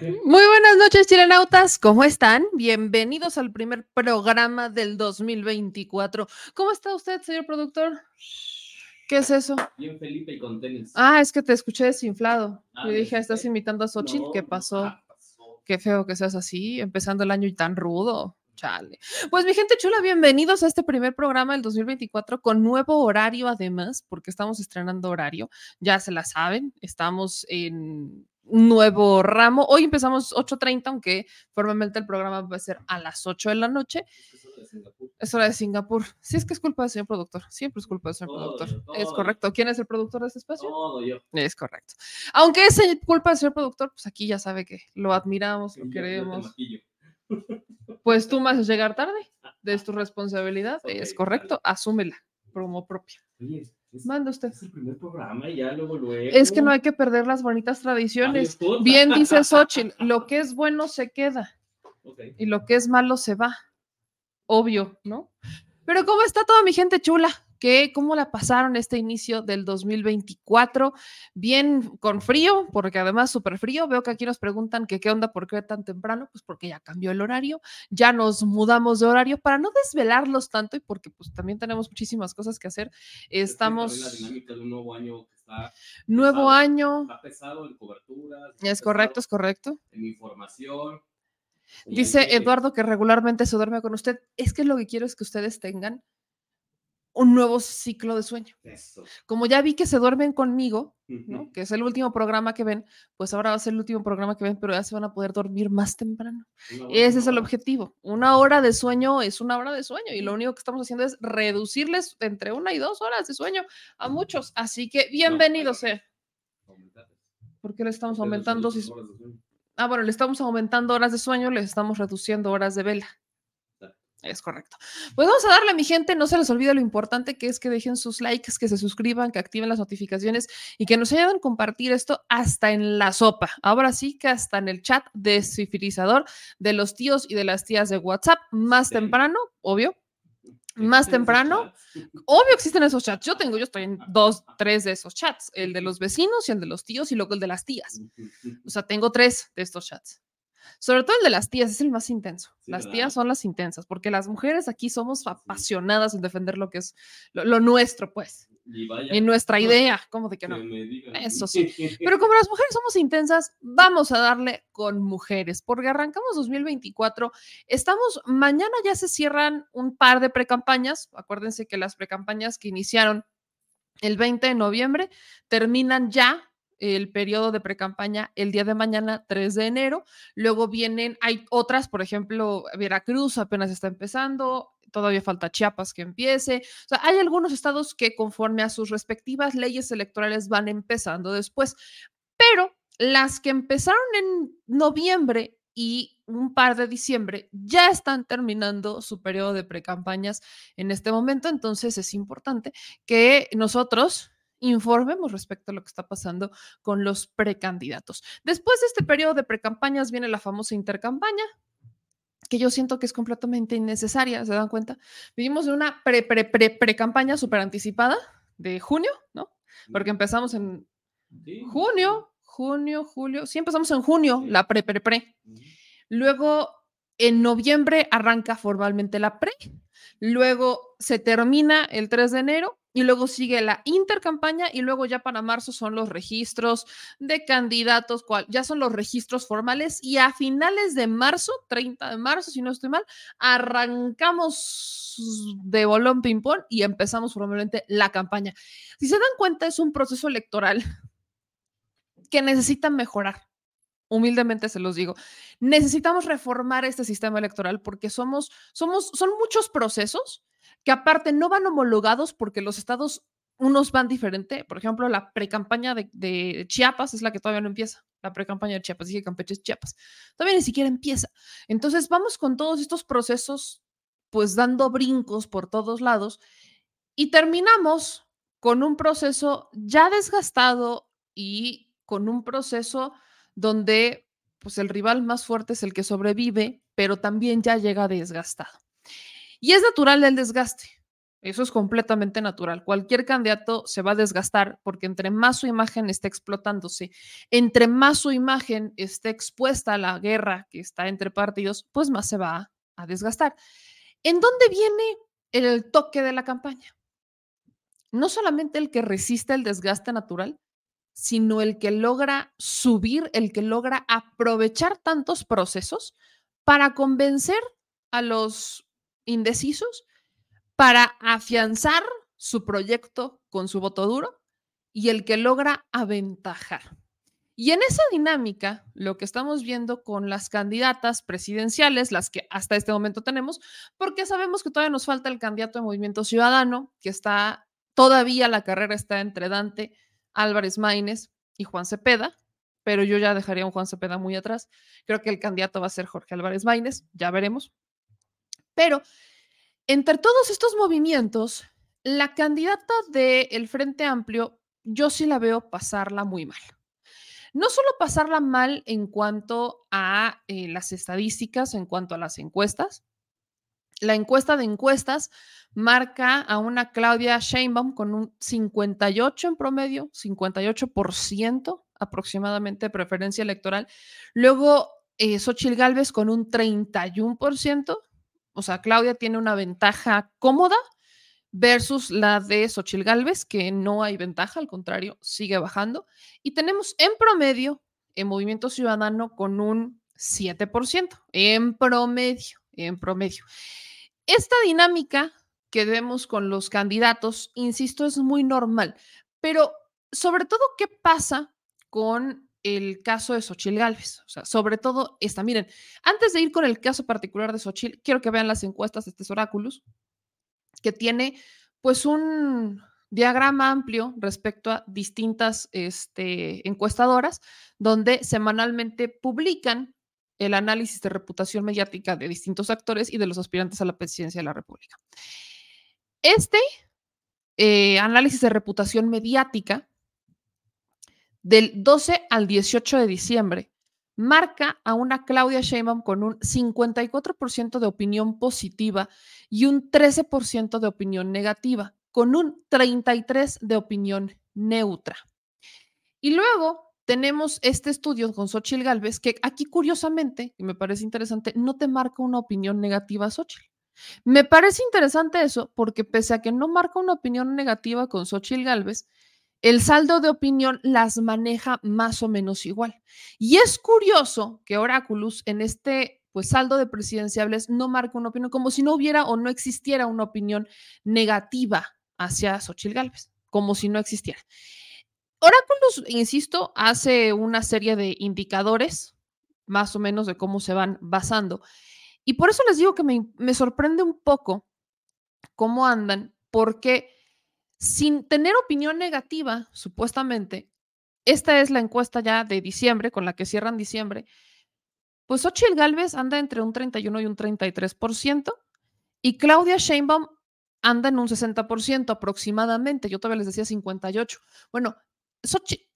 Muy buenas noches, chilenautas. ¿Cómo están? Bienvenidos al primer programa del 2024. ¿Cómo está usted, señor productor? ¿Qué es eso? Bien, Felipe, y con tenis. Ah, es que te escuché desinflado. Ah, Yo dije, ¿estás ¿viste? imitando a Xochitl? No, ¿Qué pasó? ah, pasó. Qué feo que seas así, empezando el año y tan rudo. Chale. Pues mi gente chula, bienvenidos a este primer programa del 2024 con nuevo horario además, porque estamos estrenando horario, ya se la saben, estamos en un nuevo ramo. Hoy empezamos 8.30, aunque formalmente el programa va a ser a las 8 de la noche. Es hora de Singapur. Es hora de Singapur. Sí, es que es culpa del señor productor, siempre es culpa del señor Todo productor. Es correcto. ¿Quién es el productor de este espacio? Todo yo. Es correcto. Aunque es culpa del señor productor, pues aquí ya sabe que lo admiramos, lo queremos. Pues tú haces llegar tarde, es tu responsabilidad, es correcto, asúmela como propia. Oye, Manda usted. es el primer programa y ya luego luego. Es que no hay que perder las bonitas tradiciones. Bien dice Xochitl, lo que es bueno se queda y lo que es malo se va. Obvio, ¿no? Pero ¿cómo está toda mi gente chula? ¿Qué, ¿Cómo la pasaron este inicio del 2024? Bien con frío, porque además súper frío. Veo que aquí nos preguntan que qué onda, por qué tan temprano. Pues porque ya cambió el horario, ya nos mudamos de horario para no desvelarlos tanto y porque pues también tenemos muchísimas cosas que hacer. La Estamos dinámica de un nuevo año que está, nuevo pesado. año. está pesado en coberturas. Es correcto, es correcto. En información. Dice Eduardo que regularmente se duerme con usted. Es que lo que quiero es que ustedes tengan un nuevo ciclo de sueño. Eso. Como ya vi que se duermen conmigo. ¿no? que es el último programa que ven, pues ahora va a ser el último programa que ven, pero ya se van a poder dormir más temprano. Ese es el objetivo. Una hora de sueño es una hora de sueño y lo único que estamos haciendo es reducirles entre una y dos horas de sueño a muchos. Así que bienvenidos sea. Aumentarles. ¿Por qué le estamos aumentando? si-. Ah, bueno, le estamos aumentando horas de sueño, les estamos reduciendo horas de vela. Es correcto. Pues vamos a darle a mi gente, no se les olvide lo importante que es que dejen sus likes, que se suscriban, que activen las notificaciones y que nos ayuden a compartir esto hasta en la sopa. Ahora sí que hasta en el chat descifrizador de los tíos y de las tías de WhatsApp, más Sí. temprano, obvio. ¿Qué Más temprano? Obvio existen esos chats. Yo tengo, yo estoy en dos, tres de esos chats, el de los vecinos y el de los tíos y luego el de las tías. O sea, tengo tres de estos chats. Sobre todo el de las tías es el más intenso. Sí, las ¿verdad? tías son las intensas, porque las mujeres aquí somos apasionadas en defender lo que es lo, lo nuestro, pues, Y vaya. y nuestra idea, como de que no. Eso sí. Pero como las mujeres somos intensas, vamos a darle con mujeres, porque arrancamos 2024. Estamos, mañana ya se cierran un par de precampañas. Acuérdense que las precampañas que iniciaron el 20 de noviembre terminan ya el periodo de precampaña el día de mañana, 3 de enero. Luego vienen, hay otras, por ejemplo, Veracruz apenas está empezando, todavía falta Chiapas que empiece. Hay algunos estados que conforme a sus respectivas leyes electorales van empezando después, pero las que empezaron en noviembre y un par de diciembre ya están terminando su periodo de precampañas en este momento, entonces es importante que nosotros informemos respecto a lo que está pasando con los precandidatos. Después de este periodo de precampañas viene la famosa intercampaña, que yo siento que es completamente innecesaria, ¿se dan cuenta? Vivimos de una pre pre pre pre campaña súper anticipada de junio, ¿no? Porque empezamos en Sí. junio, junio, julio, sí empezamos en junio, Sí. la pre pre pre. Luego, en noviembre arranca formalmente la pre. Luego se termina el 3 de enero y luego sigue la intercampaña y luego ya para marzo son los registros de candidatos, ya son los registros formales y a finales de marzo, 30 de marzo, si no estoy mal, arrancamos de bolón ping-pong y empezamos formalmente la campaña. Si se dan cuenta, es un proceso electoral que necesita mejorar humildemente se los digo, necesitamos reformar este sistema electoral porque somos, somos, son muchos procesos que aparte no van homologados porque los estados unos van diferente. Por ejemplo, la precampaña de, de Chiapas es la que todavía no empieza. La precampaña de Chiapas, dije Campeche es Chiapas. Todavía ni siquiera empieza. Entonces vamos con todos estos procesos, pues dando brincos por todos lados y terminamos con un proceso ya desgastado y con un proceso donde pues el rival más fuerte es el que sobrevive, pero también ya llega desgastado. Y es natural el desgaste. Eso es completamente natural. Cualquier candidato se va a desgastar porque entre más su imagen esté explotándose, entre más su imagen esté expuesta a la guerra que está entre partidos, pues más se va a desgastar. ¿En dónde viene el toque de la campaña? No solamente el que resiste el desgaste natural, sino el que logra subir, el que logra aprovechar tantos procesos para convencer a los indecisos para afianzar su proyecto con su voto duro y el que logra aventajar. Y en esa dinámica, lo que estamos viendo con las candidatas presidenciales, las que hasta este momento tenemos, porque sabemos que todavía nos falta el candidato de Movimiento Ciudadano, que está todavía la carrera está entre Dante Álvarez Maínez y Juan Cepeda, pero yo ya dejaría a un Juan Cepeda muy atrás. Creo que el candidato va a ser Jorge Álvarez Maínez, ya veremos. Pero entre todos estos movimientos, la candidata del Frente Amplio, yo sí la veo pasarla muy mal. No solo pasarla mal en cuanto a eh, las estadísticas, en cuanto a las encuestas. La encuesta de encuestas marca a una Claudia Sheinbaum con un 58 en promedio, 58% aproximadamente de preferencia electoral. Luego, eh, Xochil Gálvez con un 31%, o sea, Claudia tiene una ventaja cómoda versus la de Xochil Gálvez, que no hay ventaja, al contrario, sigue bajando. Y tenemos en promedio en Movimiento Ciudadano con un 7%, en promedio, en promedio. Esta dinámica que vemos con los candidatos, insisto, es muy normal, pero sobre todo, ¿qué pasa con el caso de Xochil Gálvez. O sea, sobre todo esta. Miren, antes de ir con el caso particular de Xochil, quiero que vean las encuestas de este Oráculos, que tiene pues un diagrama amplio respecto a distintas este, encuestadoras, donde semanalmente publican el análisis de reputación mediática de distintos actores y de los aspirantes a la presidencia de la República. Este eh, análisis de reputación mediática del 12 al 18 de diciembre, marca a una Claudia Sheinbaum con un 54% de opinión positiva y un 13% de opinión negativa, con un 33% de opinión neutra. Y luego tenemos este estudio con Xochitl Galvez, que aquí curiosamente, y me parece interesante, no te marca una opinión negativa a Xochitl. Me parece interesante eso porque pese a que no marca una opinión negativa con Xochitl Galvez, el saldo de opinión las maneja más o menos igual. Y es curioso que Oráculos en este pues saldo de presidenciables no marca una opinión, como si no hubiera o no existiera una opinión negativa hacia Xochitl Gálvez, como si no existiera. Oráculos, insisto, hace una serie de indicadores, más o menos de cómo se van basando. Y por eso les digo que me, me sorprende un poco cómo andan, porque sin tener opinión negativa, supuestamente, esta es la encuesta ya de diciembre, con la que cierran diciembre, pues Ochil Galvez anda entre un 31 y un 33%, y Claudia Sheinbaum anda en un 60% aproximadamente. Yo todavía les decía 58. Bueno,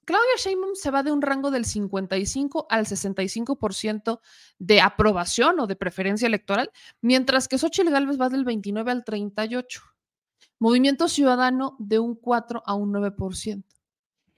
Claudia Sheinbaum se va de un rango del 55 al 65% de aprobación o de preferencia electoral, mientras que Xochitl Galvez va del 29 al 38. Movimiento Ciudadano de un 4 a un 9%.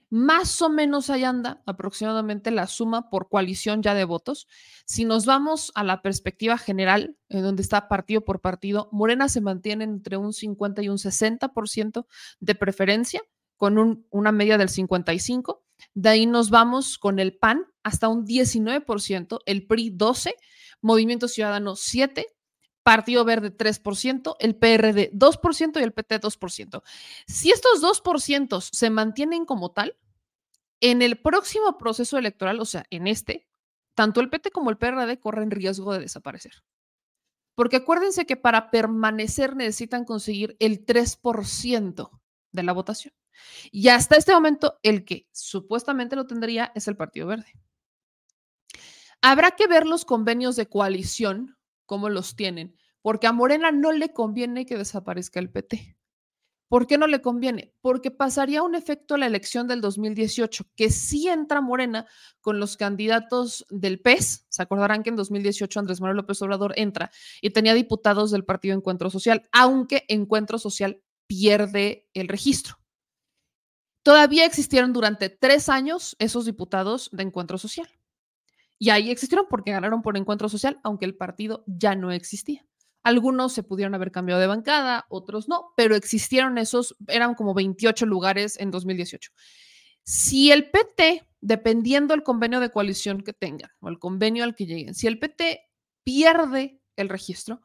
Más o menos ahí anda aproximadamente la suma por coalición ya de votos. Si nos vamos a la perspectiva general, en donde está partido por partido, Morena se mantiene entre un 50 y un 60% de preferencia, con una media del 55. De ahí nos vamos con el PAN hasta un 19%, el PRI 12, Movimiento Ciudadano 7, Partido Verde 3%, el PRD 2% y el PT 2%. Si estos 2% se mantienen como tal, en el próximo proceso electoral, o sea, en este, tanto el PT como el PRD corren riesgo de desaparecer. Porque acuérdense que para permanecer necesitan conseguir el 3% de la votación. Y hasta este momento, el que supuestamente lo tendría es el Partido Verde. Habrá que ver los convenios de coalición, cómo los tienen, porque a Morena no le conviene que desaparezca el PT. ¿Por qué no le conviene? Porque pasaría un efecto a la elección del 2018, que sí entra Morena con los candidatos del PES. Se acordarán que en 2018 Andrés Manuel López Obrador entra y tenía diputados del Partido Encuentro Social, aunque Encuentro Social pierde el registro. Todavía existieron durante tres años esos diputados de Encuentro Social. Y ahí existieron porque ganaron por Encuentro Social, aunque el partido ya no existía. Algunos se pudieron haber cambiado de bancada, otros no, pero existieron esos, eran como 28 lugares en 2018. Si el PT, dependiendo del convenio de coalición que tengan o el convenio al que lleguen, si el PT pierde el registro,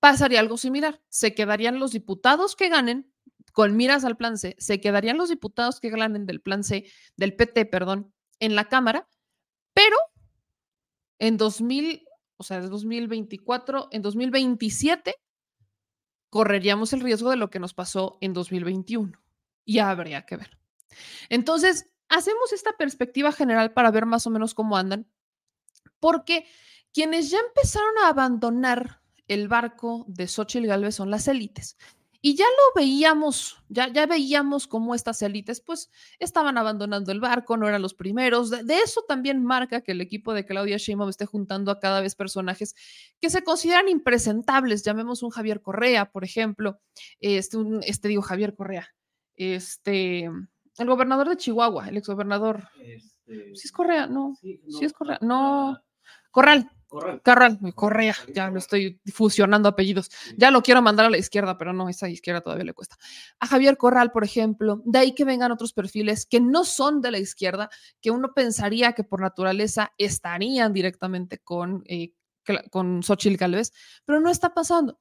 pasaría algo similar. Se quedarían los diputados que ganen con miras al plan C, se quedarían los diputados que ganen del plan C, del PT, perdón, en la Cámara, pero en 2000 o sea, es 2024, en 2027 correríamos el riesgo de lo que nos pasó en 2021. Ya habría que ver. Entonces, hacemos esta perspectiva general para ver más o menos cómo andan, porque quienes ya empezaron a abandonar el barco de Xochitl Galvez son las élites. Y ya lo veíamos, ya, ya veíamos cómo estas élites pues estaban abandonando el barco, no eran los primeros. De, eso también marca que el equipo de Claudia Sheinbaum esté juntando a cada vez personajes que se consideran impresentables. Llamemos un Javier Correa, por ejemplo, este, este digo Javier Correa, este, el gobernador de Chihuahua, el exgobernador. Este, ¿Sí es Correa? No, sí, es Correa. No, Corral. Corral. Correa, ya lo estoy fusionando apellidos. Ya lo quiero mandar a la izquierda, pero no, esa izquierda todavía le cuesta. A Javier Corral, por ejemplo, de ahí que vengan otros perfiles que no son de la izquierda, que uno pensaría que por naturaleza estarían directamente con, eh, con Xochitl Galvez, pero no está pasando.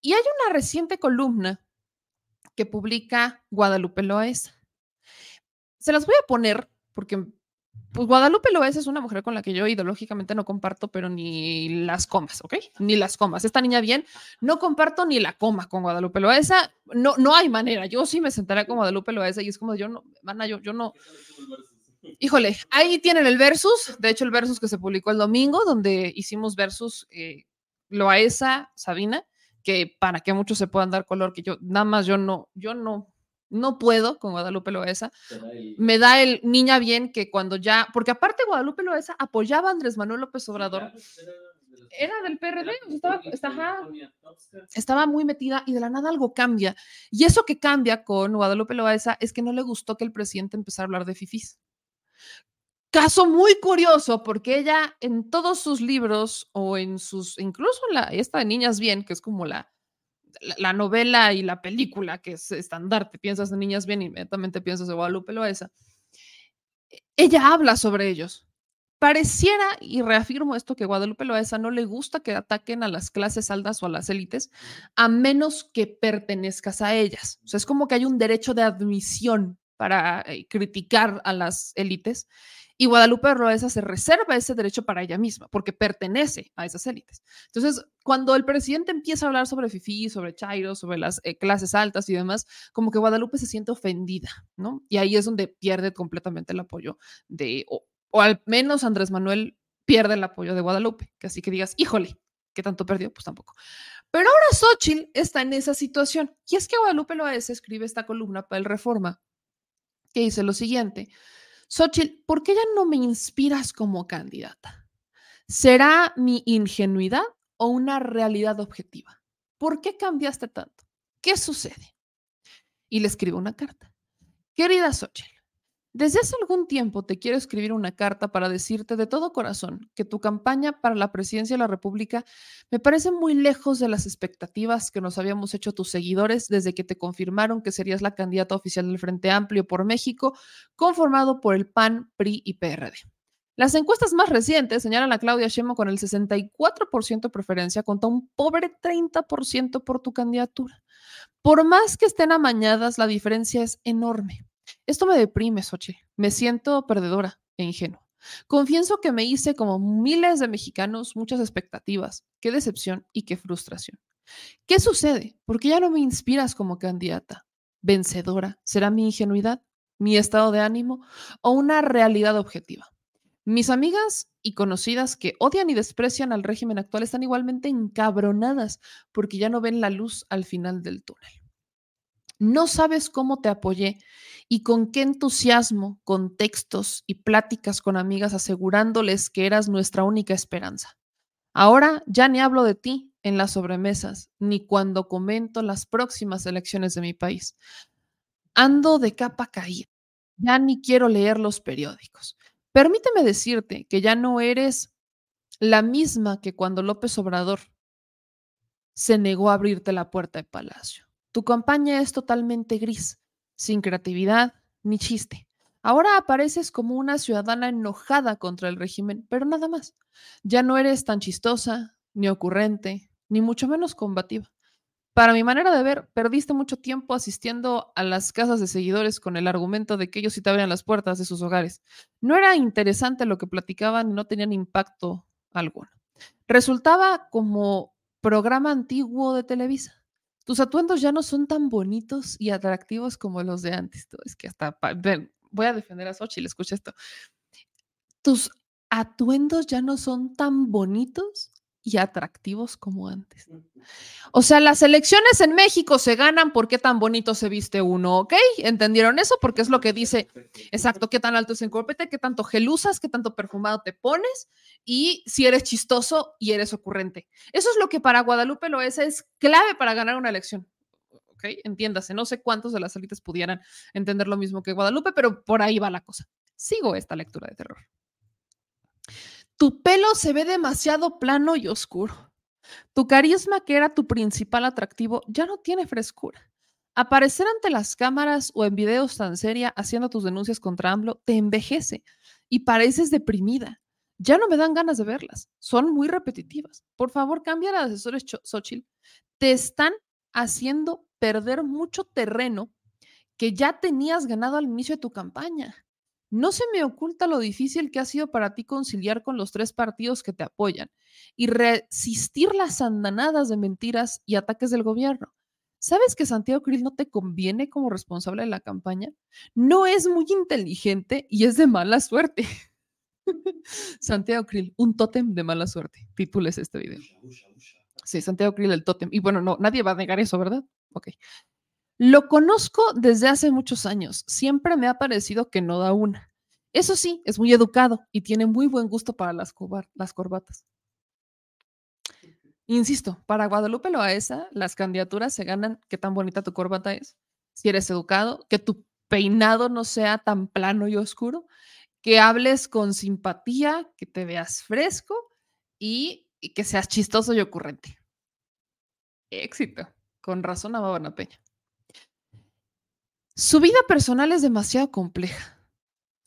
Y hay una reciente columna que publica Guadalupe Loaiza. Se las voy a poner porque pues Guadalupe Loaiza es una mujer con la que yo ideológicamente no comparto, pero ni las comas, ¿ok? Ni las comas. Esta niña bien, no comparto ni la coma con Guadalupe Loaiza. No, no hay manera. Yo sí me sentaré con Guadalupe Loaiza y es como yo no, mana, yo, yo no. Híjole, ahí tienen el versus. De hecho, el versus que se publicó el domingo, donde hicimos versus eh, Sabina, que para que muchos se puedan dar color, que yo nada más yo no, yo no, no puedo con Guadalupe Loesa. Me da el niña bien que cuando ya, porque aparte Guadalupe Loesa apoyaba a Andrés Manuel López Obrador. Era del PRD, estaba, estaba, muy metida y de la nada algo cambia. Y eso que cambia con Guadalupe Loesa es que no le gustó que el presidente empezara a hablar de fifís. Caso muy curioso, porque ella en todos sus libros o en sus, incluso en la, esta de Niñas Bien, que es como la, la, novela y la película, que es estandarte, piensas en Niñas Bien, inmediatamente piensas en Guadalupe Loesa, e, ella habla sobre ellos. Pareciera, y reafirmo esto, que Guadalupe Loesa no le gusta que ataquen a las clases altas o a las élites, a menos que pertenezcas a ellas. O sea, es como que hay un derecho de admisión para eh, criticar a las élites y Guadalupe Roesa se reserva ese derecho para ella misma, porque pertenece a esas élites. Entonces, cuando el presidente empieza a hablar sobre FIFI, sobre Chairo, sobre las eh, clases altas y demás, como que Guadalupe se siente ofendida, ¿no? Y ahí es donde pierde completamente el apoyo de, o, al menos Andrés Manuel pierde el apoyo de Guadalupe, que así que digas, híjole, ¿qué tanto perdió? Pues tampoco. Pero ahora Xochitl está en esa situación. Y es que Guadalupe Loaesa escribe esta columna para el Reforma, que dice lo siguiente. Xochitl, ¿por qué ya no me inspiras como candidata? ¿Será mi ingenuidad o una realidad objetiva? ¿Por qué cambiaste tanto? ¿Qué sucede? Y le escribo una carta. Querida Xochitl, desde hace algún tiempo te quiero escribir una carta para decirte de todo corazón que tu campaña para la presidencia de la República me parece muy lejos de las expectativas que nos habíamos hecho tus seguidores desde que te confirmaron que serías la candidata oficial del Frente Amplio por México, conformado por el PAN, PRI y PRD. Las encuestas más recientes señalan a Claudia Sheinbaum con el 64% de preferencia contra un pobre 30% por tu candidatura. Por más que estén amañadas, la diferencia es enorme. Esto me deprime, Xochitl. Me siento perdedora e ingenua. Confieso que me hice como miles de mexicanos muchas expectativas. Qué decepción y qué frustración. ¿Qué sucede? Porque ya no me inspiras como candidata. Vencedora. ¿Será mi ingenuidad, mi estado de ánimo o una realidad objetiva? Mis amigas y conocidas que odian y desprecian al régimen actual están igualmente encabronadas porque ya no ven la luz al final del túnel. No sabes cómo te apoyé y con qué entusiasmo, con textos y pláticas con amigas asegurándoles que eras nuestra única esperanza. Ahora ya ni hablo de ti en las sobremesas, ni cuando comento las próximas elecciones de mi país. Ando de capa caída. Ya ni quiero leer los periódicos. Permíteme decirte que ya no eres la misma que cuando López Obrador se negó a abrirte la puerta de palacio. Tu campaña es totalmente gris, sin creatividad ni chiste. Ahora apareces como una ciudadana enojada contra el régimen, pero nada más. Ya no eres tan chistosa, ni ocurrente, ni mucho menos combativa. Para mi manera de ver, perdiste mucho tiempo asistiendo a las casas de seguidores con el argumento de que ellos sí te abrían las puertas de sus hogares. No era interesante lo que platicaban y no tenían impacto alguno. Resultaba como programa antiguo de Televisa. Tus atuendos ya no son tan bonitos y atractivos como los de antes. Es que hasta, voy a defender a Xochitl, escucha esto. Tus atuendos ya no son tan bonitos y atractivos como antes. O sea, las elecciones en México se ganan por qué tan bonito se viste uno, ¿ok? ¿Entendieron eso? Porque es lo que dice, exacto, qué tan alto es el corpete, qué tanto gel usas, qué tanto perfumado te pones y si eres chistoso y eres ocurrente. Eso es lo que para Guadalupe Loesa es clave para ganar una elección. ¿Ok? Entiéndase, no sé cuántos de las élites pudieran entender lo mismo que Guadalupe, pero por ahí va la cosa. Sigo esta lectura de terror. Tu pelo se ve demasiado plano y oscuro. Tu carisma, que era tu principal atractivo, ya no tiene frescura. Aparecer ante las cámaras o en videos tan seria haciendo tus denuncias contra AMLO te envejece y pareces deprimida. Ya no me dan ganas de verlas. Son muy repetitivas. Por favor, cambia de asesores, Xochitl. Te están haciendo perder mucho terreno que ya tenías ganado al inicio de tu campaña. No se me oculta lo difícil que ha sido para ti conciliar con los tres partidos que te apoyan y resistir las andanadas de mentiras y ataques del gobierno. ¿Sabes que Santiago Krill no te conviene como responsable de la campaña? No es muy inteligente y es de mala suerte. Santiago Krill, un tótem de mala suerte. Titules este video. Sí, Santiago Krill, el tótem. Y bueno, no, nadie va a negar eso, ¿verdad? Ok. Lo conozco desde hace muchos años. Siempre me ha parecido que no da una. Eso sí, es muy educado y tiene muy buen gusto para las, las corbatas. Insisto, para Guadalupe Loaesa, las candidaturas se ganan qué tan bonita tu corbata es, si eres educado, que tu peinado no sea tan plano y oscuro, que hables con simpatía, que te veas fresco y, que seas chistoso y ocurrente. Éxito. Con razón amaban Peña. Su vida personal es demasiado compleja.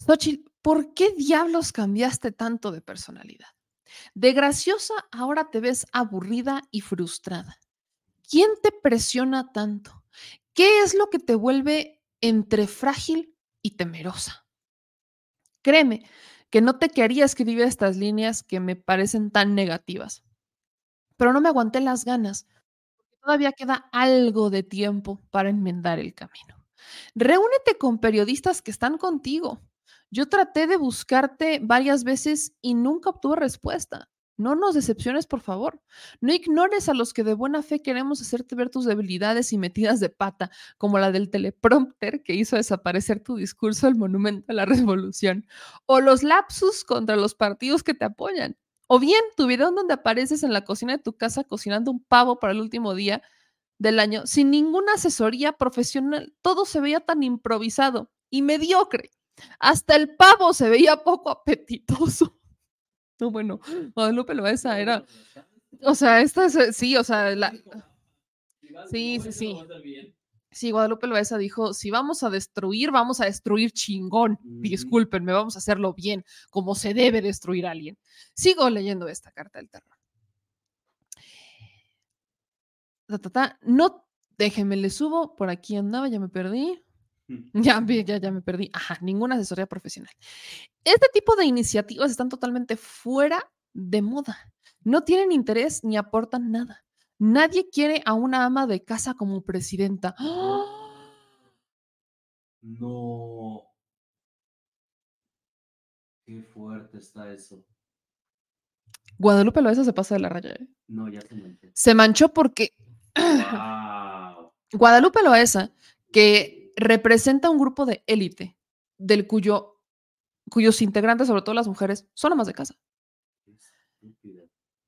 Xochitl, ¿por qué diablos cambiaste tanto de personalidad? De graciosa ahora te ves aburrida y frustrada. ¿Quién te presiona tanto? ¿Qué es lo que te vuelve entre frágil y temerosa? Créeme que no te quería escribir estas líneas que me parecen tan negativas, pero no me aguanté las ganas, todavía queda algo de tiempo para enmendar el camino. Reúnete con periodistas que están contigo. Yo traté de buscarte varias veces y nunca obtuve respuesta. No nos decepciones, por favor. No ignores a los que de buena fe queremos hacerte ver tus debilidades y metidas de pata, como la del teleprompter que hizo desaparecer tu discurso del Monumento a la Revolución, o los lapsus contra los partidos que te apoyan, o bien tu video donde apareces en la cocina de tu casa cocinando un pavo para el último día del año sin ninguna asesoría profesional. Todo se veía tan improvisado y mediocre. Hasta el pavo se veía poco apetitoso. No, bueno, Guadalupe Loesa era. O sea, esta es. Sí, o sea, la. Sí, sí, sí. Sí, Guadalupe Loesa dijo: si vamos a destruir, vamos a destruir chingón. Discúlpenme, vamos a hacerlo bien, como se debe destruir a alguien. Sigo leyendo esta carta del terror. No, déjenme, le subo, por aquí andaba, ya me perdí. Ya, vi- ya, ya me perdí. Ajá, ninguna asesoría profesional. Este tipo de iniciativas están totalmente fuera de moda. No tienen interés ni aportan nada. Nadie quiere a una ama de casa como presidenta. ¡Ah! No. Qué fuerte está eso. Guadalupe Loaiza se pasa de la raya. ¿eh? No, ya se manchó. Se manchó porque Wow. Guadalupe Loaiza, que representa un grupo de élite, del cuyo, cuyos integrantes, sobre todo las mujeres, son amas de casa.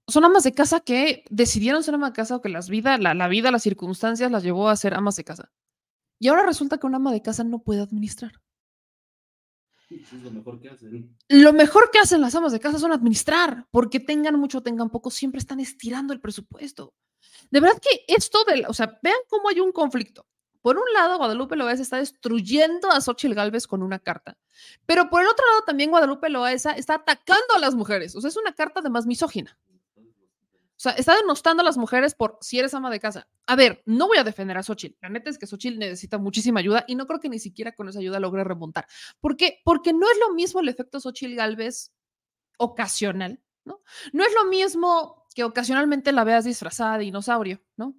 Son amas de casa que decidieron ser amas de casa o que las vida, la, la vida, las circunstancias las llevó a ser amas de casa. Y ahora resulta que una ama de casa no puede administrar. Es lo mejor que hacen. Lo mejor que hacen las amas de casa son administrar, porque tengan mucho o tengan poco, siempre están estirando el presupuesto. De verdad que esto del, o sea, vean cómo hay un conflicto. Por un lado, Guadalupe Loaesa está destruyendo a Xochitl Galvez con una carta, pero por el otro lado también Guadalupe Loaesa está atacando a las mujeres. O sea, es una carta de más misógina. O sea, está denostando a las mujeres por si eres ama de casa. A ver, no voy a defender a Xochitl. La neta es que Xochitl necesita muchísima ayuda y no creo que ni siquiera con esa ayuda logre remontar. ¿Por qué? Porque no es lo mismo el efecto Xochitl Galvez ocasional, ¿no? No es lo mismo que ocasionalmente la veas disfrazada de dinosaurio, ¿no?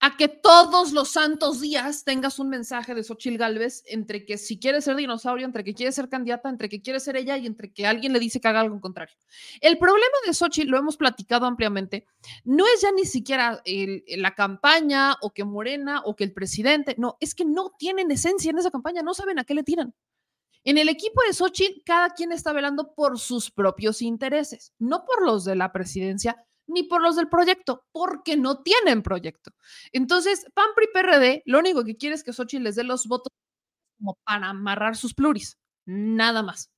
A que todos los santos días tengas un mensaje de Xochitl Galvez entre que si quiere ser dinosaurio, entre que quiere ser candidata, entre que quiere ser ella y entre que alguien le dice que haga algo en contrario. El problema de Xochitl, lo hemos platicado ampliamente, no es ya ni siquiera la campaña o que Morena o que el presidente, no, es que no tienen esencia en esa campaña, no saben a qué le tiran. En el equipo de Xochitl, cada quien está velando por sus propios intereses, no por los de la presidencia ni por los del proyecto, porque no tienen proyecto. Entonces, PAN PRI PRD, lo único que quiere es que Xochitl les dé los votos como para amarrar sus pluris, nada más.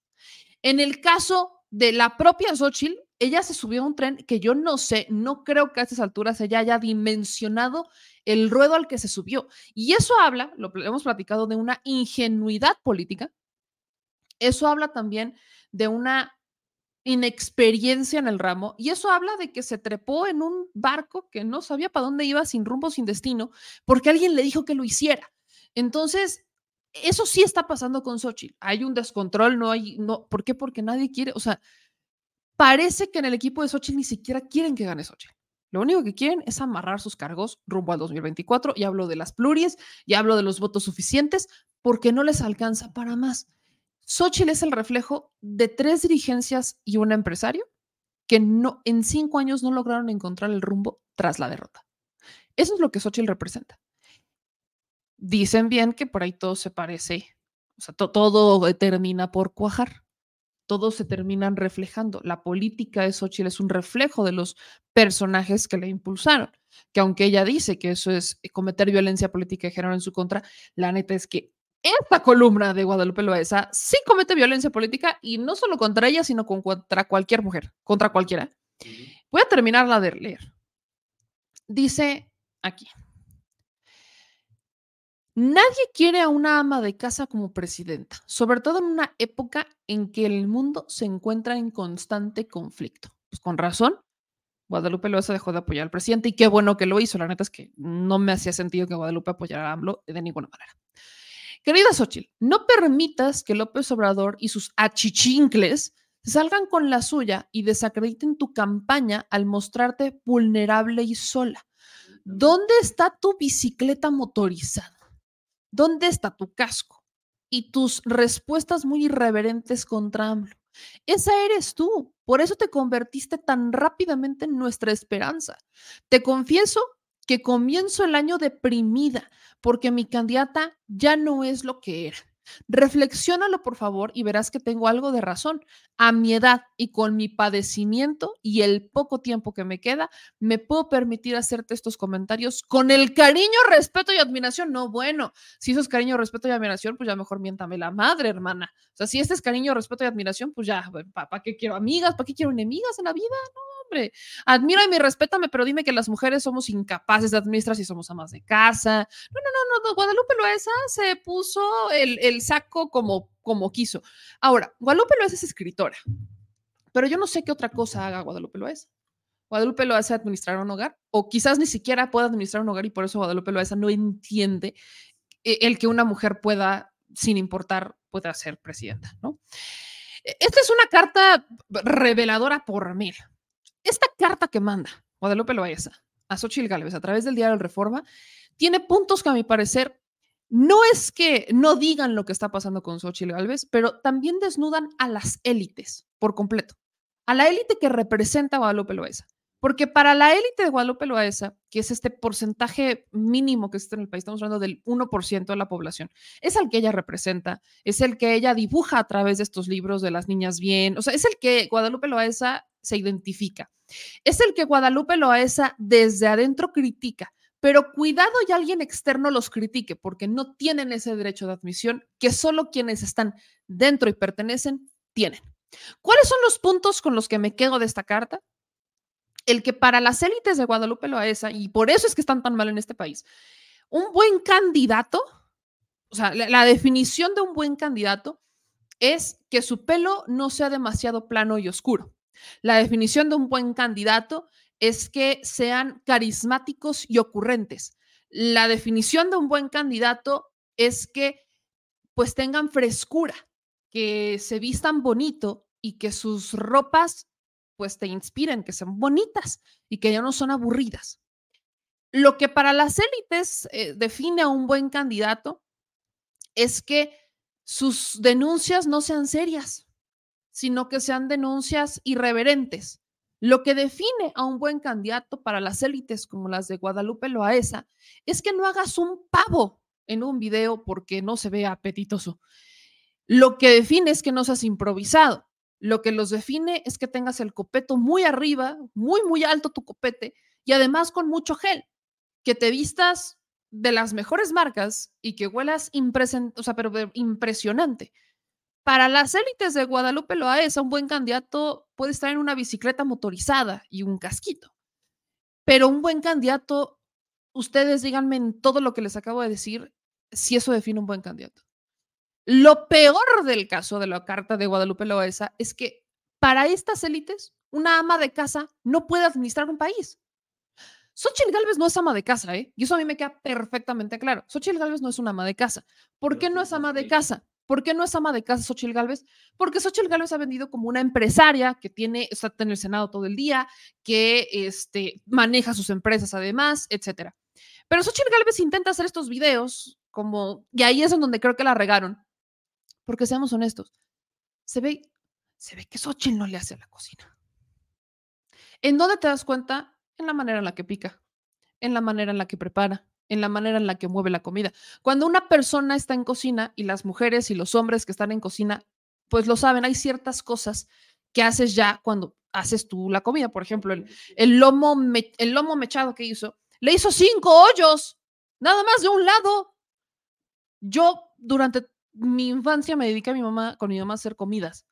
En el caso de la propia Xochitl, ella se subió a un tren que yo no sé, no creo que a estas alturas ella haya dimensionado el ruedo al que se subió. Y eso habla, lo hemos platicado, de una ingenuidad política. Eso habla también de una inexperiencia en el ramo y eso habla de que se trepó en un barco que no sabía para dónde iba sin rumbo, sin destino, porque alguien le dijo que lo hiciera. Entonces, eso sí está pasando con Xochitl. Hay un descontrol, no hay, no, ¿por qué? Porque nadie quiere, o sea, parece que en el equipo de Xochitl ni siquiera quieren que gane Xochitl. Lo único que quieren es amarrar sus cargos rumbo al 2024 y hablo de las pluries y hablo de los votos suficientes porque no les alcanza para más. Xochitl es el reflejo de tres dirigencias y un empresario que no, en cinco años no lograron encontrar el rumbo tras la derrota. Eso es lo que Xochitl representa. Dicen bien que por ahí todo se parece, o sea, to- todo termina por cuajar, todos se terminan reflejando. La política de Xochitl es un reflejo de los personajes que la impulsaron, que aunque ella dice que eso es cometer violencia política de género en su contra, la neta es que esta columna de Guadalupe Loaesa sí comete violencia política y no solo contra ella, sino con- contra cualquier mujer, contra cualquiera. Voy a terminarla de leer. Dice aquí. Nadie quiere a una ama de casa como presidenta, sobre todo en una época en que el mundo se encuentra en constante conflicto. Pues con razón, Guadalupe Loaesa dejó de apoyar al presidente y qué bueno que lo hizo. La neta es que no me hacía sentido que Guadalupe apoyara a AMLO de ninguna manera. Querida Xochitl, no permitas que López Obrador y sus achichincles salgan con la suya y desacrediten tu campaña al mostrarte vulnerable y sola. ¿Dónde está tu bicicleta motorizada? ¿Dónde está tu casco? Y tus respuestas muy irreverentes contra AMLO. Esa eres tú. Por eso te convertiste tan rápidamente en nuestra esperanza. Te confieso que comienzo el año deprimida porque mi candidata ya no es lo que era. Reflexiónalo, por favor, y verás que tengo algo de razón. A mi edad y con mi padecimiento y el poco tiempo que me queda, me puedo permitir hacerte estos comentarios con el cariño, respeto y admiración. No, bueno, si eso es cariño, respeto y admiración, pues ya mejor miéntame la madre, hermana. O sea, si este es cariño, respeto y admiración, pues ya, ¿para qué quiero amigas? ¿Para qué quiero enemigas en la vida? No, hombre. Admírame y respétame, pero dime que las mujeres somos incapaces de administrar si somos amas de casa. No, no, no, no. Guadalupe Loesa se puso el, el saco como, como quiso. Ahora, Guadalupe Loesa es escritora, pero yo no sé qué otra cosa haga Guadalupe Loesa. Guadalupe Loesa administrar un hogar, o quizás ni siquiera pueda administrar un hogar y por eso Guadalupe Loesa no entiende eh, el que una mujer pueda, sin importar, pueda ser presidenta, ¿no? E, esta es una carta reveladora por mil. Esta carta que manda Guadalupe Loaiza a Xochitl Gálvez a través del diario Reforma tiene puntos que a mi parecer no es que no digan lo que está pasando con Xochitl Gálvez, pero también desnudan a las élites por completo, a la élite que representa a Guadalupe Loaiza. Porque para la élite de Guadalupe Loaesa, que es este porcentaje mínimo que existe en el país, estamos hablando del 1% de la población, es el que ella representa, es el que ella dibuja a través de estos libros de las niñas bien, o sea, es el que Guadalupe Loaesa se identifica. Es el que Guadalupe Loaesa desde adentro critica, pero cuidado y alguien externo los critique, porque no tienen ese derecho de admisión que solo quienes están dentro y pertenecen tienen. ¿Cuáles son los puntos con los que me quedo de esta carta? El que para las élites de Guadalupe Loaesa, y por eso es que están tan mal en este país, un buen candidato, o sea, la, la definición de un buen candidato es que su pelo no sea demasiado plano y oscuro. La definición de un buen candidato es que sean carismáticos y ocurrentes. La definición de un buen candidato es que pues tengan frescura, que se vistan bonito y que sus ropas pues te inspiren, que sean bonitas y que ya no son aburridas. Lo que para las élites eh, define a un buen candidato es que sus denuncias no sean serias, sino que sean denuncias irreverentes. Lo que define a un buen candidato para las élites como las de Guadalupe Loaesa es que no hagas un pavo en un video porque no se vea apetitoso. Lo que define es que no seas improvisado. Lo que los define es que tengas el copeto muy arriba, muy, muy alto tu copete y además con mucho gel, que te vistas de las mejores marcas y que huelas o sea, pero impresionante. Para las élites de Guadalupe Loaesa, un buen candidato puede estar en una bicicleta motorizada y un casquito. Pero un buen candidato, ustedes díganme en todo lo que les acabo de decir, si eso define un buen candidato. Lo peor del caso de la carta de Guadalupe Loaesa es que para estas élites, una ama de casa no puede administrar un país. Xochitl Galvez no es ama de casa, ¿eh? Y eso a mí me queda perfectamente claro. Xochitl Galvez no es una ama de casa. ¿Por qué no es ama de casa? ¿Por qué no es ama de casa Xochitl Galvez? Porque Xochitl Galvez ha vendido como una empresaria que tiene, está en el Senado todo el día, que este, maneja sus empresas además, etcétera. Pero Xochitl Galvez intenta hacer estos videos como, y ahí es en donde creo que la regaron, porque seamos honestos, se ve, se ve que Xochitl no le hace a la cocina. ¿En dónde te das cuenta? En la manera en la que pica, en la manera en la que prepara, en la manera en la que mueve la comida. Cuando una persona está en cocina y las mujeres y los hombres que están en cocina, pues lo saben, hay ciertas cosas que haces ya cuando haces tú la comida. Por ejemplo, el, el lomo, el lomo mechado que hizo, le hizo cinco hoyos, nada más de un lado. Yo durante mi infancia me dediqué a mi mamá, con mi mamá a hacer comidas.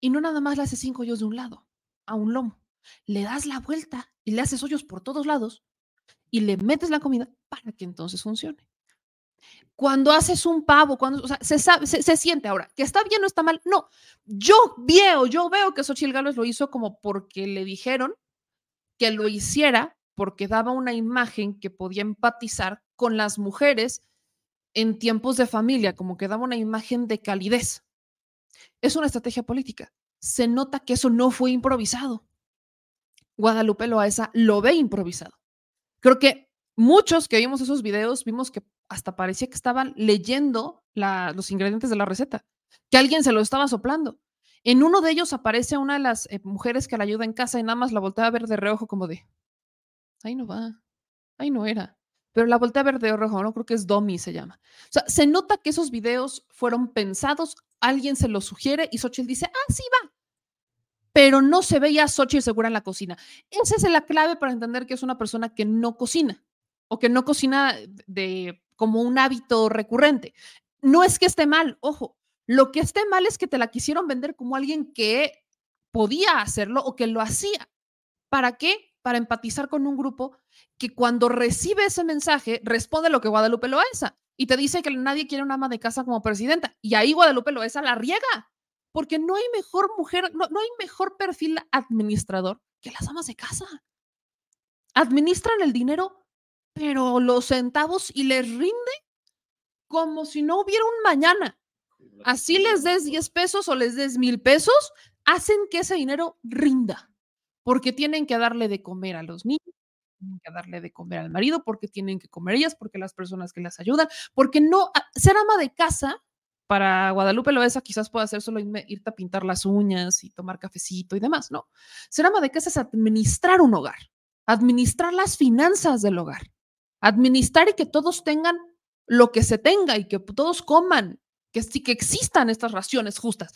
Y no nada más le haces cinco hoyos de un lado, a un lomo. Le das la vuelta y le haces hoyos por todos lados y le metes la comida para que entonces funcione. Cuando haces un pavo, cuando, se, sabe, se, siente ahora, que está bien o está mal. No, yo veo, yo veo que Xochitl Gálvez lo hizo como porque le dijeron que lo hiciera porque daba una imagen que podía empatizar con las mujeres en tiempos de familia, como que daba una imagen de calidez. Es una estrategia política. Se nota que eso no fue improvisado. Guadalupe Loaesa lo ve improvisado. Creo que muchos que vimos esos videos vimos que hasta parecía que estaban leyendo los ingredientes de la receta, que alguien se lo estaba soplando. En uno de ellos aparece una de las eh, mujeres que la ayuda en casa y nada más la voltea a ver de reojo como de, ahí no va, ahí no era pero la voltea verde o rojo, no creo que es Domi se llama. O sea, se nota que esos videos fueron pensados, alguien se los sugiere y Xochitl dice, ah, sí va. Pero no se veía a Xochitl segura en la cocina. Esa es la clave para entender que es una persona que no cocina o que no cocina de como un hábito recurrente. No es que esté mal, ojo. Lo que esté mal es que te la quisieron vender como alguien que podía hacerlo o que lo hacía. ¿Para qué? Para empatizar con un grupo que cuando recibe ese mensaje responde lo que Guadalupe Loesa y te dice que nadie quiere una ama de casa como presidenta. Y ahí Guadalupe Loesa la riega, porque no hay mejor mujer, no, no hay mejor perfil administrador que las amas de casa. Administran el dinero, pero los centavos y les rinde como si no hubiera un mañana. Así les des 10 pesos o les des mil pesos, hacen que ese dinero rinda, porque tienen que darle de comer a los niños, tienen que darle de comer al marido, porque tienen que comer ellas, porque las personas que las ayudan, porque no, ah, ser ama de casa para Guadalupe Loesa quizás pueda ser solo irte a pintar las uñas y tomar cafecito y demás, no. Ser ama de casa es administrar un hogar, administrar las finanzas del hogar, administrar y que todos tengan lo que se tenga y que todos coman, que sí que existan estas raciones justas.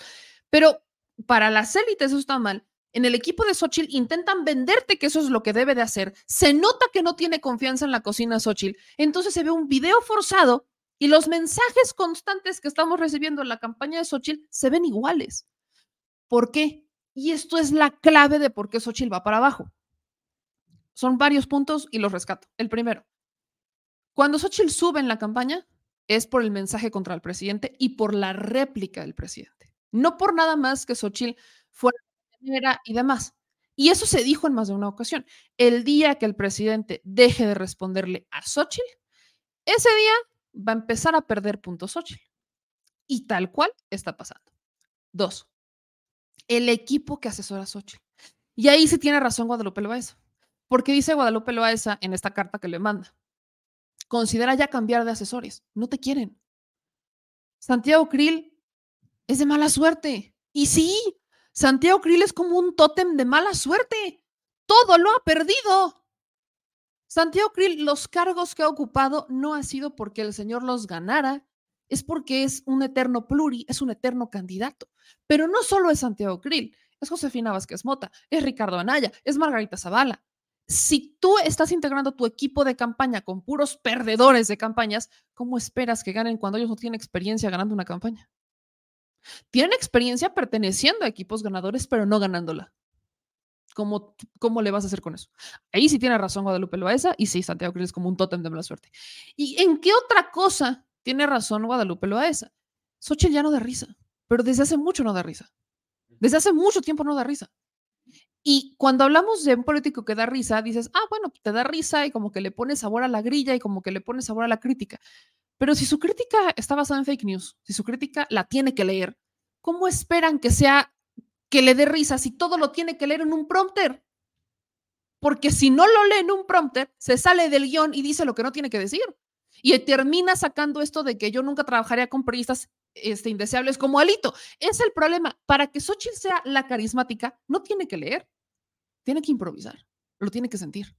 Pero para las élites eso está mal. En el equipo de Xochitl intentan venderte que eso es lo que debe de hacer. Se nota que no tiene confianza en la cocina Xochitl. Entonces se ve un video forzado y los mensajes constantes que estamos recibiendo en la campaña de Xochitl se ven iguales. ¿Por qué? Y esto es la clave de por qué Xochitl va para abajo. Son varios puntos y los rescato. El primero, cuando Xochitl sube en la campaña, es por el mensaje contra el presidente y por la réplica del presidente. No por nada más que Xochitl fuera y demás. Y eso se dijo en más de una ocasión. El día que el presidente deje de responderle a Xochitl, ese día va a empezar a perder puntos Xochitl. Y tal cual está pasando. Dos, el equipo que asesora a Xochitl. Y ahí sí tiene razón Guadalupe Loaesa. Porque dice Guadalupe Loaesa en esta carta que le manda considera ya cambiar de asesores. No te quieren. Santiago Krill es de mala suerte. Y sí, Santiago Krill es como un tótem de mala suerte. Todo lo ha perdido. Santiago Krill, los cargos que ha ocupado no ha sido porque el señor los ganara, es porque es un eterno pluri, es un eterno candidato. Pero no solo es Santiago Krill, es Josefina Vázquez Mota, es Ricardo Anaya, es Margarita Zavala si tú estás integrando tu equipo de campaña con puros perdedores de campañas, ¿cómo esperas que ganen cuando ellos no tienen experiencia ganando una campaña? Tienen experiencia perteneciendo a equipos ganadores, pero no ganándola. ¿Cómo, ¿Cómo le vas a hacer con eso? Ahí sí tiene razón Guadalupe Loaesa y sí, Santiago Cruz es como un tótem de mala suerte. ¿Y en qué otra cosa tiene razón Guadalupe Loaesa? Xochitl ya no da risa, pero desde hace mucho no da risa. Desde hace mucho tiempo no da risa. Y cuando hablamos de un político que da risa, dices, ah, bueno, te da risa y como que le pone sabor a la grilla y como que le pone sabor a la crítica. Pero si su crítica está basada en fake news, si su crítica la tiene que leer, ¿cómo esperan que sea que le dé risa si todo lo tiene que leer en un prompter? Porque si no lo lee en un prompter, se sale del guion y dice lo que no tiene que decir. Y termina sacando esto de que yo nunca trabajaría con periodistas este, indeseables como Alito. Es el problema. Para que Xochitl sea la carismática, no tiene que leer, tiene que improvisar, lo tiene que sentir.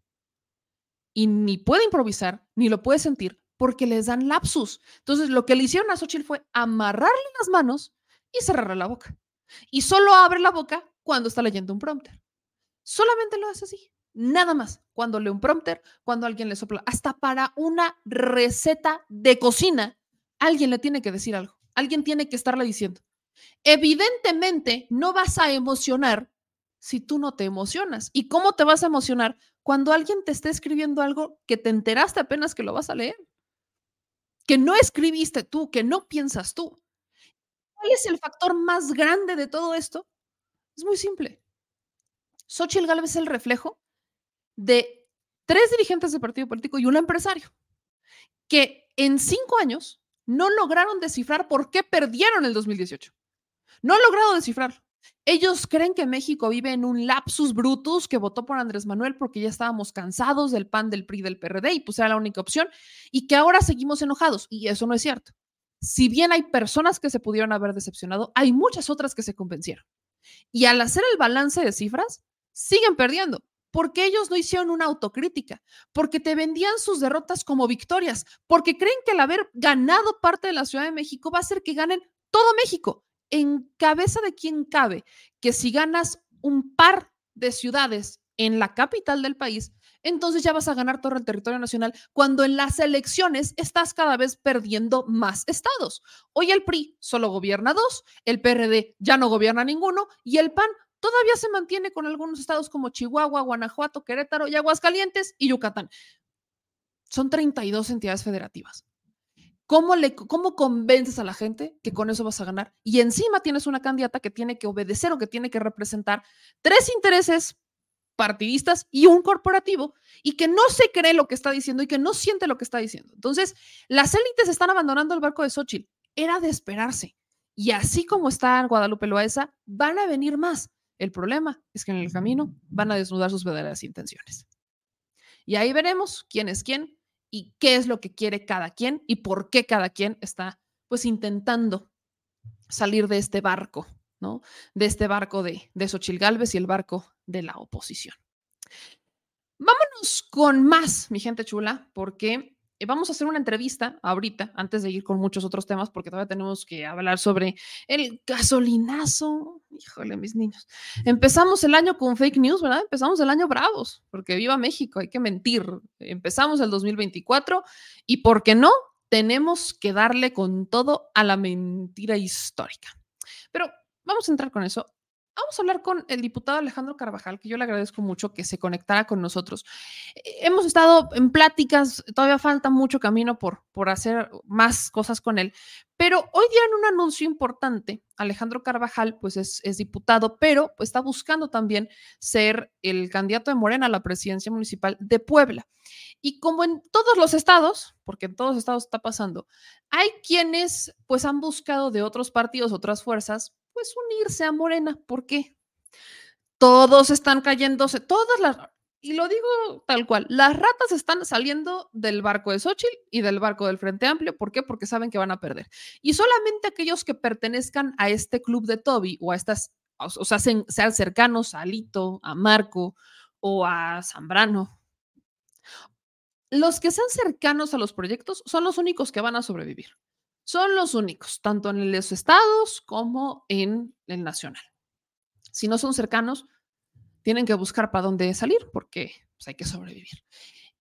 Y ni puede improvisar, ni lo puede sentir, porque les dan lapsus. Entonces, lo que le hicieron a Xochitl fue amarrarle las manos y cerrarle la boca. Y solo abre la boca cuando está leyendo un prompter. Solamente lo hace así. Nada más. Cuando lee un prompter, cuando alguien le sopla, hasta para una receta de cocina, alguien le tiene que decir algo. Alguien tiene que estarle diciendo. Evidentemente, no vas a emocionar si tú no te emocionas. ¿Y cómo te vas a emocionar cuando alguien te esté escribiendo algo que te enteraste apenas que lo vas a leer? Que no escribiste tú, que no piensas tú. ¿Cuál es el factor más grande de todo esto? Es muy simple. Xochitl Gálvez es el reflejo de tres dirigentes de partido político y un empresario que en cinco años no lograron descifrar por qué perdieron el 2018. No han logrado descifrarlo. Ellos creen que México vive en un lapsus brutus que votó por Andrés Manuel porque ya estábamos cansados del PAN, del PRI, del PRD y pues era la única opción y que ahora seguimos enojados y eso no es cierto. Si bien hay personas que se pudieron haber decepcionado, hay muchas otras que se convencieron. Y al hacer el balance de cifras, siguen perdiendo porque ellos no hicieron una autocrítica, porque te vendían sus derrotas como victorias, porque creen que el haber ganado parte de la Ciudad de México va a hacer que ganen todo México, en cabeza de quien cabe, que si ganas un par de ciudades en la capital del país, entonces ya vas a ganar todo el territorio nacional, cuando en las elecciones estás cada vez perdiendo más estados. Hoy el PRI solo gobierna dos, el PRD ya no gobierna ninguno y el PAN todavía se mantiene con algunos estados como Chihuahua, Guanajuato, Querétaro y Aguascalientes y Yucatán. Son 32 entidades federativas. ¿Cómo, le, ¿Cómo convences a la gente que con eso vas a ganar? Y encima tienes una candidata que tiene que obedecer o que tiene que representar tres intereses partidistas y un corporativo y que no se cree lo que está diciendo y que no siente lo que está diciendo. Entonces, las élites están abandonando el barco de Xochitl. Era de esperarse. Y así como está Guadalupe Loaesa, van a venir más. El problema es que en el camino van a desnudar sus verdaderas intenciones. Y ahí veremos quién es quién y qué es lo que quiere cada quien y por qué cada quien está pues intentando salir de este barco, ¿no? De este barco de, de Xochil y el barco de la oposición. Vámonos con más, mi gente chula, porque eh, vamos a hacer una entrevista ahorita, antes de ir con muchos otros temas, porque todavía tenemos que hablar sobre el gasolinazo. Híjole, mis niños. Empezamos el año con fake news, ¿verdad? Empezamos el año bravos, porque viva México, hay que mentir. Empezamos el 2024 y, ¿por qué no? Tenemos que darle con todo a la mentira histórica. Pero vamos a entrar con eso. Vamos a hablar con el diputado Alejandro Carvajal, que yo le agradezco mucho que se conectara con nosotros. Eh, hemos estado en pláticas, todavía falta mucho camino por, por hacer más cosas con él, pero hoy día un anuncio importante, Alejandro Carvajal, pues es, es diputado, pero pues, está buscando también ser el candidato de Morena a la presidencia municipal de Puebla. Y como en todos los estados, porque en todos los estados está pasando, hay quienes pues han buscado de otros partidos, otras fuerzas, pues unirse a Morena. ¿Por qué? Todos están cayéndose, todas las, y lo digo tal cual, las ratas están saliendo del barco de Xochitl y del barco del Frente Amplio. ¿Por qué? Porque saben que van a perder. Y solamente aquellos que pertenezcan a este club de Toby o a estas, o sea, sean cercanos a Alito, a Marco o a Zambrano, los que sean cercanos a los proyectos son los únicos que van a sobrevivir. Son los únicos, tanto en los estados como en el nacional. Si no son cercanos, tienen que buscar para dónde salir porque pues, hay que sobrevivir.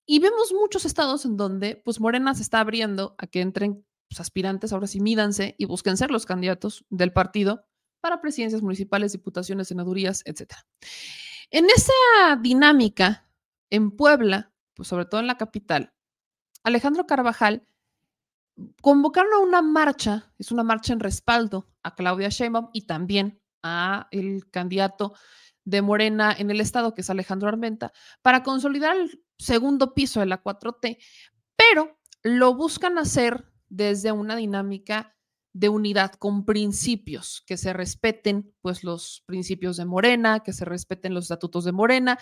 Y vemos muchos estados en donde pues Morena se está abriendo a que entren pues, aspirantes, ahora sí mídanse y busquen ser los candidatos del partido para presidencias municipales, diputaciones, senadurías, etc. En esa dinámica, en Puebla, pues sobre todo en la capital, Alejandro Carvajal convocaron a una marcha, es una marcha en respaldo a Claudia Sheinbaum y también a el candidato de Morena en el estado, que es Alejandro Armenta, para consolidar el segundo piso de la 4T, pero lo buscan hacer desde una dinámica de unidad con principios, que se respeten pues los principios de Morena, que se respeten los estatutos de Morena.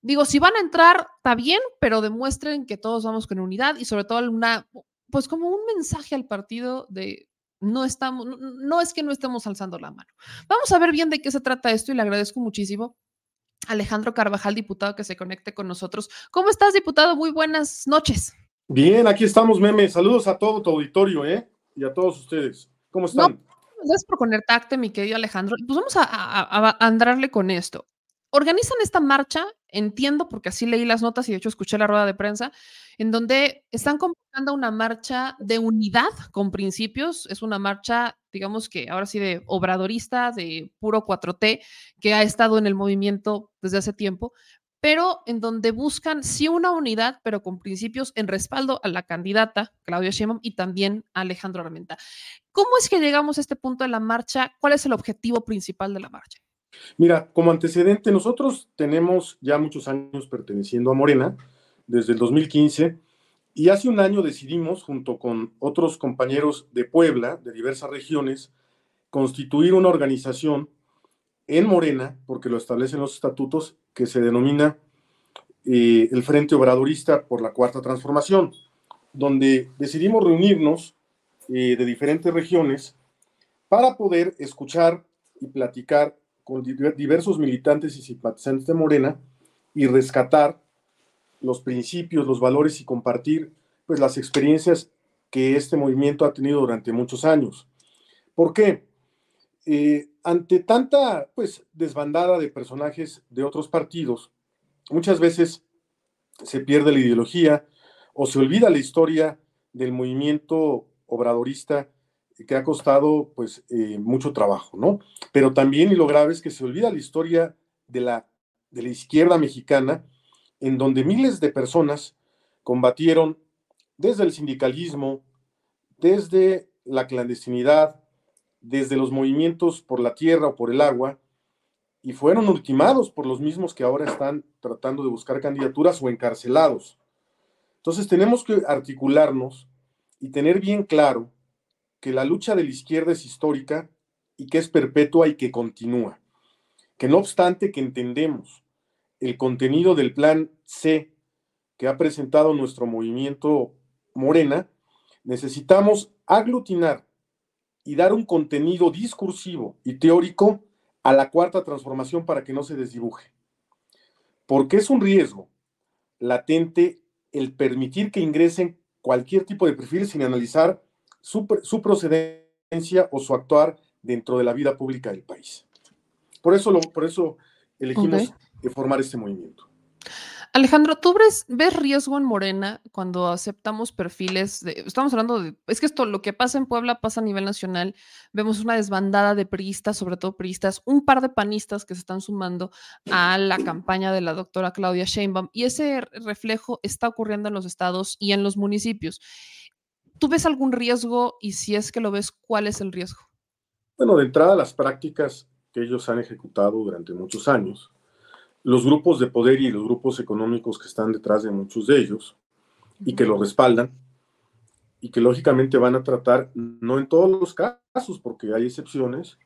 Digo, si van a entrar, está bien, pero demuestren que todos vamos con unidad y sobre todo una, pues como un mensaje al partido de no estamos, no es que no estemos alzando la mano. Vamos a ver bien de qué se trata esto y le agradezco muchísimo. Alejandro Carvajal, diputado, que se conecte con nosotros. ¿Cómo estás, diputado? Muy buenas noches. Bien, aquí estamos, Meme. Saludos a todo tu auditorio, ¿eh? Y a todos ustedes. ¿Cómo están? gracias por conectarte, mi querido Alejandro. Pues vamos a, a andarle con esto. Organizan esta marcha, entiendo, porque así leí las notas y de hecho escuché la rueda de prensa, en donde están convocando una marcha de unidad con principios. Es una marcha, digamos que ahora sí, de obradorista, de puro 4T, que ha estado en el movimiento desde hace tiempo, pero en donde buscan sí una unidad, pero con principios en respaldo a la candidata Claudia Sheinbaum y también a Alejandro Armenta. ¿Cómo es que llegamos a este punto de la marcha? ¿Cuál es el objetivo principal de la marcha? Mira, como antecedente, nosotros tenemos ya muchos años perteneciendo a Morena, desde el 2015, y hace un año decidimos, junto con otros compañeros de Puebla, de diversas regiones, constituir una organización en Morena, porque lo establecen los estatutos, que se denomina eh, el Frente Obradorista por la Cuarta Transformación, donde decidimos reunirnos eh, de diferentes regiones para poder escuchar y platicar con diversos militantes y simpatizantes de Morena y rescatar los principios, los valores y compartir pues las experiencias que este movimiento ha tenido durante muchos años. ¿Por qué? Eh, ante tanta pues desbandada de personajes de otros partidos, muchas veces se pierde la ideología o se olvida la historia del movimiento obradorista que ha costado pues eh, mucho trabajo, ¿no? Pero también, y lo grave es que se olvida la historia de la, de la izquierda mexicana, en donde miles de personas combatieron desde el sindicalismo, desde la clandestinidad, desde los movimientos por la tierra o por el agua, y fueron ultimados por los mismos que ahora están tratando de buscar candidaturas o encarcelados. Entonces tenemos que articularnos y tener bien claro que la lucha de la izquierda es histórica y que es perpetua y que continúa. Que no obstante que entendemos el contenido del plan C que ha presentado nuestro movimiento Morena, necesitamos aglutinar y dar un contenido discursivo y teórico a la cuarta transformación para que no se desdibuje. Porque es un riesgo latente el permitir que ingresen cualquier tipo de perfil sin analizar su, su, procedencia o su actuar dentro de la vida pública del país. Por eso, lo, por eso elegimos okay. formar este movimiento. Alejandro, ¿tú ves, ves, riesgo en Morena cuando aceptamos perfiles de, estamos hablando de, es que esto, lo que pasa en Puebla pasa a nivel nacional, vemos una desbandada de priistas, sobre todo priistas, un par de panistas que se están sumando a la campaña de la doctora Claudia Sheinbaum y ese reflejo está ocurriendo en los estados y en los municipios. ¿Tú ves algún riesgo y si es que lo ves, cuál es el riesgo? Bueno, de entrada las prácticas que ellos han ejecutado durante muchos años, los grupos de poder y los grupos económicos que están detrás de muchos de ellos y que lo respaldan y que lógicamente van a tratar, no en todos los casos, porque hay excepciones,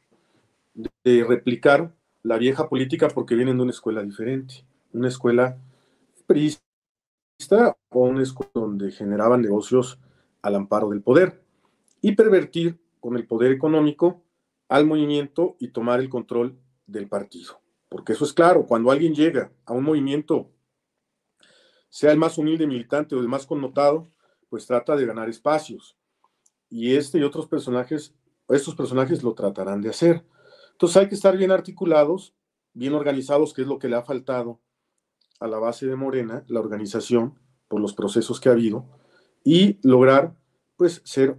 de replicar la vieja política porque vienen de una escuela diferente, una escuela priista o una escuela donde generaban negocios al amparo del poder y pervertir con el poder económico al movimiento y tomar el control del partido. Porque eso es claro, cuando alguien llega a un movimiento, sea el más humilde militante o el más connotado, pues trata de ganar espacios. Y este y otros personajes, estos personajes lo tratarán de hacer. Entonces hay que estar bien articulados, bien organizados, que es lo que le ha faltado a la base de Morena, la organización, por los procesos que ha habido, y lograr, pues, ser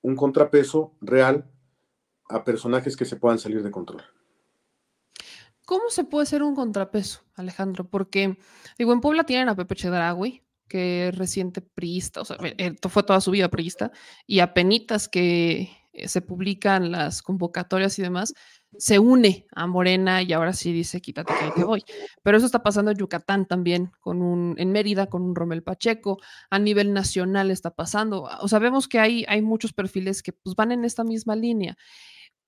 un contrapeso real a personajes que se puedan salir de control. ¿Cómo se puede ser un contrapeso, Alejandro? Porque, digo, en Puebla tienen a Pepe Chedragui, que es reciente priista, o sea, fue toda su vida priista, y a penitas que eh, se publican las convocatorias y demás, se une a Morena y ahora sí dice, quítate que ahí te voy. Pero eso está pasando en Yucatán también, con un, en Mérida con un Romel Pacheco, a nivel nacional está pasando. O sea, vemos que hay, hay muchos perfiles que pues, van en esta misma línea.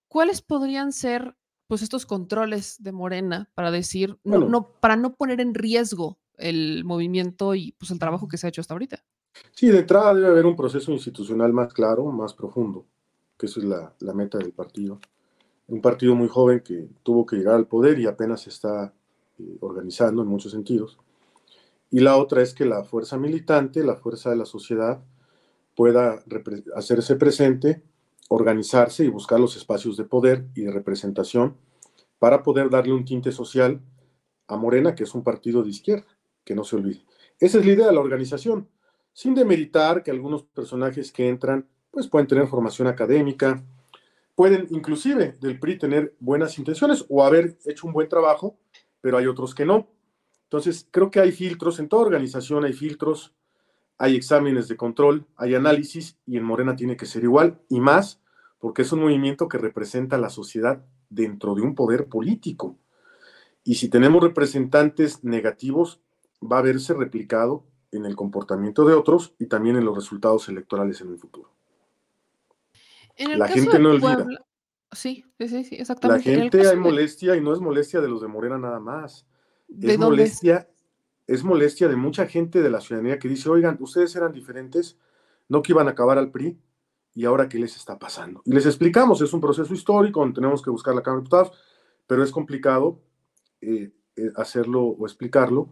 ¿Cuáles podrían ser pues estos controles de Morena para decir, bueno, no, no, para no poner en riesgo el movimiento y pues el trabajo que se ha hecho hasta ahorita. Sí, de entrada debe haber un proceso institucional más claro, más profundo, que esa es la, meta del partido. Un partido muy joven que tuvo que llegar al poder y apenas está eh, organizando en muchos sentidos. Y la otra es que la fuerza militante, la fuerza de la sociedad, pueda hacerse presente organizarse y buscar los espacios de poder y de representación para poder darle un tinte social a Morena, que es un partido de izquierda, que no se olvide. Esa es la idea de la organización, sin demeritar que algunos personajes que entran, pues pueden tener formación académica, pueden inclusive del PRI tener buenas intenciones o haber hecho un buen trabajo, pero hay otros que no. Entonces, creo que hay filtros, en toda organización hay filtros, hay exámenes de control, hay análisis y en Morena tiene que ser igual y más porque es un movimiento que representa a la sociedad dentro de un poder político. Y si tenemos representantes negativos, va a verse replicado en el comportamiento de otros y también en los resultados electorales en el futuro. En el la gente no olvida. Puebla... Sí, sí, sí, exactamente. La gente hay molestia y no es molestia de los de Morena nada más. ¿De es dónde? molestia, es molestia de mucha gente de la ciudadanía que dice, oigan, ustedes eran diferentes, no que iban a acabar al PRI, y ahora qué les está pasando. Y les explicamos, es un proceso histórico, tenemos que buscar la Cámara de Diputados, pero es complicado eh, eh, hacerlo o explicarlo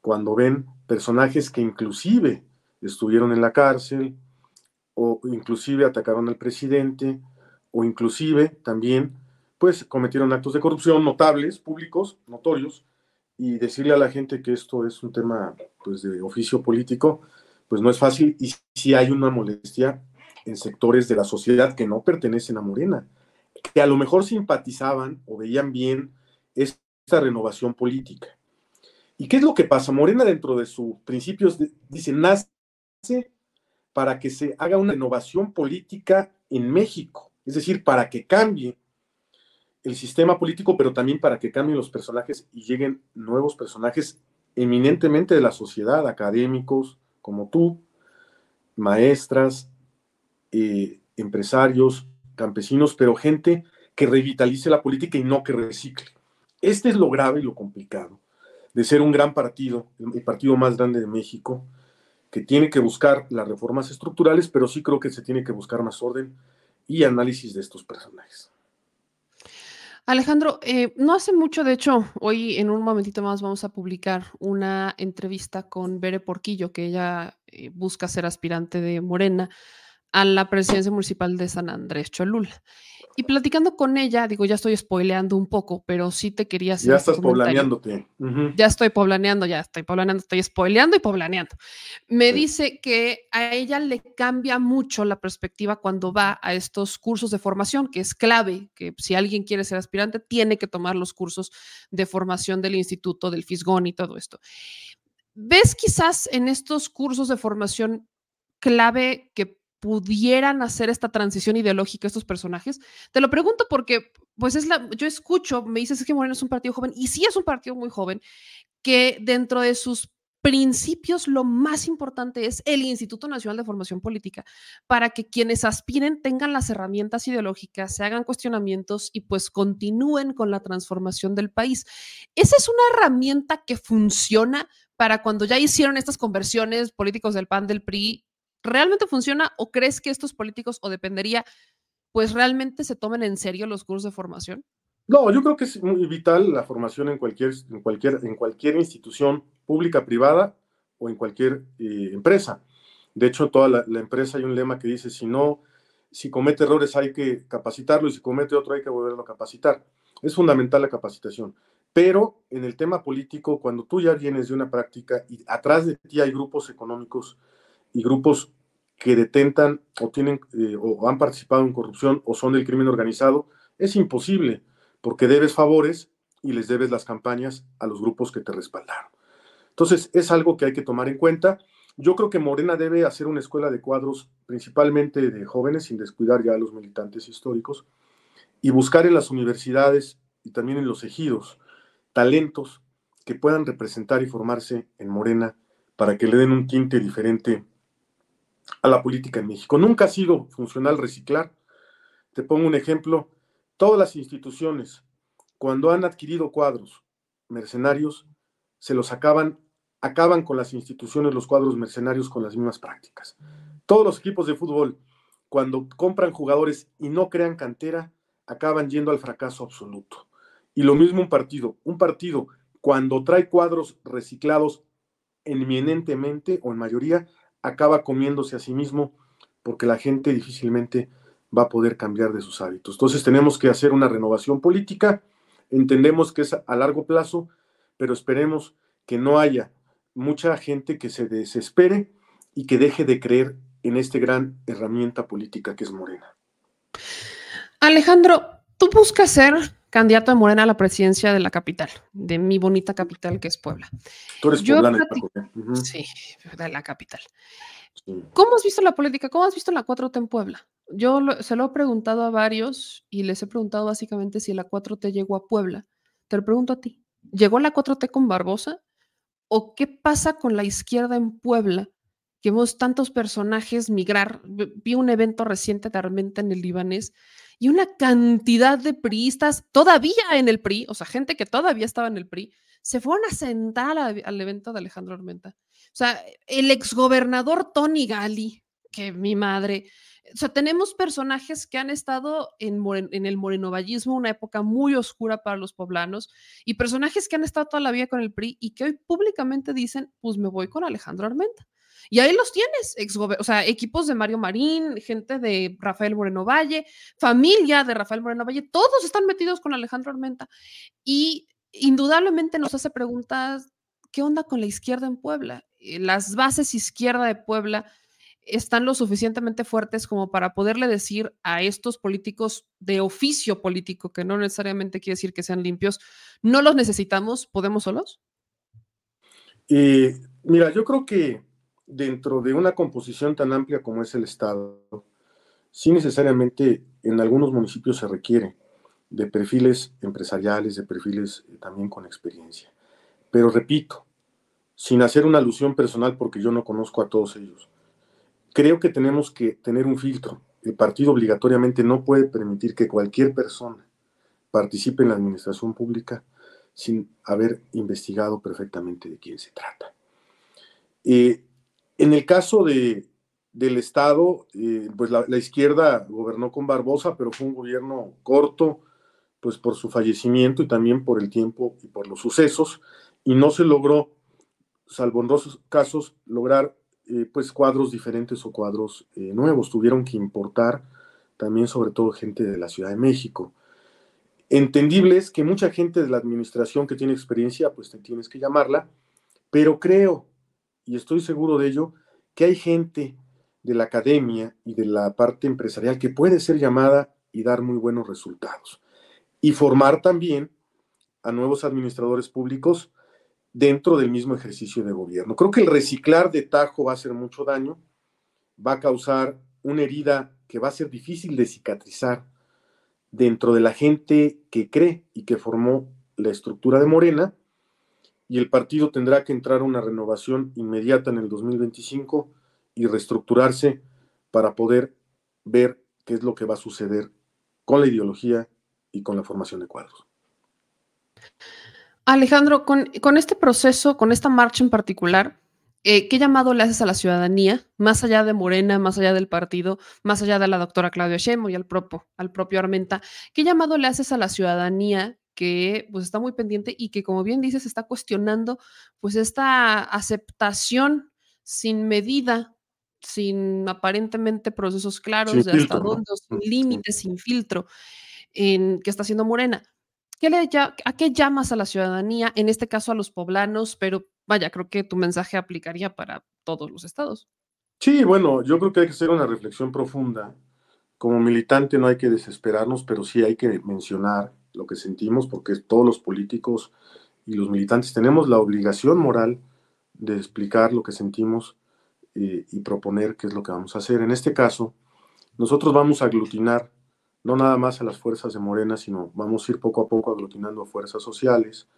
cuando ven personajes que inclusive estuvieron en la cárcel o inclusive atacaron al presidente o inclusive también pues cometieron actos de corrupción notables, públicos, notorios, y decirle a la gente que esto es un tema pues de oficio político, pues no es fácil y si hay una molestia en sectores de la sociedad que no pertenecen a Morena, que a lo mejor simpatizaban o veían bien esta renovación política. ¿Y qué es lo que pasa? Morena dentro de sus principios dice, nace para que se haga una renovación política en México, es decir, para que cambie. el sistema político, pero también para que cambien los personajes y lleguen nuevos personajes eminentemente de la sociedad, académicos como tú, maestras, eh, empresarios, campesinos, pero gente que revitalice la política y no que recicle. Este es lo grave y lo complicado de ser un gran partido, el partido más grande de México, que tiene que buscar las reformas estructurales, pero sí creo que se tiene que buscar más orden y análisis de estos personajes. Alejandro, eh, no hace mucho, de hecho, hoy en un momentito más vamos a publicar una entrevista con Bere Porquillo, que ella eh, busca ser aspirante de Morena a la presidencia municipal de San Andrés Cholula. Y platicando con ella, digo, ya estoy spoileando un poco, pero sí te quería hacer. Ya este estás poblaneándote. Ya estoy poblaneando, ya estoy poblaneando, estoy spoileando y poblaneando. Me dice que a ella le cambia mucho la perspectiva cuando va a estos cursos de formación, que es clave, que si alguien quiere ser aspirante, tiene que tomar los cursos de formación del instituto, del Fisgón y todo esto. ¿Ves quizás en estos cursos de formación clave que pudieran hacer esta transición ideológica estos personajes? Te lo pregunto porque, pues es la, yo escucho, me dices que Moreno es un partido joven, y sí es un partido muy joven, que dentro de sus principios lo más importante es el Instituto Nacional de Formación Política, para que quienes aspiren tengan las herramientas ideológicas, se hagan cuestionamientos y pues continúen con la transformación del país. Esa es una herramienta que funciona para cuando ya hicieron estas conversiones políticos del PAN, del PRI ¿realmente funciona o crees que estos políticos, o dependería, pues realmente se tomen en serio los cursos de formación? No, yo creo que es muy vital la formación en cualquier, en cualquier, en cualquier institución pública, privada o en cualquier eh, empresa. De hecho, toda la, la, empresa hay un lema que dice, si no, si comete errores hay que capacitarlo y si comete otro hay que volverlo a capacitar. Es fundamental la capacitación. Pero en el tema político, cuando tú ya vienes de una práctica y atrás de ti hay grupos económicos y grupos que detentan o tienen eh, o han participado en corrupción o son del crimen organizado, es imposible porque debes favores y les debes las campañas a los grupos que te respaldaron. Entonces, es algo que hay que tomar en cuenta. Yo creo que Morena debe hacer una escuela de cuadros principalmente de jóvenes, sin descuidar ya a los militantes históricos, y buscar en las universidades y también en los ejidos talentos que puedan representar y formarse en Morena para que le den un tinte diferente a la política en México. Nunca ha sido funcional reciclar. Te pongo un ejemplo. Todas las instituciones, cuando han adquirido cuadros mercenarios, se los acaban, acaban con las instituciones los cuadros mercenarios con las mismas prácticas. Todos los equipos de fútbol, cuando compran jugadores y no crean cantera, acaban yendo al fracaso absoluto. Y lo mismo un partido. Un partido, cuando trae cuadros reciclados eminentemente o en mayoría, acaba comiéndose a sí mismo porque la gente difícilmente va a poder cambiar de sus hábitos. Entonces tenemos que hacer una renovación política, entendemos que es a largo plazo, pero esperemos que no haya mucha gente que se desespere y que deje de creer en esta gran herramienta política que es Morena. Alejandro, tú buscas ser candidato de Morena a la presidencia de la capital, de mi bonita capital que es Puebla. Tú eres poblana, Sí, de la capital. ¿Cómo has visto la política? ¿Cómo has visto la 4T en Puebla? Yo se lo he preguntado a varios y les he preguntado básicamente si la 4T llegó a Puebla. Te lo pregunto a ti. ¿Llegó la 4T con Barbosa? ¿O qué pasa con la izquierda en Puebla? Que vemos tantos personajes migrar. Vi un evento reciente de Armenta en el libanés y una cantidad de priistas todavía en el PRI, o sea, gente que todavía estaba en el PRI, se fueron a sentar al, evento de Alejandro Armenta. O sea, el exgobernador Tony Gali, que mi madre, o sea, tenemos personajes que han estado en, en, el morenovallismo, una época muy oscura para los poblanos, y personajes que han estado toda la vida con el PRI y que hoy públicamente dicen, pues me voy con Alejandro Armenta. Y ahí los tienes, ex o sea, equipos de Mario Marín, gente de Rafael Moreno Valle, familia de Rafael Moreno Valle, todos están metidos con Alejandro Armenta. Y indudablemente nos hace preguntas, ¿qué onda con la izquierda en Puebla? Eh, las bases izquierda de Puebla están lo suficientemente fuertes como para poderle decir a estos políticos de oficio político, que no necesariamente quiere decir que sean limpios, no los necesitamos, ¿podemos solos? Eh, mira, yo creo que dentro de una composición tan amplia como es el Estado, sí necesariamente en algunos municipios se requiere de perfiles empresariales, de perfiles eh, también con experiencia. Pero repito, sin hacer una alusión personal porque yo no conozco a todos ellos, creo que tenemos que tener un filtro. El partido obligatoriamente no puede permitir que cualquier persona participe en la administración pública sin haber investigado perfectamente de quién se trata. Eh, en el caso de, del Estado, eh, pues la, izquierda gobernó con Barbosa, pero fue un gobierno corto, pues por su fallecimiento y también por el tiempo y por los sucesos, y no se logró, salvo en dos casos, lograr eh, pues cuadros diferentes o cuadros eh, nuevos. Tuvieron que importar también sobre todo gente de la Ciudad de México. Entendible es que mucha gente de la administración que tiene experiencia, pues te tienes que llamarla, pero creo, y estoy seguro de ello, que hay gente de la academia y de la parte empresarial que puede ser llamada y dar muy buenos resultados. Y formar también a nuevos administradores públicos dentro del mismo ejercicio de gobierno. Creo que el reciclar de tajo va a hacer mucho daño, va a causar una herida que va a ser difícil de cicatrizar dentro de la gente que cree y que formó la estructura de Morena, y el partido tendrá que entrar a una renovación inmediata en el 2025 y reestructurarse para poder ver qué es lo que va a suceder con la ideología y con la formación de cuadros. Alejandro, con, este proceso, con esta marcha en particular, eh, ¿qué llamado le haces a la ciudadanía, más allá de Morena, más allá del partido, más allá de la doctora Claudia Sheinbaum y al propio, al propio Armenta? ¿Qué llamado le haces a la ciudadanía que pues está muy pendiente y que como bien dices está cuestionando pues esta aceptación sin medida sin aparentemente procesos claros de hasta dónde, sin límites, sin filtro, en, que está haciendo Morena. ¿Qué le, ¿A qué llamas a la ciudadanía, en este caso a los poblanos? Pero vaya, creo que tu mensaje aplicaría para todos los estados. Sí, bueno, yo creo que hay que hacer una reflexión profunda. Como militante no hay que desesperarnos, pero sí hay que mencionar lo que sentimos, porque todos los políticos y los militantes tenemos la obligación moral de explicar lo que sentimos y proponer qué es lo que vamos a hacer. En este caso, nosotros vamos a aglutinar no nada más a las fuerzas de Morena, sino vamos a ir poco a poco aglutinando a fuerzas sociales,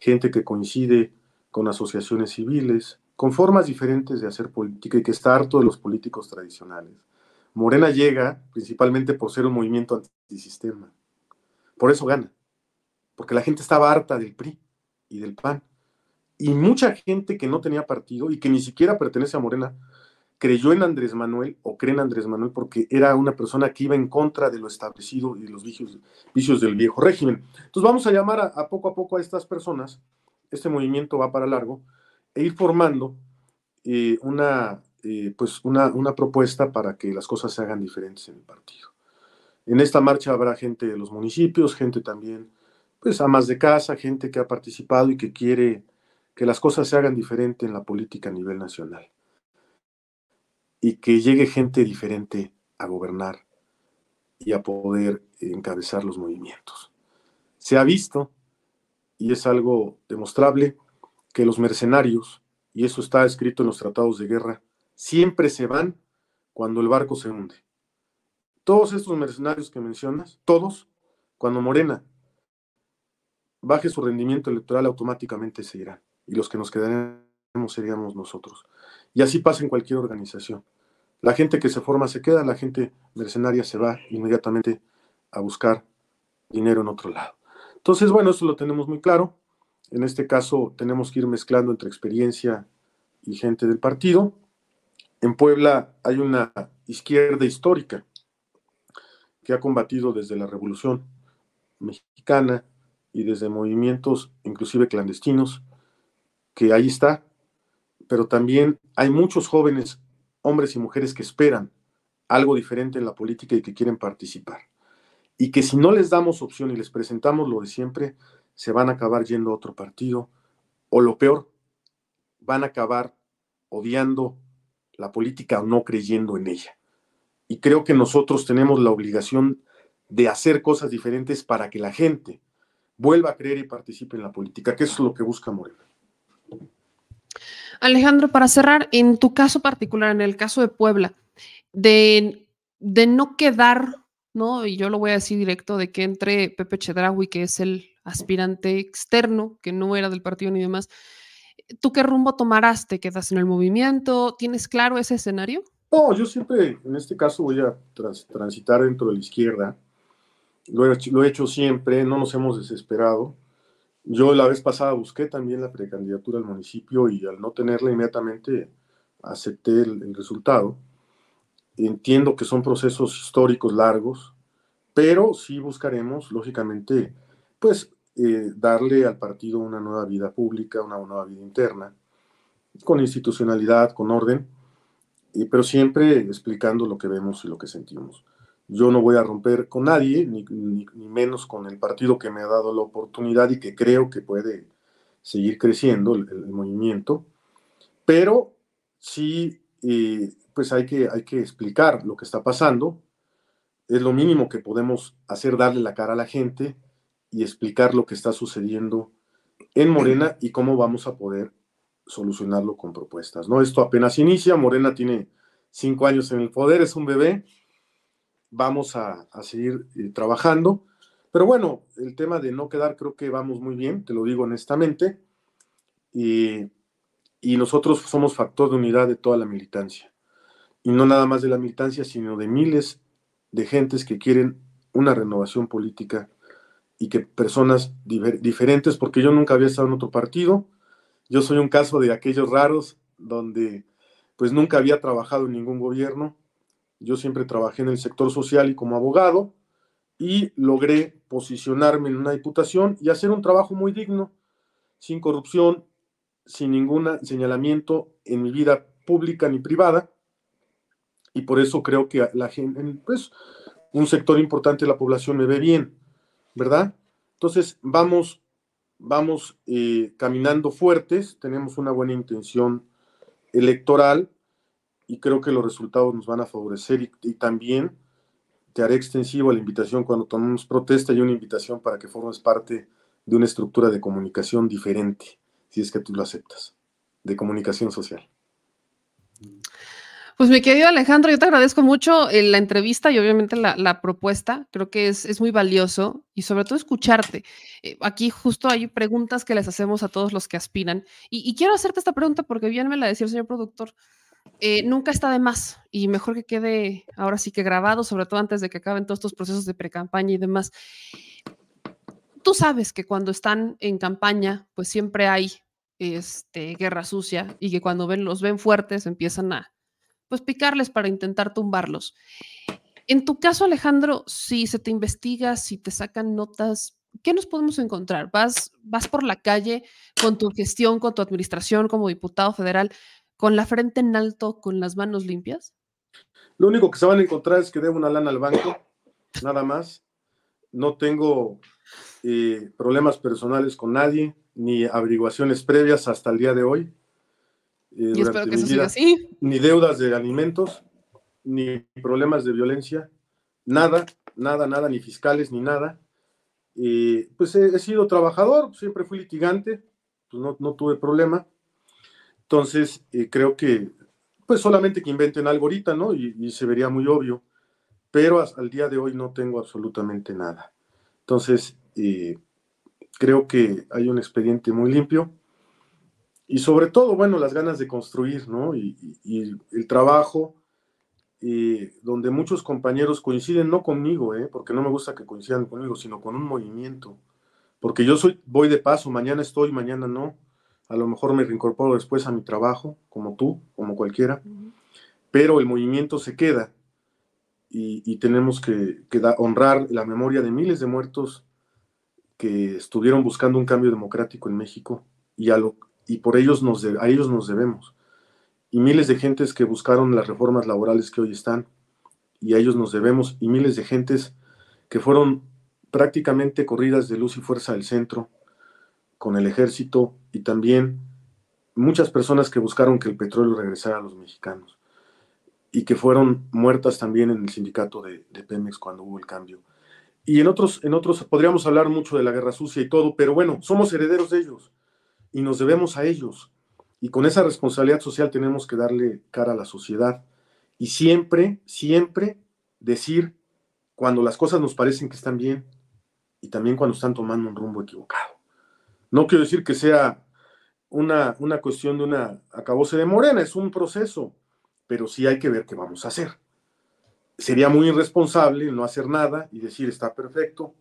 gente que coincide con asociaciones civiles, con formas diferentes de hacer política y que está harto de los políticos tradicionales. Morena llega principalmente por ser un movimiento antisistema. Por eso gana. Porque la gente estaba harta del PRI y del PAN y mucha gente que no tenía partido y que ni siquiera pertenece a Morena, creyó en Andrés Manuel o cree en Andrés Manuel porque era una persona que iba en contra de lo establecido y de los vicios, vicios del viejo régimen. Entonces vamos a llamar a, poco a poco a estas personas, este movimiento va para largo, e ir formando eh, una, eh, pues una, una propuesta para que las cosas se hagan diferentes en el partido. En esta marcha habrá gente de los municipios, gente también, pues amas de casa, gente que ha participado y que quiere que las cosas se hagan diferente en la política a nivel nacional y que llegue gente diferente a gobernar y a poder encabezar los movimientos. Se ha visto, y es algo demostrable, que los mercenarios, y eso está escrito en los tratados de guerra, siempre se van cuando el barco se hunde. Todos estos mercenarios que mencionas, todos, cuando Morena baje su rendimiento electoral, automáticamente se irán y los que nos quedaremos seríamos nosotros. Y así pasa en cualquier organización. La gente que se forma se queda, la gente mercenaria se va inmediatamente a buscar dinero en otro lado. Entonces, bueno, eso lo tenemos muy claro. En este caso tenemos que ir mezclando entre experiencia y gente del partido. En Puebla hay una izquierda histórica que ha combatido desde la Revolución Mexicana y desde movimientos inclusive clandestinos que ahí está, pero también hay muchos jóvenes, hombres y mujeres que esperan algo diferente en la política y que quieren participar. Y que si no les damos opción y les presentamos lo de siempre, se van a acabar yendo a otro partido, o lo peor, van a acabar odiando la política o no creyendo en ella. Y creo que nosotros tenemos la obligación de hacer cosas diferentes para que la gente vuelva a creer y participe en la política, que es lo que busca Morena. Alejandro, para cerrar, en tu caso particular, en el caso de Puebla, de, de no quedar ¿no? Y yo lo voy a decir directo de que entre Pepe Chedraui, que es el aspirante externo, que no era del partido ni demás, ¿tú qué rumbo tomarás? ¿Te quedas en el movimiento? ¿Tienes claro ese escenario? No, yo siempre, en este caso, voy a trans- transitar dentro de la izquierda. Lo he, hecho- siempre, no nos hemos desesperado. Yo la vez pasada busqué también la precandidatura al municipio y al no tenerla inmediatamente acepté el, el resultado. Entiendo que son procesos históricos largos, pero sí buscaremos, lógicamente, pues eh, darle al partido una nueva vida pública, una nueva vida interna, con institucionalidad, con orden, pero siempre explicando lo que vemos y lo que sentimos. Yo no voy a romper con nadie, ni, ni- menos con el partido que me ha dado la oportunidad y que creo que puede seguir creciendo el, el movimiento, pero sí, eh, pues hay que, hay que explicar lo que está pasando. Es lo mínimo que podemos hacer, darle la cara a la gente y explicar lo que está sucediendo en Morena y cómo vamos a poder solucionarlo con propuestas. ¿no? Esto apenas inicia, Morena tiene cinco años en el poder, es un bebé, vamos a, a seguir eh, trabajando, pero bueno, el tema de no quedar creo que vamos muy bien, te lo digo honestamente, y, y nosotros somos factor de unidad de toda la militancia, y no nada más de la militancia, sino de miles de gentes que quieren una renovación política y que personas diferentes, porque yo nunca había estado en otro partido, yo soy un caso de aquellos raros donde pues nunca había trabajado en ningún gobierno. Yo siempre trabajé en el sector social y como abogado y logré posicionarme en una diputación y hacer un trabajo muy digno, sin corrupción, sin ningún señalamiento en mi vida pública ni privada. Y por eso creo que la gente, pues un sector importante de la población me ve bien, ¿verdad? Entonces vamos vamos eh, caminando fuertes, tenemos una buena intención electoral y creo que los resultados nos van a favorecer y, también te haré extensivo la invitación cuando tomemos protesta y una invitación para que formes parte de una estructura de comunicación diferente, si es que tú lo aceptas, de comunicación social. Pues mi querido Alejandro, yo te agradezco mucho eh, la entrevista y obviamente la, propuesta. Creo que es, es, muy valioso y sobre todo escucharte. Eh, aquí justo hay preguntas que les hacemos a todos los que aspiran. Y, quiero hacerte esta pregunta porque bien me la decía el señor productor. Eh, nunca está de más y mejor que quede ahora sí que grabado, sobre todo antes de que acaben todos estos procesos de pre-campaña y demás. Tú sabes que cuando están en campaña, pues siempre hay este, guerra sucia y que cuando ven, los ven fuertes empiezan a, pues picarles para intentar tumbarlos. En tu caso, Alejandro, si se te investiga, si te sacan notas, ¿qué nos podemos encontrar? ¿Vas, vas por la calle con tu gestión, con tu administración como diputado federal, con la frente en alto, con las manos limpias? Lo único que se van a encontrar es que debo una lana al banco, nada más. No tengo eh, problemas personales con nadie, ni averiguaciones previas hasta el día de hoy. Eh, y espero que eso siga así. Ni deudas de alimentos, ni problemas de violencia, nada, nada, nada, ni fiscales, ni nada. Eh, pues he, he, sido trabajador, siempre fui litigante, pues no, no tuve problema. Entonces, eh, creo que, pues solamente que inventen algo ahorita, ¿no? Y, y se vería muy obvio. Pero hasta al día de hoy no tengo absolutamente nada. Entonces, eh, creo que hay un expediente muy limpio y sobre todo, bueno, las ganas de construir, ¿no? Y, y, y el trabajo, eh, donde muchos compañeros coinciden, no conmigo, ¿eh? Porque no me gusta que coincidan conmigo, sino con un movimiento. Porque yo soy, voy de paso, mañana estoy, mañana no. A lo mejor me reincorporo después a mi trabajo, como tú, como cualquiera. Uh -huh. Pero el movimiento se queda y, y tenemos que, que da, honrar la memoria de miles de muertos que estuvieron buscando un cambio democrático en México y a lo, y por ellos nos a ellos nos debemos. Y miles de gentes que buscaron las reformas laborales que hoy están, y a ellos nos debemos, y miles de gentes que fueron prácticamente corridas de luz y fuerza del centro con el ejército, y también muchas personas que buscaron que el petróleo regresara a los mexicanos, y que fueron muertas también en el sindicato de, de Pemex cuando hubo el cambio. Y en otros, en otros podríamos hablar mucho de la guerra sucia y todo, pero bueno, somos herederos de ellos y nos debemos a ellos. Y con esa responsabilidad social tenemos que darle cara a la sociedad y siempre, siempre decir cuando las cosas nos parecen que están bien y también cuando están tomando un rumbo equivocado. No quiero decir que sea una, una cuestión de una acabose de morena, es un proceso, pero sí hay que ver qué vamos a hacer. Sería muy irresponsable no hacer nada y decir está perfecto,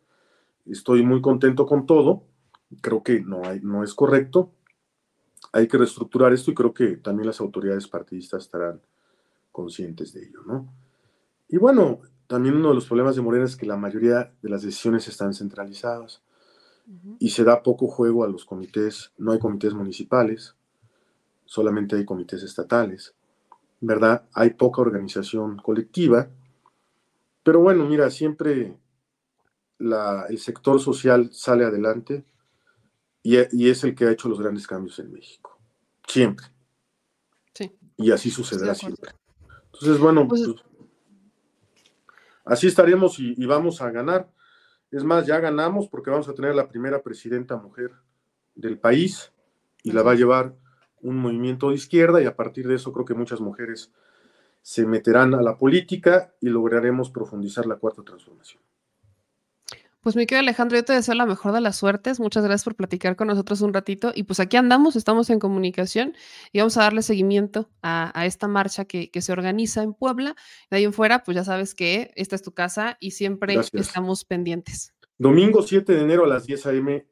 estoy muy contento con todo. Creo que no, hay, no es correcto. Hay que reestructurar esto y creo que también las autoridades partidistas estarán conscientes de ello, ¿no? Y bueno, también uno de los problemas de Morena es que la mayoría de las decisiones están centralizadas y se da poco juego a los comités, no hay comités municipales, solamente hay comités estatales, ¿verdad? Hay poca organización colectiva, pero bueno, mira, siempre el sector social sale adelante y, es el que ha hecho los grandes cambios en México. Siempre. Sí. Y así sucederá siempre. Entonces, bueno, pues, pues, así estaremos y, vamos a ganar. Es más, ya ganamos porque vamos a tener la primera presidenta mujer del país y la va a llevar un movimiento de izquierda y a partir de eso creo que muchas mujeres se meterán a la política y lograremos profundizar la cuarta transformación. Pues mi querido Alejandro, yo te deseo la mejor de las suertes. Muchas gracias por platicar con nosotros un ratito. Y pues aquí andamos, estamos en comunicación y vamos a darle seguimiento a, esta marcha que, se organiza en Puebla. De ahí en fuera, pues ya sabes que esta es tu casa y siempre estamos pendientes. Domingo 7 de enero a las 10 a.m.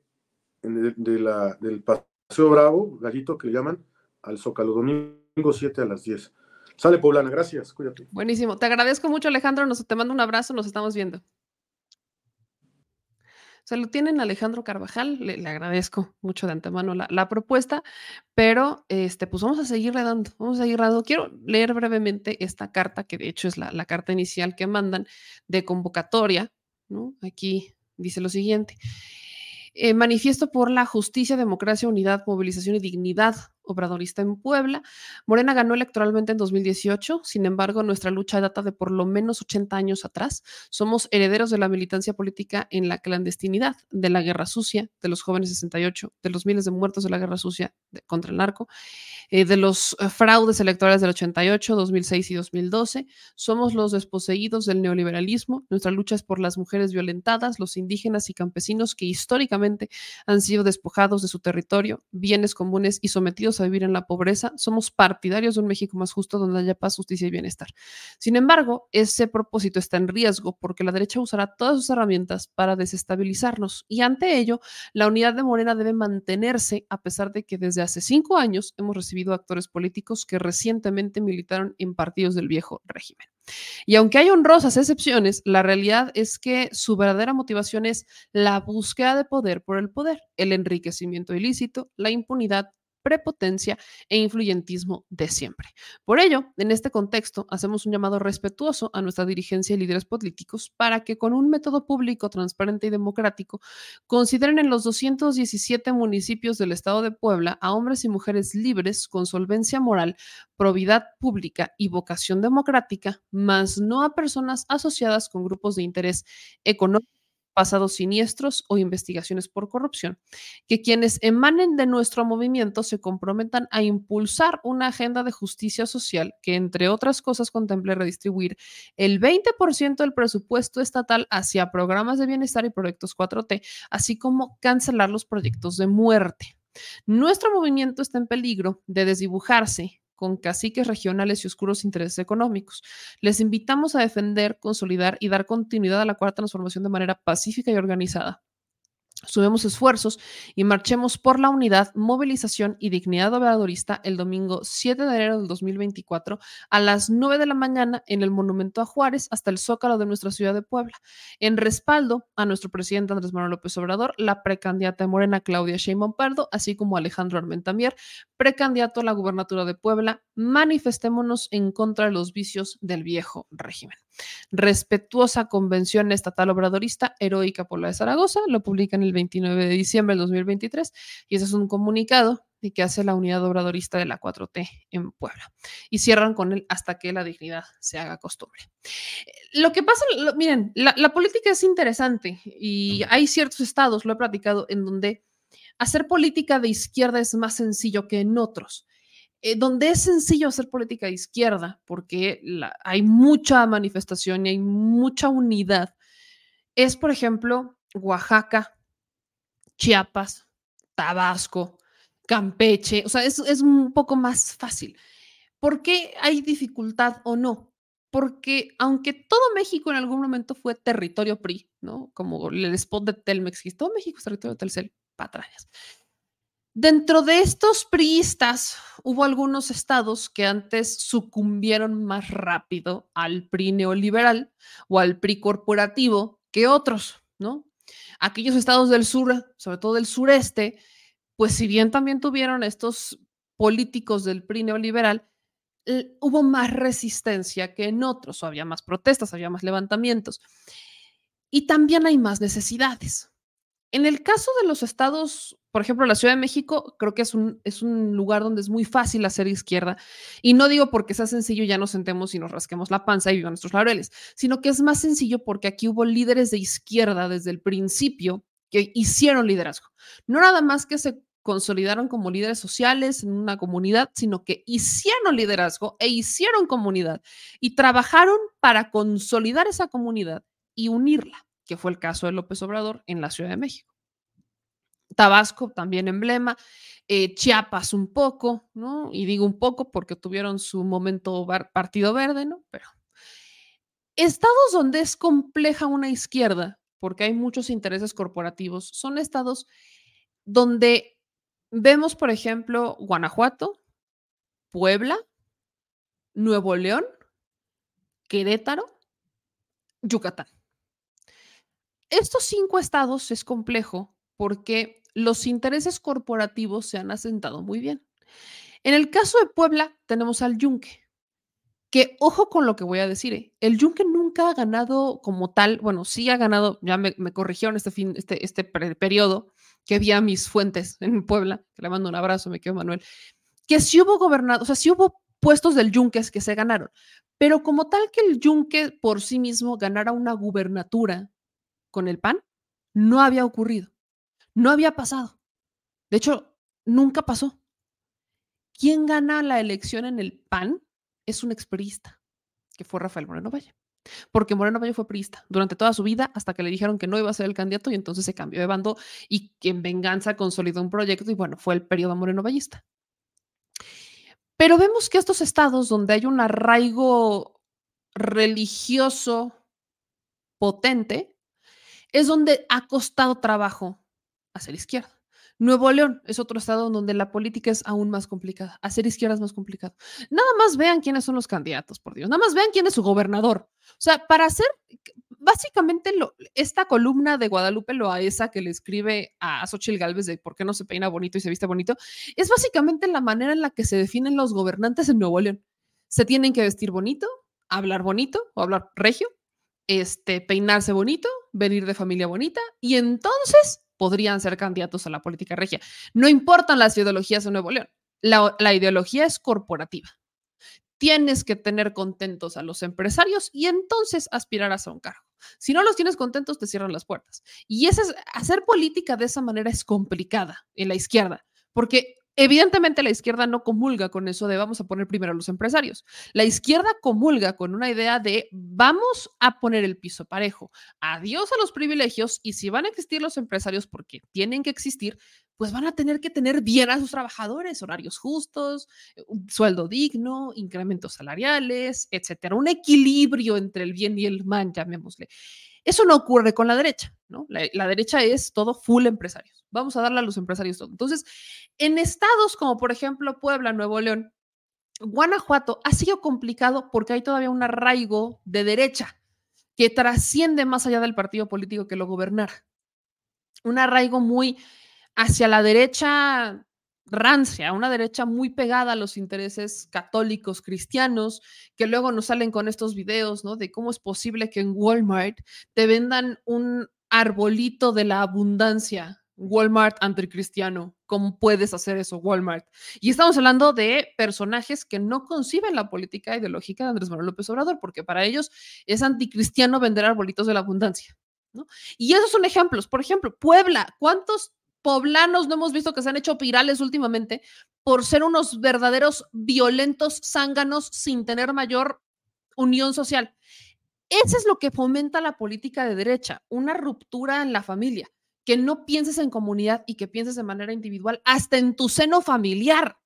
De, la, del Paseo Bravo, Gallito, que le llaman, al Zócalo. Domingo 7 a las 10. Sale Poblana, gracias, cuídate. Buenísimo. Te agradezco mucho, Alejandro. Nos, te mando un abrazo, nos estamos viendo. Se lo tienen Alejandro Carvajal, le, agradezco mucho de antemano la, propuesta, pero este, pues vamos a seguirle dando, vamos a seguir dando. Quiero leer brevemente esta carta, que de hecho es la, la carta inicial que mandan de convocatoria. Aquí dice lo siguiente. Eh, manifiesto por la justicia, democracia, unidad, movilización y dignidad obradorista en Puebla. Morena ganó electoralmente en 2018, sin embargo, nuestra lucha data de por lo menos 80 años atrás. Somos herederos de la militancia política en la clandestinidad, de la guerra sucia, de los jóvenes 68, de los miles de muertos de la guerra sucia contra el narco, eh, de los eh, fraudes electorales del 88, 2006 y 2012. Somos los desposeídos del neoliberalismo. Nuestra lucha es por las mujeres violentadas, los indígenas y campesinos que históricamente han sido despojados de su territorio, bienes comunes y sometidos a vivir en la pobreza, somos partidarios de un México más justo donde haya paz, justicia y bienestar. Sin embargo, ese propósito está en riesgo porque la derecha usará todas sus herramientas para desestabilizarnos y ante ello, la unidad de Morena debe mantenerse a pesar de que desde hace cinco años hemos recibido actores políticos que recientemente militaron en partidos del viejo régimen. Y aunque hay honrosas excepciones, la realidad es que su verdadera motivación es la búsqueda de poder por el poder, el enriquecimiento ilícito, la impunidad prepotencia e influyentismo de siempre. Por ello, en este contexto, hacemos un llamado respetuoso a nuestra dirigencia y líderes políticos para que con un método público, transparente y democrático consideren en los 217 municipios del estado de Puebla a hombres y mujeres libres con solvencia moral, probidad pública y vocación democrática, más no a personas asociadas con grupos de interés económico pasados siniestros o investigaciones por corrupción, que quienes emanen de nuestro movimiento se comprometan a impulsar una agenda de justicia social que, entre otras cosas, contemple redistribuir el 20% del presupuesto estatal hacia programas de bienestar y proyectos 4T, así como cancelar los proyectos de muerte. Nuestro movimiento está en peligro de desdibujarse con caciques regionales y oscuros intereses económicos. Les invitamos a defender, consolidar y dar continuidad a la cuarta transformación de manera pacífica y organizada. Sumemos esfuerzos y marchemos por la unidad, movilización y dignidad obradorista el domingo 7 de enero del 2024 a las 9 de la mañana en el Monumento a Juárez hasta el Zócalo de nuestra ciudad de Puebla. En respaldo a nuestro presidente Andrés Manuel López Obrador, la precandidata de Morena Claudia Sheinbaum Pardo, así como Alejandro Armentamier, precandidato a la gubernatura de Puebla, manifestémonos en contra de los vicios del viejo régimen. Respetuosa Convención Estatal Obradorista Heroica por la de Zaragoza, lo publica en el 29 de diciembre del 2023 y ese es un comunicado de que hace la unidad obradorista de la 4T en Puebla. Y cierran con él hasta que la dignidad se haga costumbre. Lo que pasa, miren, la, la política es interesante y hay ciertos estados, lo he platicado, en donde hacer política de izquierda es más sencillo que en otros. Eh, donde es sencillo hacer política de izquierda, porque hay mucha manifestación y hay mucha unidad, es, por ejemplo, Oaxaca, Chiapas, Tabasco, Campeche, o sea, es, un poco más fácil. ¿Por qué hay dificultad o no? Porque aunque todo México en algún momento fue territorio PRI, ¿no? Como el spot de Telmex, todo México es territorio de Telcel, patrañas. Dentro de estos priistas hubo algunos estados que antes sucumbieron más rápido al PRI neoliberal o al PRI corporativo que otros, ¿no? Aquellos estados del sur, sobre todo del sureste, pues si bien también tuvieron estos políticos del PRI neoliberal, hubo más resistencia que en otros, o había más protestas, había más levantamientos. Y también hay más necesidades. En el caso de los estados, por ejemplo, la Ciudad de México, creo que es un, es un lugar donde es muy fácil hacer izquierda. Y no digo porque sea sencillo, ya nos sentemos y nos rasquemos la panza y vivan nuestros laureles, sino que es más sencillo porque aquí hubo líderes de izquierda desde el principio que hicieron liderazgo. No nada más que se consolidaron como líderes sociales en una comunidad, sino que hicieron liderazgo e hicieron comunidad y trabajaron para consolidar esa comunidad y unirla, que fue el caso de López Obrador en la Ciudad de México. Tabasco también emblema, eh, Chiapas un poco, ¿no? Y digo un poco porque tuvieron su momento partido verde, ¿no? Pero estados donde es compleja una izquierda, porque hay muchos intereses corporativos, son estados donde vemos, por ejemplo, Guanajuato, Puebla, Nuevo León, Querétaro, Yucatán. Estos cinco estados es complejo porque los intereses corporativos se han asentado muy bien. En el caso de Puebla tenemos al Yunque, que ojo con lo que voy a decir, ¿eh? el Yunque nunca ha ganado como tal, bueno, sí ha ganado, ya me, me corrigieron este fin, este, este periodo que vi a mis fuentes en Puebla, que le mando un abrazo, me quedo Manuel, que sí hubo gobernado, o sea, sí hubo puestos del Yunque que se ganaron, pero como tal que el Yunque por sí mismo ganara una gubernatura con el PAN, no había ocurrido, no había pasado. De hecho, nunca pasó. ¿Quién gana la elección en el PAN? Es un experista, que fue Rafael Moreno Valle. Porque Moreno Valle fue priista durante toda su vida hasta que le dijeron que no iba a ser el candidato y entonces se cambió de bando y en venganza consolidó un proyecto y bueno, fue el periodo Moreno Vallista. Pero vemos que estos estados donde hay un arraigo religioso potente es donde ha costado trabajo hacer izquierda. Nuevo León es otro estado donde la política es aún más complicada. Hacer izquierda es más complicado. Nada más vean quiénes son los candidatos, por Dios. Nada más vean quién es su gobernador. O sea, para hacer, básicamente, esta columna de Guadalupe Loaesa que le escribe a Xochitl Galvez de por qué no se peina bonito y se viste bonito, es básicamente la manera en la que se definen los gobernantes en Nuevo León. Se tienen que vestir bonito, hablar bonito o hablar regio, este, peinarse bonito, venir de familia bonita y entonces podrían ser candidatos a la política regia. No importan las ideologías de Nuevo León, la, ideología es corporativa. Tienes que tener contentos a los empresarios y entonces aspirarás a un cargo. Si no los tienes contentos, te cierran las puertas. Y ese es, hacer política de esa manera es complicada en la izquierda, porque Evidentemente la izquierda no comulga con eso de vamos a poner primero a los empresarios. La izquierda comulga con una idea de vamos a poner el piso parejo. Adiós a los privilegios y si van a existir los empresarios porque tienen que existir, pues van a tener que tener bien a sus trabajadores, horarios justos, un sueldo digno, incrementos salariales, etcétera. Un equilibrio entre el bien y el mal, llamémosle. Eso no ocurre con la derecha, ¿no? La, la, derecha es todo full empresarios. Vamos a darle a los empresarios todo. Entonces, en estados como por ejemplo Puebla, Nuevo León, Guanajuato, ha sido complicado porque hay todavía un arraigo de derecha que trasciende más allá del partido político que lo gobernara. Un arraigo muy hacia la derecha rancia, una derecha muy pegada a los intereses católicos cristianos, que luego nos salen con estos videos, ¿no? De cómo es posible que en Walmart te vendan un arbolito de la abundancia, Walmart anticristiano. ¿Cómo puedes hacer eso, Walmart? Y estamos hablando de personajes que no conciben la política ideológica de Andrés Manuel López Obrador, porque para ellos es anticristiano vender arbolitos de la abundancia. Y esos son ejemplos. Por ejemplo, Puebla, ¿cuántos poblanos no hemos visto que se han hecho virales últimamente por ser unos verdaderos violentos zánganos sin tener mayor unión social. Eso es lo que fomenta la política de derecha, una ruptura en la familia, que no pienses en comunidad y que pienses de manera individual, hasta en tu seno familiar.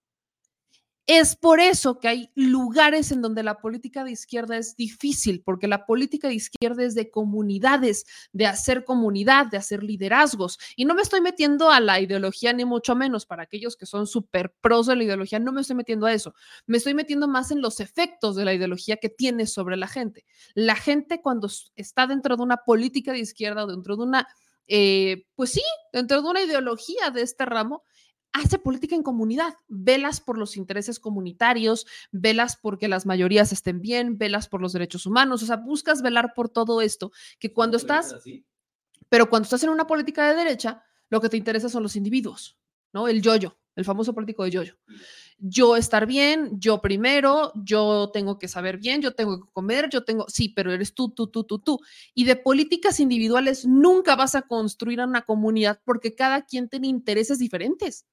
Es por eso que hay lugares en donde la política de izquierda es difícil, porque la política de izquierda es de comunidades, de hacer comunidad, de hacer liderazgos. Y no me estoy metiendo a la ideología, ni mucho menos para aquellos que son súper pros de la ideología, no me estoy metiendo a eso. Me estoy metiendo más en los efectos de la ideología que tiene sobre la gente. La gente cuando está dentro de una política de izquierda o dentro de una, eh, pues sí, dentro de una ideología de este ramo, hace política en comunidad, velas por los intereses comunitarios, velas porque las mayorías estén bien, velas por los derechos humanos, o sea, buscas velar por todo esto, que cuando estás, pero cuando estás en una política de derecha, lo que te interesa son los individuos, ¿no? El yoyo, el famoso político de yoyo. Yo estar bien, yo primero, yo tengo que saber bien, yo tengo que comer, yo tengo, sí, pero eres tú, tú, tú, tú, tú. Y de políticas individuales nunca vas a construir una comunidad porque cada quien tiene intereses diferentes.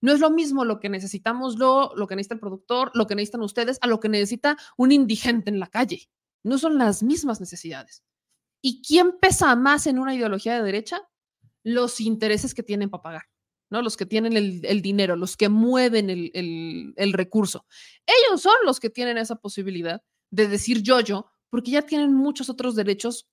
No es lo mismo lo que necesitamos lo, lo que necesita el productor, lo que necesitan ustedes, a lo que necesita un indigente en la calle. No son las mismas necesidades. ¿Y quién pesa más en una ideología de derecha? Los intereses que tienen para pagar, Los que tienen el, dinero, los que mueven el, recurso. Ellos son los que tienen esa posibilidad de decir yo, yo, porque ya tienen muchos otros derechos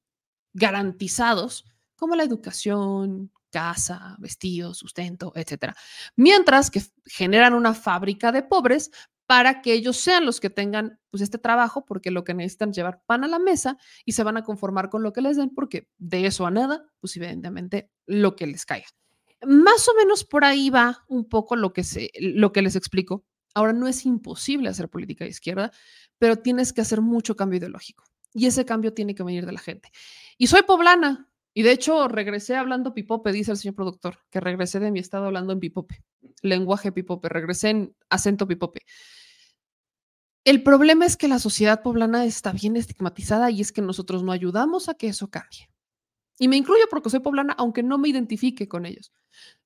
garantizados, como la educación, casa, vestido, sustento, etcétera. Mientras que generan una fábrica de pobres para que ellos sean los que tengan pues este trabajo porque lo que necesitan es llevar pan a la mesa y se van a conformar con lo que les den porque de eso a nada, pues evidentemente lo que les caiga. Más o menos por ahí va un poco lo que, se, lo que les explico. Ahora no es imposible hacer política de izquierda, pero tienes que hacer mucho cambio ideológico y ese cambio tiene que venir de la gente. Y soy poblana, y de hecho, regresé hablando pipope, dice el señor productor, que regresé de mi estado hablando en pipope, lenguaje pipope, regresé en acento pipope. El problema es que la sociedad poblana está bien estigmatizada y es que nosotros no ayudamos a que eso cambie. Y me incluyo porque soy poblana, aunque no me identifique con ellos.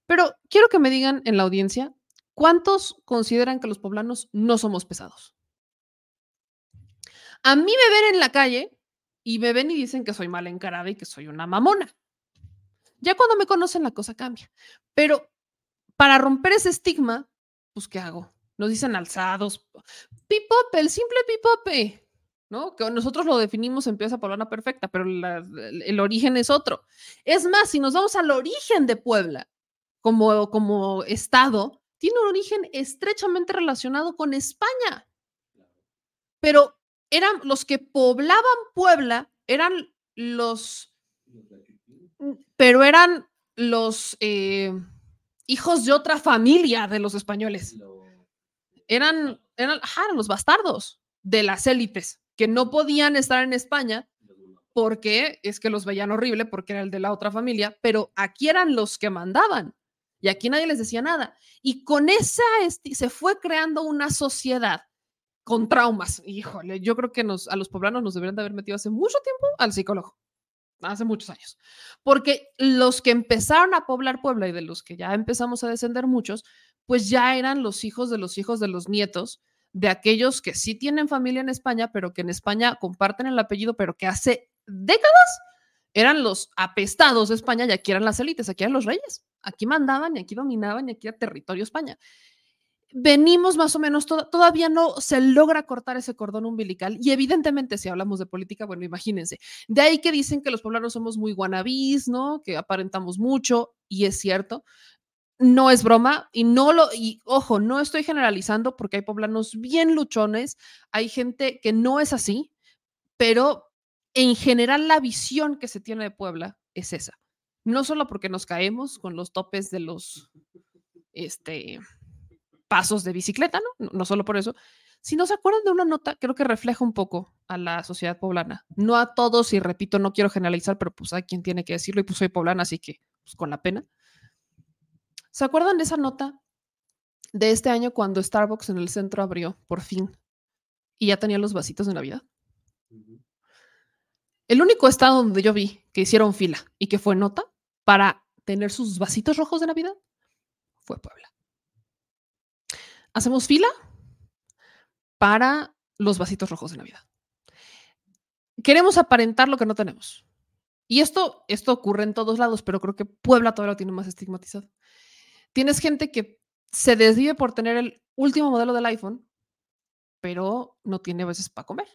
Pero quiero que me digan en la audiencia, ¿cuántos consideran que los poblanos no somos pesados? A mí me ven en la calle y me ven y dicen que soy mal encarada y que soy una mamona. Ya cuando me conocen la cosa cambia. Pero para romper ese estigma, pues ¿qué hago? Nos dicen alzados. Pipope, el simple pipope, ¿no? Que nosotros lo definimos en pieza poblana perfecta, pero el origen es otro. Es más, si nos vamos al origen de Puebla como, como estado, tiene un origen estrechamente relacionado con España. Pero eran los que poblaban Puebla, eran los, pero eran los eh, hijos de otra familia de los españoles. Eran, eran, eran los bastardos de las élites que no podían estar en España porque es que los veían horrible porque era el de la otra familia, pero aquí eran los que mandaban y aquí nadie les decía nada. Y con esa se fue creando una sociedad con traumas. Híjole, yo creo que nos, a los poblanos nos deberían de haber metido hace mucho tiempo al psicólogo, hace muchos años, porque los que empezaron a poblar Puebla y de los que ya empezamos a descender muchos, pues ya eran los hijos de los hijos de los nietos de aquellos que sí tienen familia en España, pero que en España comparten el apellido, pero que hace décadas eran los apestados de España y aquí eran las élites, aquí eran los reyes, aquí mandaban y aquí dominaban y aquí era territorio España venimos más o menos, todavía no se logra cortar ese cordón umbilical y evidentemente si hablamos de política, bueno, imagínense, de ahí que dicen que los poblanos somos muy guanabís, ¿no? Que aparentamos mucho y es cierto. No es broma y no lo, y ojo, no estoy generalizando porque hay poblanos bien luchones, hay gente que no es así, pero en general la visión que se tiene de Puebla es esa. No solo porque nos caemos con los topes de los, este, pasos de bicicleta, ¿no? ¿no? solo por eso. Si no se acuerdan de una nota, creo que refleja un poco a la sociedad poblana. No a todos, y repito, no quiero generalizar, pero pues hay quien tiene que decirlo, y pues soy poblana, así que pues con la pena. ¿Se acuerdan de esa nota de este año cuando Starbucks en el centro abrió, por fin, y ya tenía los vasitos de Navidad? El único estado donde yo vi que hicieron fila y que fue nota para tener sus vasitos rojos de Navidad fue Puebla. Hacemos fila para los vasitos rojos de Navidad. Queremos aparentar lo que no tenemos. Y esto, esto ocurre en todos lados, pero creo que Puebla todavía lo tiene más estigmatizado. Tienes gente que se desvive por tener el último modelo del iPhone, pero no tiene veces para comer.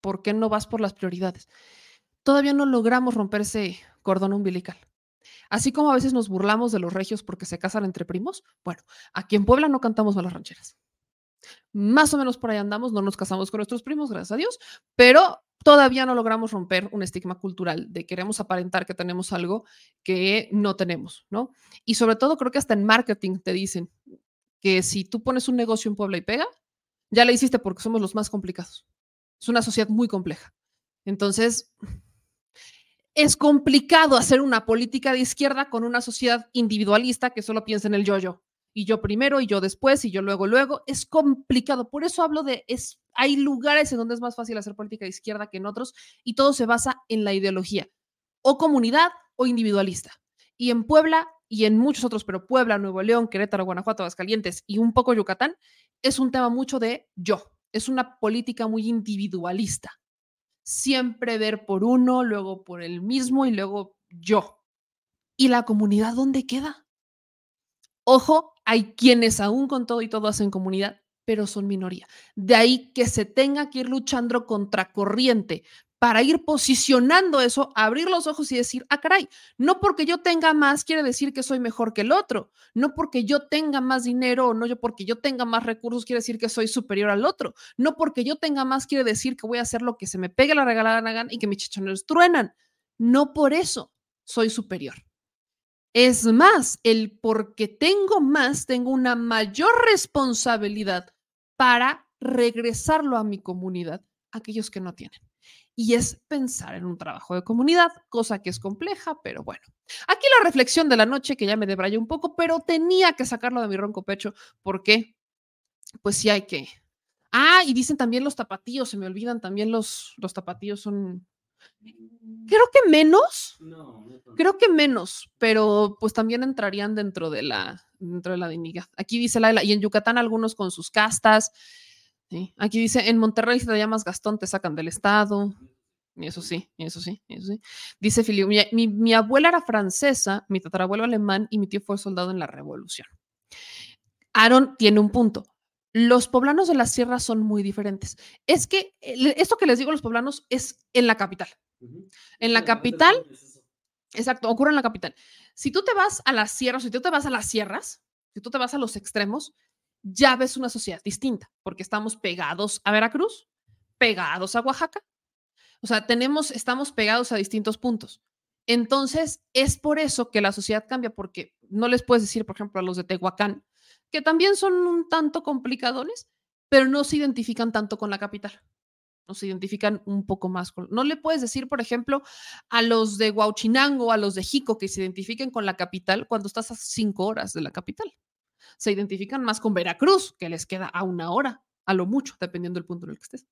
¿Por qué no vas por las prioridades? Todavía no logramos romper ese cordón umbilical. Así como a veces nos burlamos de los regios porque se casan entre primos, bueno, aquí en Puebla no cantamos malas rancheras. Más o menos por ahí andamos, no nos casamos con nuestros primos, gracias a Dios, pero todavía no logramos romper un estigma cultural de queremos aparentar que tenemos algo que no tenemos, ¿no? Y sobre todo creo que hasta en marketing te dicen que si tú pones un negocio en Puebla y pega, ya la hiciste porque somos los más complicados. Es una sociedad muy compleja. Entonces, es complicado hacer una política de izquierda con una sociedad individualista que solo piensa en el yo-yo y yo primero y yo después y yo luego luego. Es complicado. Por eso hablo de, es, hay lugares en donde es más fácil hacer política de izquierda que en otros y todo se basa en la ideología, o comunidad o individualista. Y en Puebla y en muchos otros, pero Puebla, Nuevo León, Querétaro, Guanajuato, Aguascalientes y un poco Yucatán, es un tema mucho de yo. Es una política muy individualista. Siempre ver por uno, luego por el mismo y luego yo. ¿Y la comunidad dónde queda? Ojo, hay quienes aún con todo y todo hacen comunidad, pero son minoría. De ahí que se tenga que ir luchando contra corriente para ir posicionando eso, abrir los ojos y decir, ah, caray, no porque yo tenga más quiere decir que soy mejor que el otro, no porque yo tenga más dinero o no yo porque yo tenga más recursos quiere decir que soy superior al otro, no porque yo tenga más quiere decir que voy a hacer lo que se me pegue la regalada gana y que mis chichones truenan, no por eso soy superior. Es más, el porque tengo más, tengo una mayor responsabilidad para regresarlo a mi comunidad, aquellos que no tienen. Y es pensar en un trabajo de comunidad, cosa que es compleja, pero bueno. Aquí la reflexión de la noche, que ya me debrayé un poco, pero tenía que sacarlo de mi ronco pecho. ¿Por qué? Pues sí hay que. Ah, y dicen también los tapatíos, se me olvidan también los, los tapatíos son Creo que menos. Creo que menos, pero pues también entrarían dentro de la, dentro de la dignidad. Aquí dice Laila, y en Yucatán algunos con sus castas. Aquí dice, en Monterrey si te llamas Gastón te sacan del estado. Y eso sí, eso sí, eso sí. Dice Filio, mi, mi, abuela era francesa, mi tatarabuelo alemán y mi tío fue soldado en la revolución. Aaron tiene un punto. Los poblanos de la sierra son muy diferentes. Es que esto que les digo a los poblanos es en la capital. En la capital, exacto, ocurre en la capital. Si tú te vas a las sierras, si tú te vas a las sierras, si tú te vas a los extremos, ya ves una sociedad distinta, porque estamos pegados a Veracruz, pegados a Oaxaca. O sea, tenemos, estamos pegados a distintos puntos. Entonces, es por eso que la sociedad cambia, porque no les puedes decir, por ejemplo, a los de Tehuacán, que también son un tanto complicadones, pero no se identifican tanto con la capital nos identifican un poco más con... No le puedes decir, por ejemplo, a los de Huauchinango, a los de Jico, que se identifiquen con la capital cuando estás a cinco horas de la capital. Se identifican más con Veracruz, que les queda a una hora, a lo mucho, dependiendo del punto en el que estés.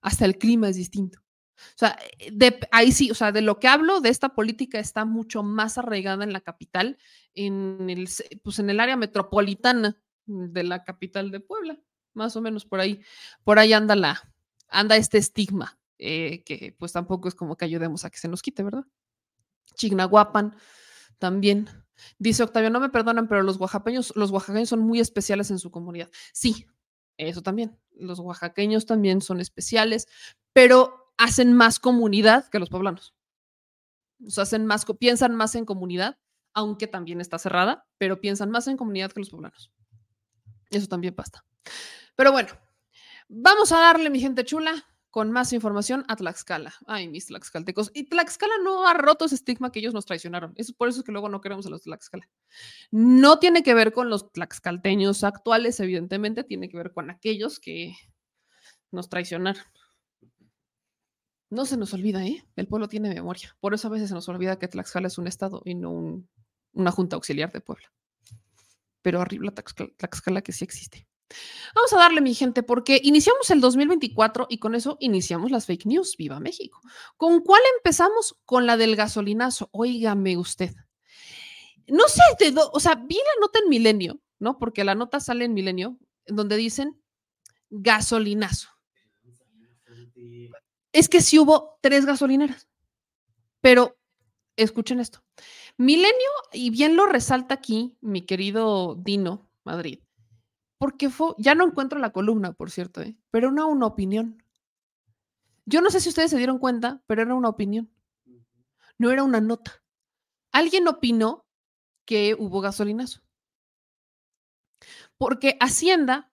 Hasta el clima es distinto. O sea, de, ahí sí, o sea, de lo que hablo de esta política está mucho más arraigada en la capital, en el, pues en el área metropolitana de la capital de Puebla, más o menos por ahí, por ahí anda la, anda este estigma, eh, que pues tampoco es como que ayudemos a que se nos quite, ¿verdad? Chignahuapan también. Dice Octavio, no me perdonan, pero los oaxaqueños, los oaxaqueños son muy especiales en su comunidad. Sí, eso también. Los oaxaqueños también son especiales, pero hacen más comunidad que los poblanos. O sea, hacen más, piensan más en comunidad, aunque también está cerrada, pero piensan más en comunidad que los poblanos. Eso también basta. Pero bueno, Vamos a darle, mi gente chula, con más información a Tlaxcala. Ay, mis tlaxcaltecos. Y Tlaxcala no ha roto ese estigma que ellos nos traicionaron. Es por eso es que luego no queremos a los Tlaxcala. No tiene que ver con los tlaxcalteños actuales, evidentemente, tiene que ver con aquellos que nos traicionaron. No se nos olvida, ¿eh? El pueblo tiene memoria. Por eso a veces se nos olvida que Tlaxcala es un estado y no una junta auxiliar de Puebla. Pero arriba Tlaxcala que sí existe. Vamos a darle, mi gente, porque iniciamos el 2024 y con eso iniciamos las fake news. ¡Viva México! ¿Con cuál empezamos? Con la del gasolinazo. Óigame usted. No sé, de o sea, vi la nota en Milenio, ¿no? Porque la nota sale en Milenio, en donde dicen gasolinazo. Es que sí hubo tres gasolineras, pero escuchen esto. Milenio, y bien lo resalta aquí mi querido Dino Madrid, porque fue, ya no encuentro la columna, por cierto, ¿eh? pero era una opinión. Yo no sé si ustedes se dieron cuenta, pero era una opinión, no era una nota. Alguien opinó que hubo gasolinazo. Porque Hacienda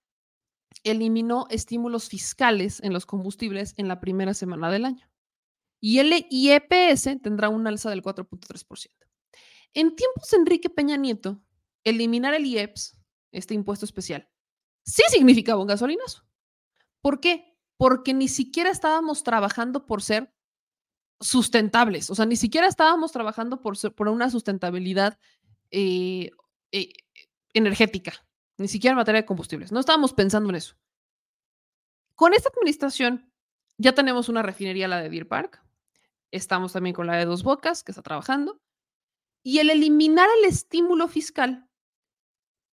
eliminó estímulos fiscales en los combustibles en la primera semana del año. Y el IEPS tendrá un alza del 4.3%. En tiempos de Enrique Peña Nieto, eliminar el IEPS, este impuesto especial, sí significaba un gasolinazo. ¿Por qué? Porque ni siquiera estábamos trabajando por ser sustentables, o sea, ni siquiera estábamos trabajando por, ser- por una sustentabilidad eh, eh, energética, ni siquiera en materia de combustibles. No estábamos pensando en eso. Con esta administración ya tenemos una refinería, la de Deer Park. Estamos también con la de Dos Bocas, que está trabajando. Y el eliminar el estímulo fiscal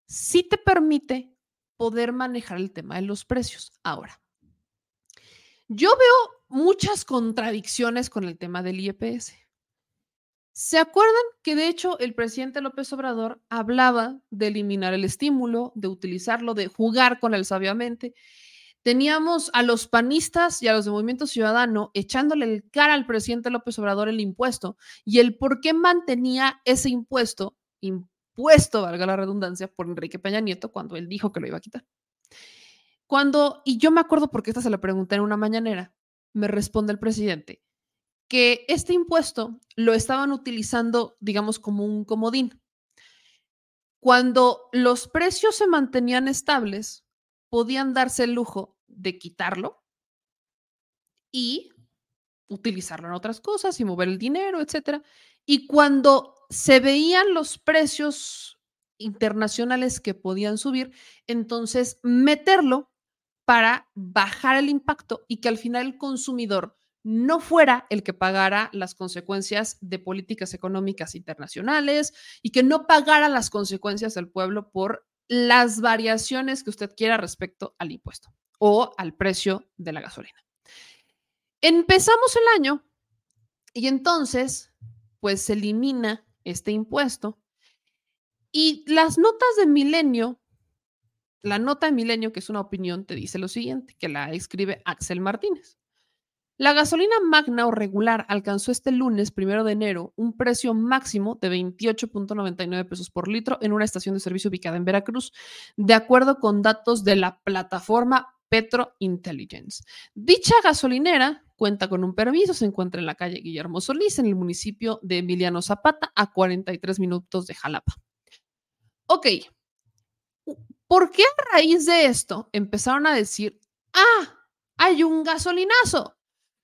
sí te permite poder manejar el tema de los precios. Ahora, yo veo muchas contradicciones con el tema del IEPS. ¿Se acuerdan que de hecho el presidente López Obrador hablaba de eliminar el estímulo, de utilizarlo, de jugar con él sabiamente? Teníamos a los panistas y a los de Movimiento Ciudadano echándole el cara al presidente López Obrador el impuesto y el por qué mantenía ese impuesto, impuesto, valga la redundancia, por Enrique Peña Nieto cuando él dijo que lo iba a quitar. Cuando, y yo me acuerdo porque esta se la pregunté en una mañanera, me responde el presidente que este impuesto lo estaban utilizando, digamos, como un comodín. Cuando los precios se mantenían estables, podían darse el lujo de quitarlo y utilizarlo en otras cosas y mover el dinero, etcétera. Y cuando se veían los precios internacionales que podían subir, entonces meterlo para bajar el impacto y que al final el consumidor no fuera el que pagara las consecuencias de políticas económicas internacionales y que no pagara las consecuencias del pueblo por las variaciones que usted quiera respecto al impuesto o al precio de la gasolina. Empezamos el año y entonces, pues se elimina este impuesto y las notas de milenio la nota de Milenio, que es una opinión, te dice lo siguiente, que la escribe Axel Martínez. La gasolina magna o regular alcanzó este lunes, primero de enero, un precio máximo de 28.99 pesos por litro en una estación de servicio ubicada en Veracruz, de acuerdo con datos de la plataforma Petro Intelligence. Dicha gasolinera cuenta con un permiso, se encuentra en la calle Guillermo Solís, en el municipio de Emiliano Zapata, a 43 minutos de Jalapa. Ok, ¿Por qué a raíz de esto empezaron a decir, ah, hay un gasolinazo?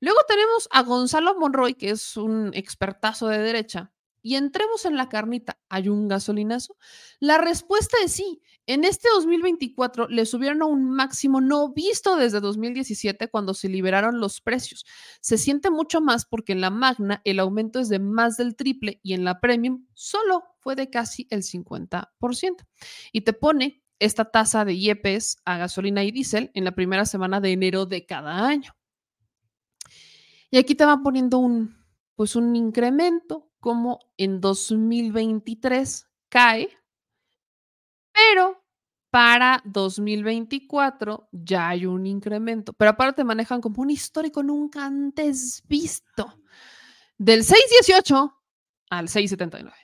Luego tenemos a Gonzalo Monroy, que es un expertazo de derecha, y entremos en la carnita, ¿hay un gasolinazo? La respuesta es sí. En este 2024 le subieron a un máximo no visto desde 2017 cuando se liberaron los precios. Se siente mucho más porque en la Magna el aumento es de más del triple y en la Premium solo fue de casi el 50%. Y te pone esta tasa de IEPS a gasolina y diésel en la primera semana de enero de cada año. Y aquí te van poniendo un, pues un incremento como en 2023 cae, pero para 2024 ya hay un incremento. Pero aparte manejan como un histórico nunca antes visto del 618 al 679.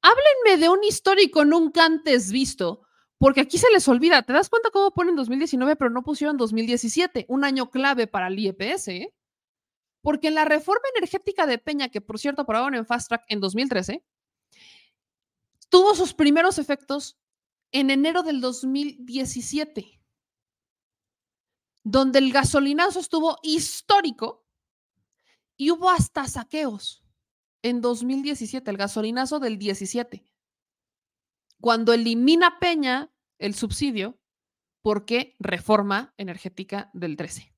Háblenme de un histórico nunca antes visto porque aquí se les olvida, ¿te das cuenta cómo ponen 2019, pero no pusieron 2017, un año clave para el IEPS? ¿eh? Porque en la reforma energética de Peña, que por cierto aprobaron en Fast Track en 2013, tuvo sus primeros efectos en enero del 2017, donde el gasolinazo estuvo histórico y hubo hasta saqueos en 2017, el gasolinazo del 17 cuando elimina Peña el subsidio porque reforma energética del 13.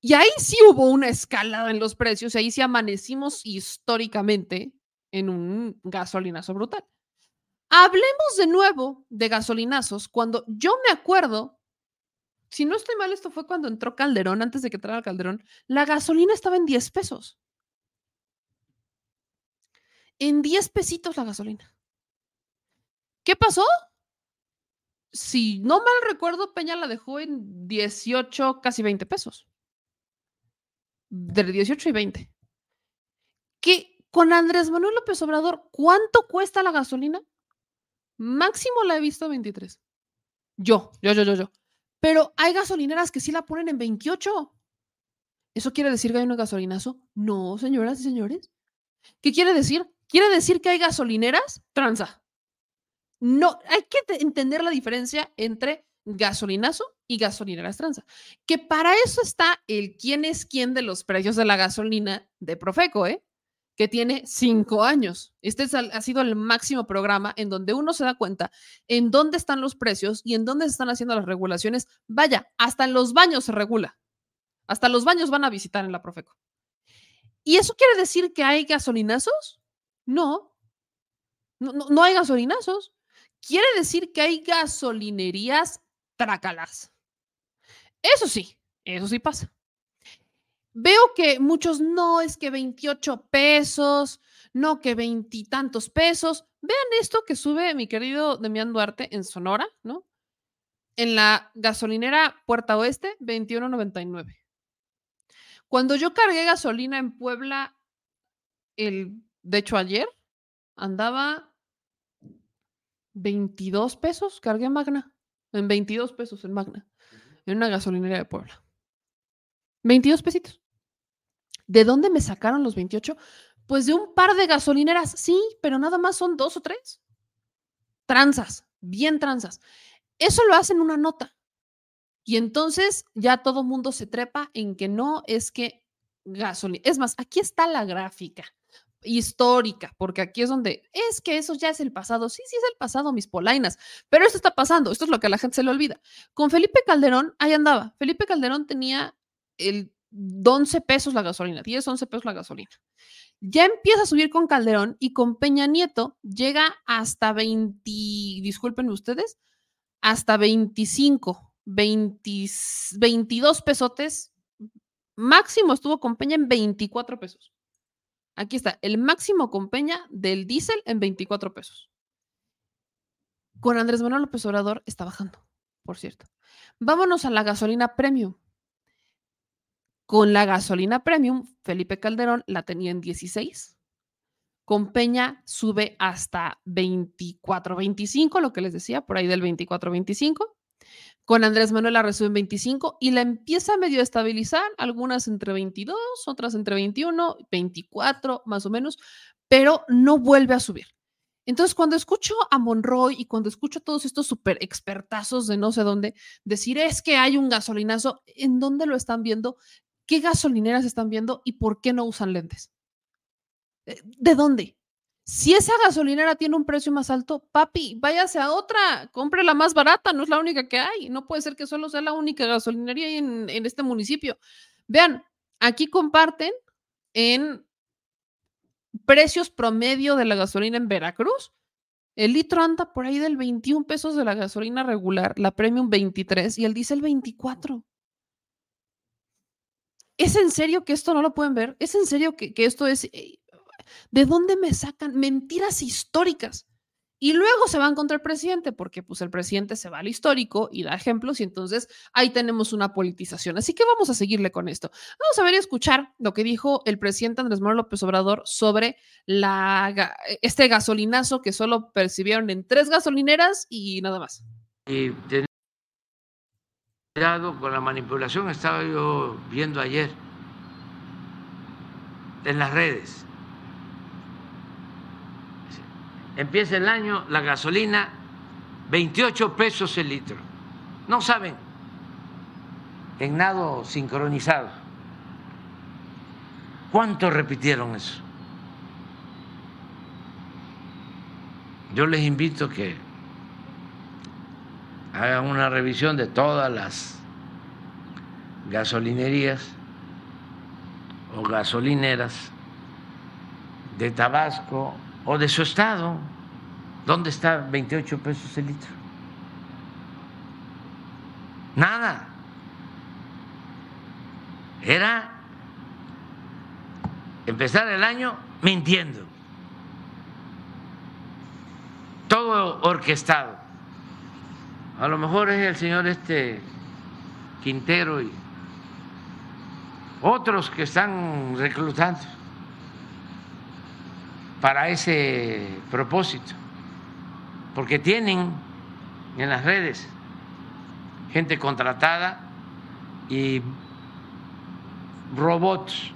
Y ahí sí hubo una escalada en los precios, ahí sí amanecimos históricamente en un gasolinazo brutal. Hablemos de nuevo de gasolinazos cuando yo me acuerdo, si no estoy mal, esto fue cuando entró Calderón, antes de que entrara Calderón, la gasolina estaba en 10 pesos. En 10 pesitos la gasolina. ¿Qué pasó? Si no mal recuerdo, Peña la dejó en 18, casi 20 pesos. De 18 y 20. ¿Qué, con Andrés Manuel López Obrador, ¿cuánto cuesta la gasolina? Máximo la he visto 23. Yo, yo, yo, yo, yo. Pero hay gasolineras que sí la ponen en 28. ¿Eso quiere decir que hay un gasolinazo? No, señoras y señores. ¿Qué quiere decir? Quiere decir que hay gasolineras tranza. No, hay que entender la diferencia entre gasolinazo y gasolineras tranza. Que para eso está el quién es quién de los precios de la gasolina de Profeco, ¿eh? que tiene cinco años. Este ha sido el máximo programa en donde uno se da cuenta en dónde están los precios y en dónde se están haciendo las regulaciones. Vaya, hasta en los baños se regula. Hasta los baños van a visitar en la Profeco. ¿Y eso quiere decir que hay gasolinazos? No. No, no, hay gasolinazos. Quiere decir que hay gasolinerías trácalas. Eso sí, eso sí pasa. Veo que muchos no es que 28 pesos, no que veintitantos pesos. Vean esto que sube mi querido Demián Duarte en Sonora, ¿no? En la gasolinera Puerta Oeste, 21.99. Cuando yo cargué gasolina en Puebla, el, de hecho ayer, andaba 22 pesos, cargué Magna, en 22 pesos en Magna, en una gasolinera de Puebla. 22 pesitos. ¿De dónde me sacaron los 28? Pues de un par de gasolineras, sí, pero nada más son dos o tres. Tranzas, bien tranzas. Eso lo hacen una nota. Y entonces ya todo mundo se trepa en que no es que gasolina. Es más, aquí está la gráfica histórica, porque aquí es donde es que eso ya es el pasado. Sí, sí es el pasado, mis polainas, pero esto está pasando. Esto es lo que a la gente se le olvida. Con Felipe Calderón, ahí andaba. Felipe Calderón tenía el 11 pesos la gasolina, 10, 11 pesos la gasolina. Ya empieza a subir con Calderón y con Peña Nieto llega hasta 20, disculpen ustedes, hasta 25, 22 pesotes. Máximo estuvo con Peña en 24 pesos. Aquí está, el máximo con Peña del diésel en 24 pesos. Con Andrés Manuel López Obrador está bajando, por cierto. Vámonos a la gasolina premium. Con la gasolina premium, Felipe Calderón la tenía en 16. Con Peña sube hasta 24, 25, lo que les decía, por ahí del 24, 25. Con Andrés Manuel la resube en 25 y la empieza a medio estabilizar, algunas entre 22, otras entre 21, 24, más o menos, pero no vuelve a subir. Entonces, cuando escucho a Monroy y cuando escucho a todos estos super expertazos de no sé dónde decir es que hay un gasolinazo, ¿en dónde lo están viendo? ¿Qué gasolineras están viendo y por qué no usan lentes? Eh, ¿De dónde? Si esa gasolinera tiene un precio más alto, papi, váyase a otra, compre la más barata, no es la única que hay. No puede ser que solo sea la única gasolinería en, en este municipio. Vean, aquí comparten en precios promedio de la gasolina en Veracruz. El litro anda por ahí del 21 pesos de la gasolina regular, la premium 23 y el diésel 24. ¿Es en serio que esto no lo pueden ver? ¿Es en serio que, esto es... ¿De dónde me sacan mentiras históricas? Y luego se van contra el presidente, porque pues el presidente se va al histórico y da ejemplos y entonces ahí tenemos una politización. Así que vamos a seguirle con esto. Vamos a ver y escuchar lo que dijo el presidente Andrés Manuel López Obrador sobre este gasolinazo que solo percibieron en tres gasolineras y nada más. Y con la manipulación, estaba yo viendo ayer en las redes. Empieza el año, la gasolina, 28 pesos el litro. No saben, en nado sincronizado. ¿Cuánto repitieron eso? Yo les invito que hagan una revisión de todas las gasolinerías o gasolineras de Tabasco o de su estado. ¿Dónde está 28 pesos el litro? Nada. Era empezar el año mintiendo. Todo orquestado. A lo mejor es el señor este Quintero y otros que están reclutando para ese propósito, porque tienen en las redes gente contratada y robots.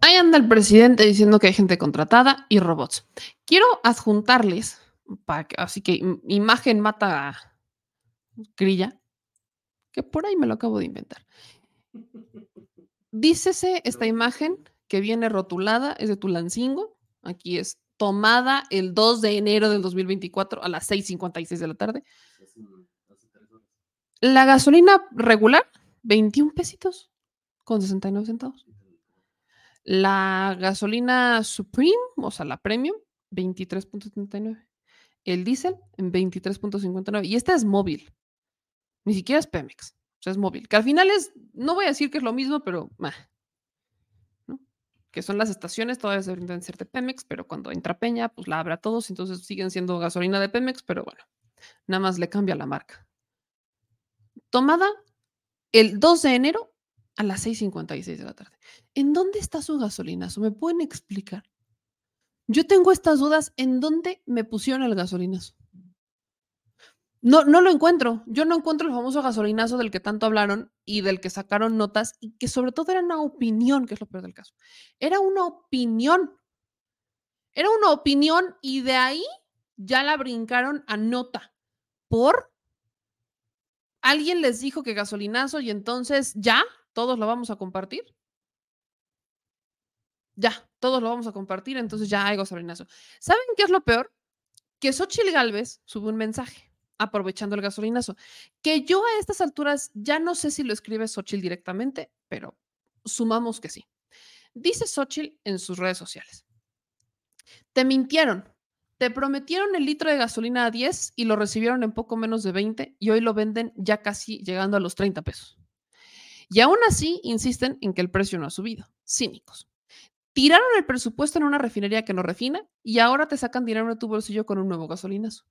Ahí anda el presidente diciendo que hay gente contratada y robots. Quiero adjuntarles, para que- así que im- imagen mata grilla, que por ahí me lo acabo de inventar. Dícese esta imagen que viene rotulada, es de Tulancingo. Aquí es tomada el 2 de enero del 2024 a las 6:56 de la tarde. La gasolina regular, 21 pesitos con 69 centavos. La gasolina Supreme, o sea, la Premium, 23.79. El diésel en 23.59. Y esta es móvil. Ni siquiera es Pemex. O sea, es móvil. Que al final es, no voy a decir que es lo mismo, pero meh. Que son las estaciones, todavía se brindan ser de Pemex, pero cuando entra Peña, pues la abre a todos, entonces siguen siendo gasolina de Pemex, pero bueno, nada más le cambia la marca. Tomada el 2 de enero a las 6.56 de la tarde. ¿En dónde está su gasolinazo? ¿Me pueden explicar? Yo tengo estas dudas. ¿En dónde me pusieron el gasolinazo? No, no lo encuentro. Yo no encuentro el famoso gasolinazo del que tanto hablaron y del que sacaron notas y que sobre todo era una opinión, que es lo peor del caso. Era una opinión. Era una opinión y de ahí ya la brincaron a nota. ¿Por? ¿Alguien les dijo que gasolinazo y entonces ya todos lo vamos a compartir? Ya, todos lo vamos a compartir, entonces ya hay gasolinazo. ¿Saben qué es lo peor? Que Xochitl Galvez sube un mensaje aprovechando el gasolinazo, que yo a estas alturas ya no sé si lo escribe Xochitl directamente, pero sumamos que sí. Dice Xochitl en sus redes sociales. Te mintieron. Te prometieron el litro de gasolina a 10 y lo recibieron en poco menos de 20 y hoy lo venden ya casi llegando a los 30 pesos. Y aún así insisten en que el precio no ha subido. Cínicos. Tiraron el presupuesto en una refinería que no refina y ahora te sacan dinero de tu bolsillo con un nuevo gasolinazo.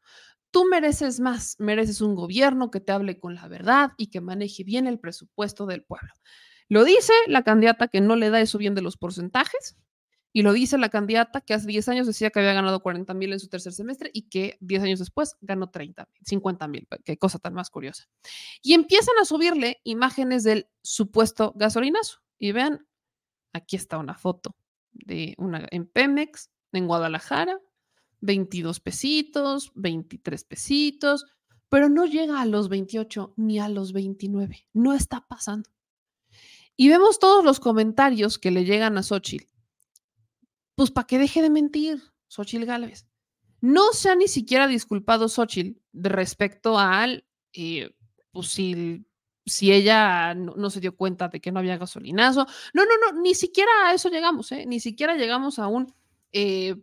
Tú mereces más, mereces un gobierno que te hable con la verdad y que maneje bien el presupuesto del pueblo. Lo dice la candidata que no le da eso bien de los porcentajes y lo dice la candidata que hace 10 años decía que había ganado 40 mil en su tercer semestre y que 10 años después ganó 30, 50 mil. Qué cosa tan más curiosa. Y empiezan a subirle imágenes del supuesto gasolinazo. Y vean, aquí está una foto de una en Pemex, en Guadalajara, 22 pesitos, 23 pesitos, pero no llega a los 28 ni a los 29. No está pasando. Y vemos todos los comentarios que le llegan a Xochitl. Pues para que deje de mentir, Xochitl Gálvez. No se ha ni siquiera disculpado Xochitl respecto al, eh, pues si, si ella no, no, se dio cuenta de que no había gasolinazo. No, no, no, ni siquiera a eso llegamos, ¿eh? Ni siquiera llegamos a un, eh,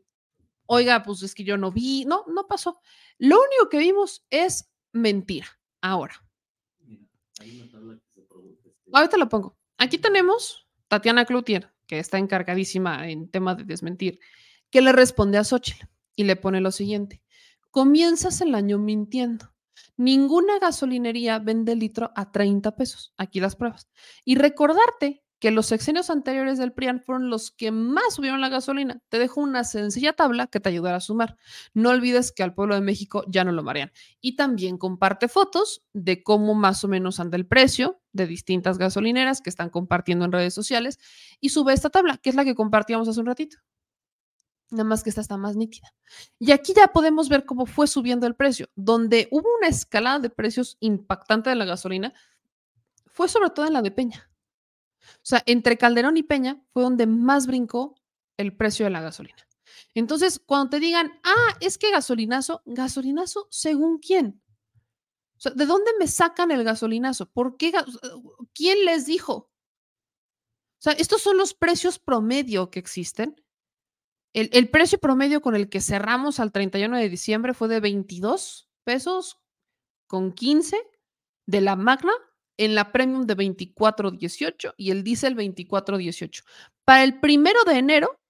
oiga, pues es que yo no vi. No, no pasó. Lo único que vimos es mentira. Ahora. Mira, hay una tabla que se produce. Este, Ahorita lo pongo. Aquí tenemos Tatiana Cloutier, que está encargadísima en tema de desmentir, que le responde a Xochitl y le pone lo siguiente. Comienzas el año mintiendo. Ninguna gasolinería vende litro a 30 pesos. Aquí las pruebas. Y recordarte que los sexenios anteriores del PRIAN fueron los que más subieron la gasolina. Te dejo una sencilla tabla que te ayudará a sumar. No olvides que al pueblo de México ya no lo marean. Y también comparte fotos de cómo más o menos anda el precio de distintas gasolineras que están compartiendo en redes sociales y sube esta tabla, que es la que compartíamos hace un ratito. Nada más que esta está más nítida. Y aquí ya podemos ver cómo fue subiendo el precio, donde hubo una escalada de precios impactante de la gasolina, fue sobre todo en la de Peña. O sea, entre Calderón y Peña fue donde más brincó el precio de la gasolina. Entonces, cuando te digan, ah, es que gasolinazo, gasolinazo, ¿según quién? O sea, ¿de dónde me sacan el gasolinazo? ¿Por qué? ¿Quién les dijo? O sea, estos son los precios promedio que existen. El, precio promedio con el que cerramos al 31 de diciembre fue de 22 pesos con 15 de la Magna en la Premium de 24.18 y el Diesel 24.18. Para el primero de enero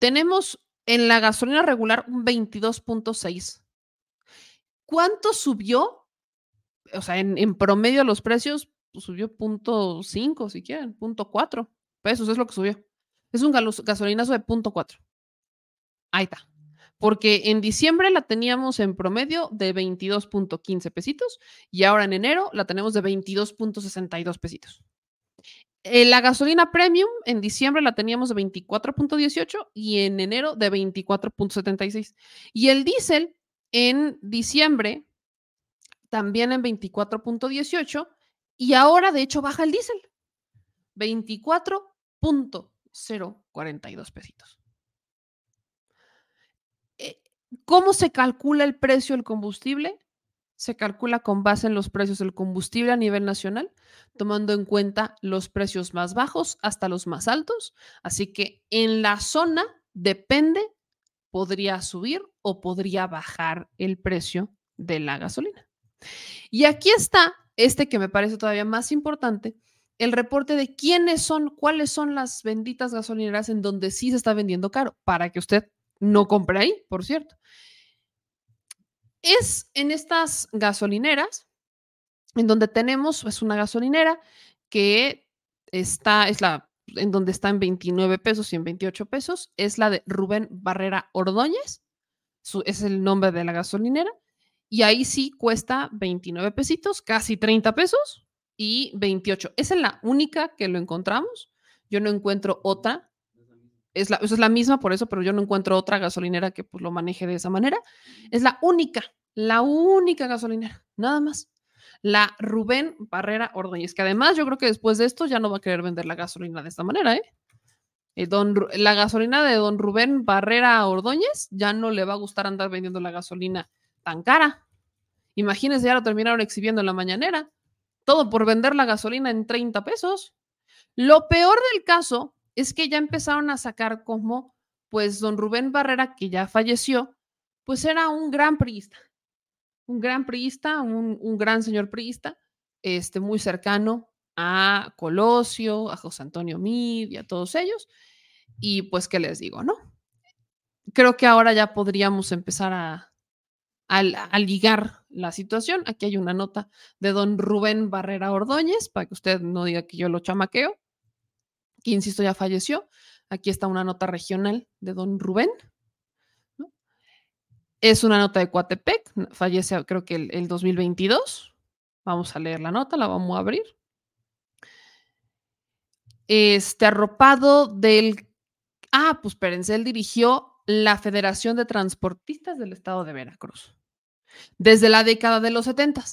tenemos en la gasolina regular un 22.6. ¿Cuánto subió? O sea, en, en promedio los precios pues, subió punto 5, si quieren, punto 4 pesos es lo que subió. Es un gasolinazo de punto 4. Ahí está. Porque en diciembre la teníamos en promedio de 22.15 pesitos y ahora en enero la tenemos de 22.62 pesitos. Eh, la gasolina premium en diciembre la teníamos de 24.18 y en enero de 24.76. Y el diésel en diciembre también en 24.18 y ahora de hecho baja el diésel. 24.042 pesitos. Eh, ¿Cómo se calcula el precio del combustible? Se calcula con base en los precios del combustible a nivel nacional, tomando en cuenta los precios más bajos hasta los más altos. Así que en la zona depende, podría subir o podría bajar el precio de la gasolina. Y aquí está este que me parece todavía más importante, el reporte de quiénes son, cuáles son las benditas gasolineras en donde sí se está vendiendo caro, para que usted no compre ahí, por cierto. Es en estas gasolineras en donde tenemos, es una gasolinera que está, es la, en donde está en 29 pesos y en 28 pesos, es la de Rubén Barrera Ordóñez, su, es el nombre de la gasolinera, y ahí sí cuesta 29 pesitos, casi 30 pesos y 28. Esa es la única que lo encontramos. Yo no encuentro otra. Es la, esa es la misma por eso, pero yo no encuentro otra gasolinera que pues, lo maneje de esa manera. Es la única, la única gasolinera, nada más. La Rubén Barrera Ordóñez, que además yo creo que después de esto ya no va a querer vender la gasolina de esta manera, ¿eh? El don, la gasolina de don Rubén Barrera Ordóñez ya no le va a gustar andar vendiendo la gasolina tan cara. Imagínense, ya lo terminaron exhibiendo en la mañanera. Todo por vender la gasolina en 30 pesos. Lo peor del caso es que ya empezaron a sacar como, pues, don Rubén Barrera, que ya falleció, pues era un gran priista. Un gran priista, un, un gran señor priista, este, muy cercano a Colosio, a José Antonio Mid y a todos ellos. Y pues, ¿qué les digo, no? Creo que ahora ya podríamos empezar a, a, a ligar la situación. Aquí hay una nota de don Rubén Barrera Ordóñez, para que usted no diga que yo lo chamaqueo, que insisto ya falleció. Aquí está una nota regional de don Rubén. ¿no? Es una nota de Coatepec, fallece creo que el, el 2022. Vamos a leer la nota, la vamos a abrir. Este arropado del... Ah, pues espérense, él dirigió la Federación de Transportistas del Estado de Veracruz desde la década de los 70,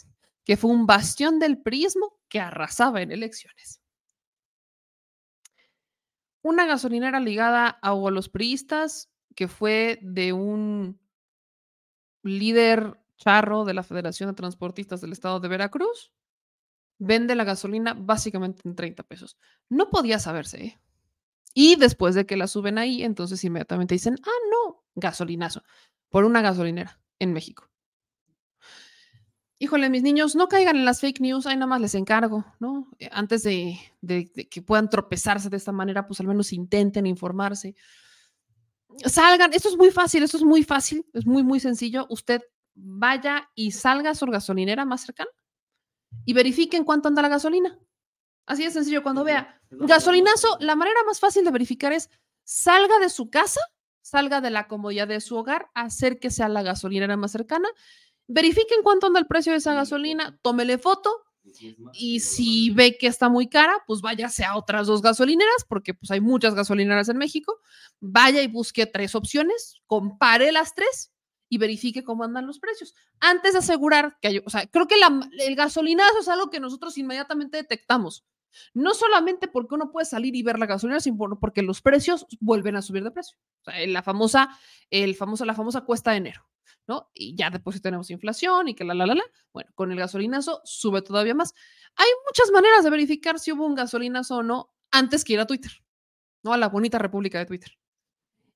que fue un bastión del prismo que arrasaba en elecciones. Una gasolinera ligada a los priistas, que fue de un líder charro de la Federación de Transportistas del Estado de Veracruz, vende la gasolina básicamente en 30 pesos. No podía saberse, ¿eh? Y después de que la suben ahí, entonces inmediatamente dicen, ah, no, gasolinazo, por una gasolinera en México. Híjole, mis niños, no caigan en las fake news, ahí nada más les encargo, ¿no? Eh, Antes de, de- de que puedan tropezarse de esta manera, pues al menos intenten informarse. Salgan, esto es muy fácil, esto es muy fácil, es muy, muy sencillo. Usted vaya y salga a su gasolinera más cercana y verifiquen cuánto anda la gasolina. Así de sencillo, cuando vea gasolinazo, la manera más fácil de verificar es salga de su casa, salga de la comodidad de su hogar, acérquese a la gasolinera más cercana, verifiquen cuánto anda el precio de esa gasolina, tómele foto y si ve que está muy cara, pues váyase a otras dos gasolineras, porque pues hay muchas gasolineras en México, vaya y busque tres opciones, compare las tres y verifique cómo andan los precios. Antes de asegurar que hay, o sea, creo que la- el gasolinazo es algo que nosotros inmediatamente detectamos. No solamente porque uno puede salir y ver la gasolina, sino por- porque los precios vuelven a subir de precio. O sea, la famosa, el famoso, la famosa cuesta de enero, ¿no? Y ya después tenemos inflación y que la, la, la, la. Bueno, con el gasolinazo sube todavía más. Hay muchas maneras de verificar si hubo un gasolinazo o no antes que ir a Twitter, ¿no? A la bonita república de Twitter.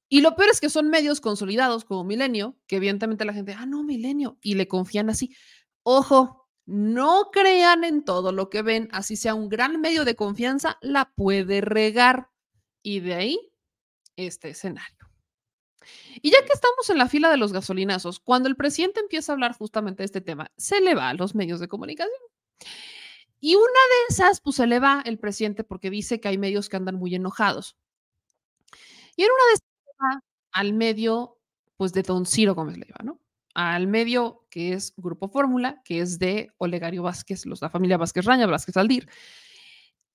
Y lo peor es que son medios consolidados como Milenio, que evidentemente la gente, ah, no, Milenio, y le confían así. Ojo, no crean en todo lo que ven, así sea un gran medio de confianza, la puede regar. Y de ahí, este escenario. Y ya que estamos en la fila de los gasolinazos, cuando el presidente empieza a hablar justamente de este tema, se le va a los medios de comunicación. Y una de esas, pues se le va el presidente porque dice que hay medios que andan muy enojados. Y en una de esas al medio, pues de Don Ciro Gómez Leiva, ¿no? Al medio que es Grupo Fórmula, que es de Olegario Vázquez, los, la familia Vázquez Raña, Vázquez Aldir.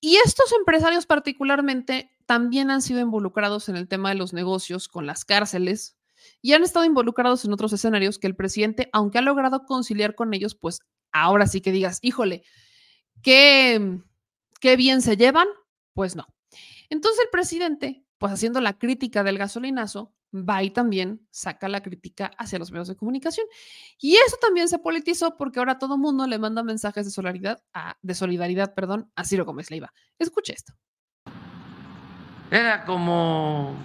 Y estos empresarios particularmente también han sido involucrados en el tema de los negocios con las cárceles y han estado involucrados en otros escenarios que el presidente, aunque ha logrado conciliar con ellos, pues ahora sí que digas, híjole, qué, qué bien se llevan, pues no. Entonces el presidente pues haciendo la crítica del gasolinazo, va y también saca la crítica hacia los medios de comunicación. Y eso también se politizó porque ahora todo mundo le manda mensajes de solidaridad, a, perdón, Ciro Gómez Leiva. Escuche esto. Era como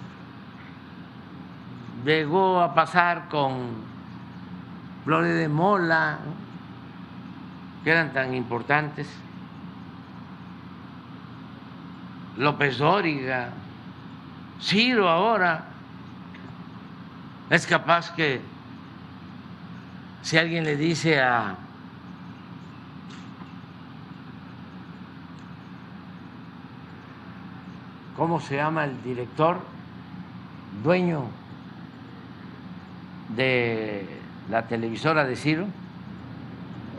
llegó a pasar con Flores de Mola, que eran tan importantes, López Dóriga, Ciro ahora es capaz que si alguien le dice a ¿cómo se llama el director? Dueño de la televisora de Ciro.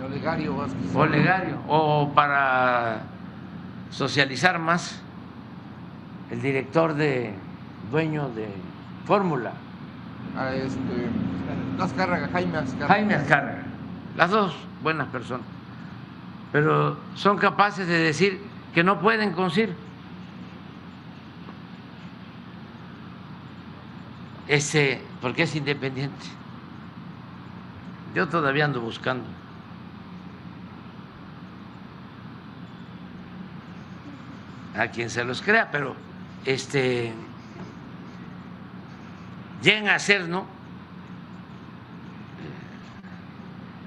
Olegario Vázquez. Olegario. O para socializar más, el director de dueño de Fórmula. Ah, este, Jaime Azcárraga. Las dos buenas personas. Pero son capaces de decir que no pueden con. Ese, porque es independiente. Yo todavía ando buscando. A quien se los crea, pero este llegan a ser.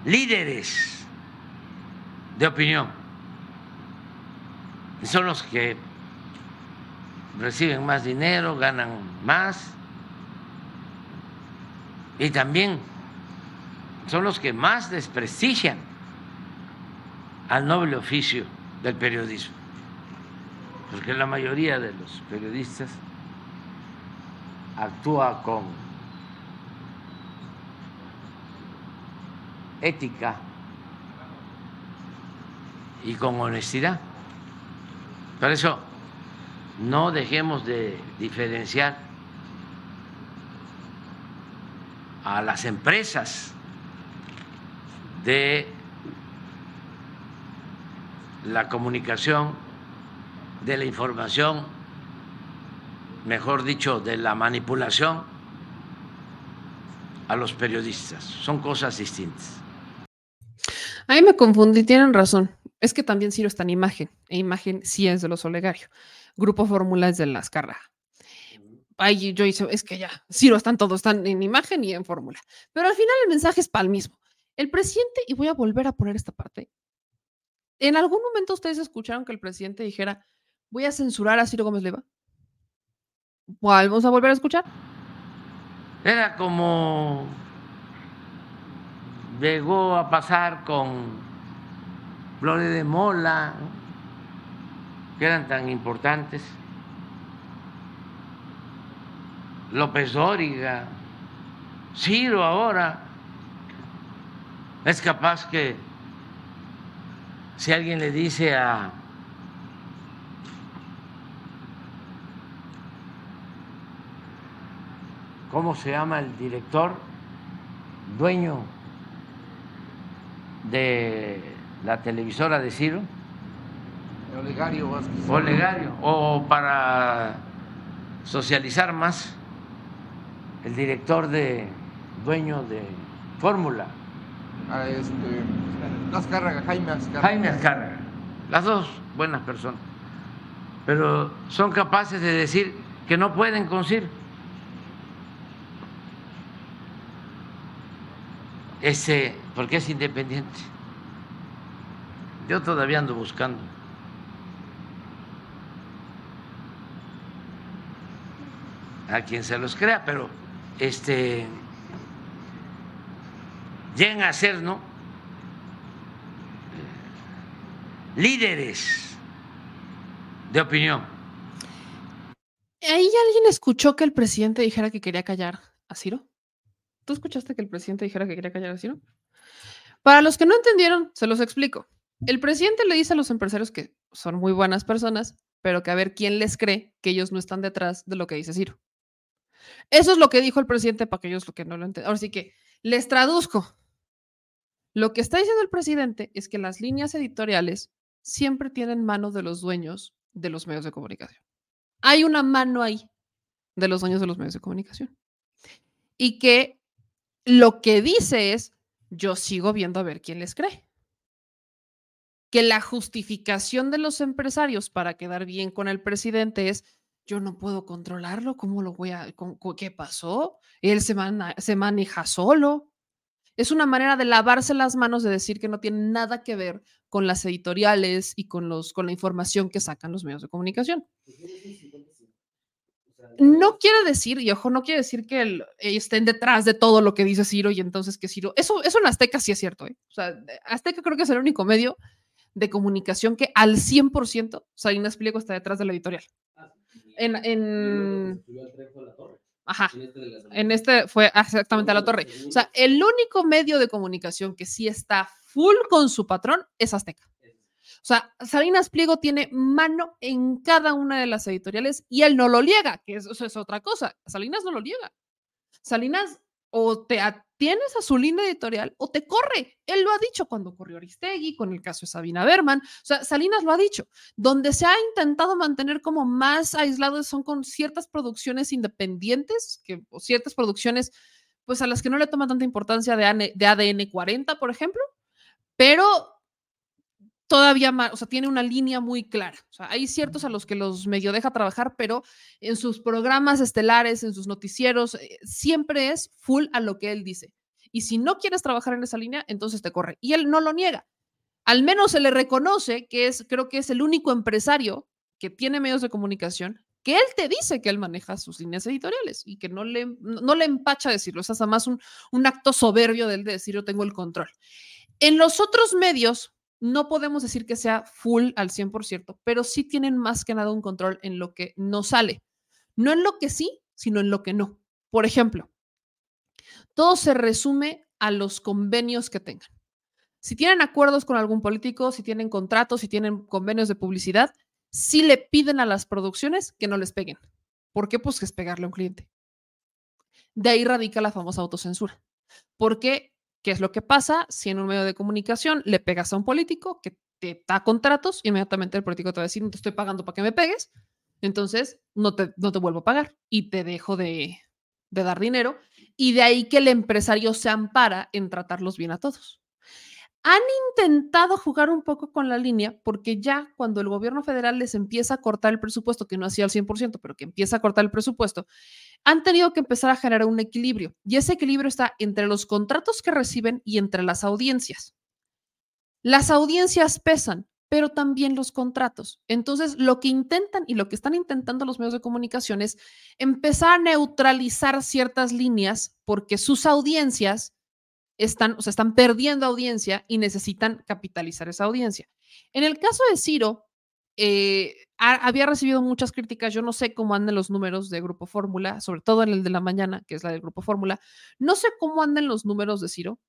Líderes de opinión. Son los que reciben más dinero, ganan más y también son los que más desprestigian al noble oficio del periodismo, porque la mayoría de los periodistas actúa con ética y con honestidad. Por eso no dejemos de diferenciar a las empresas de la comunicación, de la información mejor dicho, de la manipulación a los periodistas. Son cosas distintas. Ahí me confundí, tienen razón. Es que también Ciro está en imagen, e imagen sí es de los Olegario. Grupo Fórmula es de las Carraja. Ay, yo hice, es que ya, Ciro están todos, están en imagen y en fórmula. Pero al final el mensaje es para el mismo. El presidente, y voy a volver a poner esta parte, ¿en algún momento ustedes escucharon que el presidente dijera, voy a censurar a Ciro Gómez Leva? Vamos a volver a escuchar. Era como llegó a pasar con Flores de Mola, que eran tan importantes, López Dóriga, Ciro ahora, es capaz que si alguien le dice a ¿cómo se llama el director? Dueño de la televisora de Ciro. Olegario Vázquez. Olegario. O para socializar más, el director de dueño de Fórmula. Ah, este, Azcárraga, Jaime Azcárraga. Jaime Azcárraga. Las dos buenas personas. pero son capaces de decir que no pueden con Ciro. Ese, porque es independiente. Yo todavía ando buscando. a quien se los crea, pero este llegan a ser, ¿no? líderes de opinión. ¿Ahí alguien escuchó que el presidente dijera que quería callar a Ciro? ¿Tú escuchaste que el presidente dijera que quería callar a Ciro? Para los que no entendieron, se los explico. El presidente le dice a los empresarios que son muy buenas personas, pero que a ver quién les cree que ellos no están detrás de lo que dice Ciro. Eso es lo que dijo el presidente para aquellos que no lo entienden. Ahora sí que les traduzco. Lo que está diciendo el presidente es que las líneas editoriales siempre tienen mano de los dueños de los medios de comunicación. Hay una mano ahí de los dueños de los medios de comunicación. Y que lo que dice es, yo sigo viendo a ver quién les cree. Que la justificación de los empresarios para quedar bien con el presidente es, yo no puedo controlarlo, ¿cómo lo voy a, qué pasó? Él se, se maneja solo. Es una manera de lavarse las manos de decir que no tiene nada que ver con las editoriales y con, los, con la información que sacan los medios de comunicación. No quiere decir, y ojo, no quiere decir que estén detrás de todo lo que dice Ciro y entonces que Ciro, eso, eso en Azteca sí es cierto, ¿eh? o sea, Azteca creo que es el único medio de comunicación que al 100% Salinas Pliego está detrás de la editorial. Ah, en, en... Ajá. En este fue exactamente a la torre. O sea, el único medio de comunicación que sí está full con su patrón es Azteca. O sea, Salinas Pliego tiene mano en cada una de las editoriales y él no lo liega, que eso es otra cosa. Salinas no lo liega. Salinas o te atienes a su línea editorial o te corre. Él lo ha dicho cuando corrió Aristegui, con el caso de Sabina Berman. O sea, Salinas lo ha dicho. Donde se ha intentado mantener como más aislado son con ciertas producciones independientes, que, o ciertas producciones pues a las que no le toma tanta importancia de ADN 40, por ejemplo, pero todavía más, o sea, tiene una línea muy clara. O sea, hay ciertos a los que los medio deja trabajar, pero en sus programas estelares, en sus noticieros, eh, siempre es full a lo que él dice. Y si no quieres trabajar en esa línea, entonces te corre. Y él no lo niega. Al menos se le reconoce que es, creo que es el único empresario que tiene medios de comunicación que él te dice que él maneja sus líneas editoriales y que no le, no le empacha decirlo. Es hasta más un, un acto soberbio de él de decir yo tengo el control. En los otros medios, no podemos decir que sea full al 100%, pero sí tienen más que nada un control en lo que no sale. No en lo que sí, sino en lo que no. Por ejemplo, todo se resume a los convenios que tengan. Si tienen acuerdos con algún político, si tienen contratos, si tienen convenios de publicidad, sí le piden a las producciones que no les peguen. ¿Por qué? Pues que es pegarle a un cliente. De ahí radica la famosa autocensura. Porque ¿Qué es lo que pasa si en un medio de comunicación le pegas a un político que te da contratos? Inmediatamente el político te va a decir, no te estoy pagando para que me pegues, entonces no te, no te vuelvo a pagar y te dejo de, de dar dinero. Y de ahí que el empresario se ampara en tratarlos bien a todos. Han intentado jugar un poco con la línea porque ya cuando el gobierno federal les empieza a cortar el presupuesto, que no hacía al 100%, pero que empieza a cortar el presupuesto, han tenido que empezar a generar un equilibrio. Y ese equilibrio está entre los contratos que reciben y entre las audiencias. Las audiencias pesan, pero también los contratos. Entonces, lo que intentan y lo que están intentando los medios de comunicación es empezar a neutralizar ciertas líneas porque sus audiencias están, o sea, están perdiendo audiencia y necesitan capitalizar esa audiencia. En el caso de Ciro, eh, había recibido muchas críticas. Yo no sé cómo andan los números de Grupo Fórmula, sobre todo en el de la mañana, que es la del Grupo Fórmula. No sé cómo andan los números de Ciro,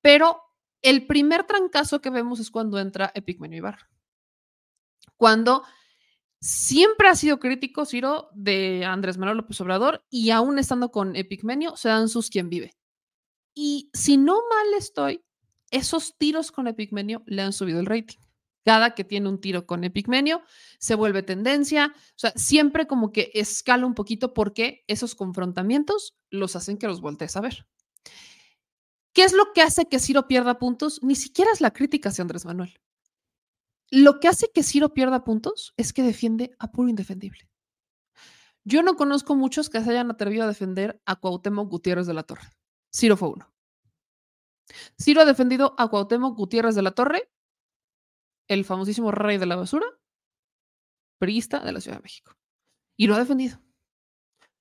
pero el primer trancazo que vemos es cuando entra Epigmenio Ibarra. Cuando siempre ha sido crítico Ciro de Andrés Manuel López Obrador y aún estando con Epigmenio, se dan sus quien vive. Y si no mal estoy, esos tiros con Epigmenio le han subido el rating. Cada que tiene un tiro con Epigmenio se vuelve tendencia. O sea, siempre como que escala un poquito porque esos confrontamientos los hacen que los voltees a ver. ¿Qué es lo que hace que Ciro pierda puntos? Ni siquiera es la crítica hacia Andrés Manuel. lo que hace que Ciro pierda puntos es que defiende a puro indefendible. Yo no conozco muchos que se hayan atrevido a defender a Cuauhtémoc Gutiérrez de la Torre. Ciro fue uno. Ciro ha defendido a Cuauhtémoc Gutiérrez de la Torre, el famosísimo rey de la basura, priista de la Ciudad de México. Y lo ha defendido.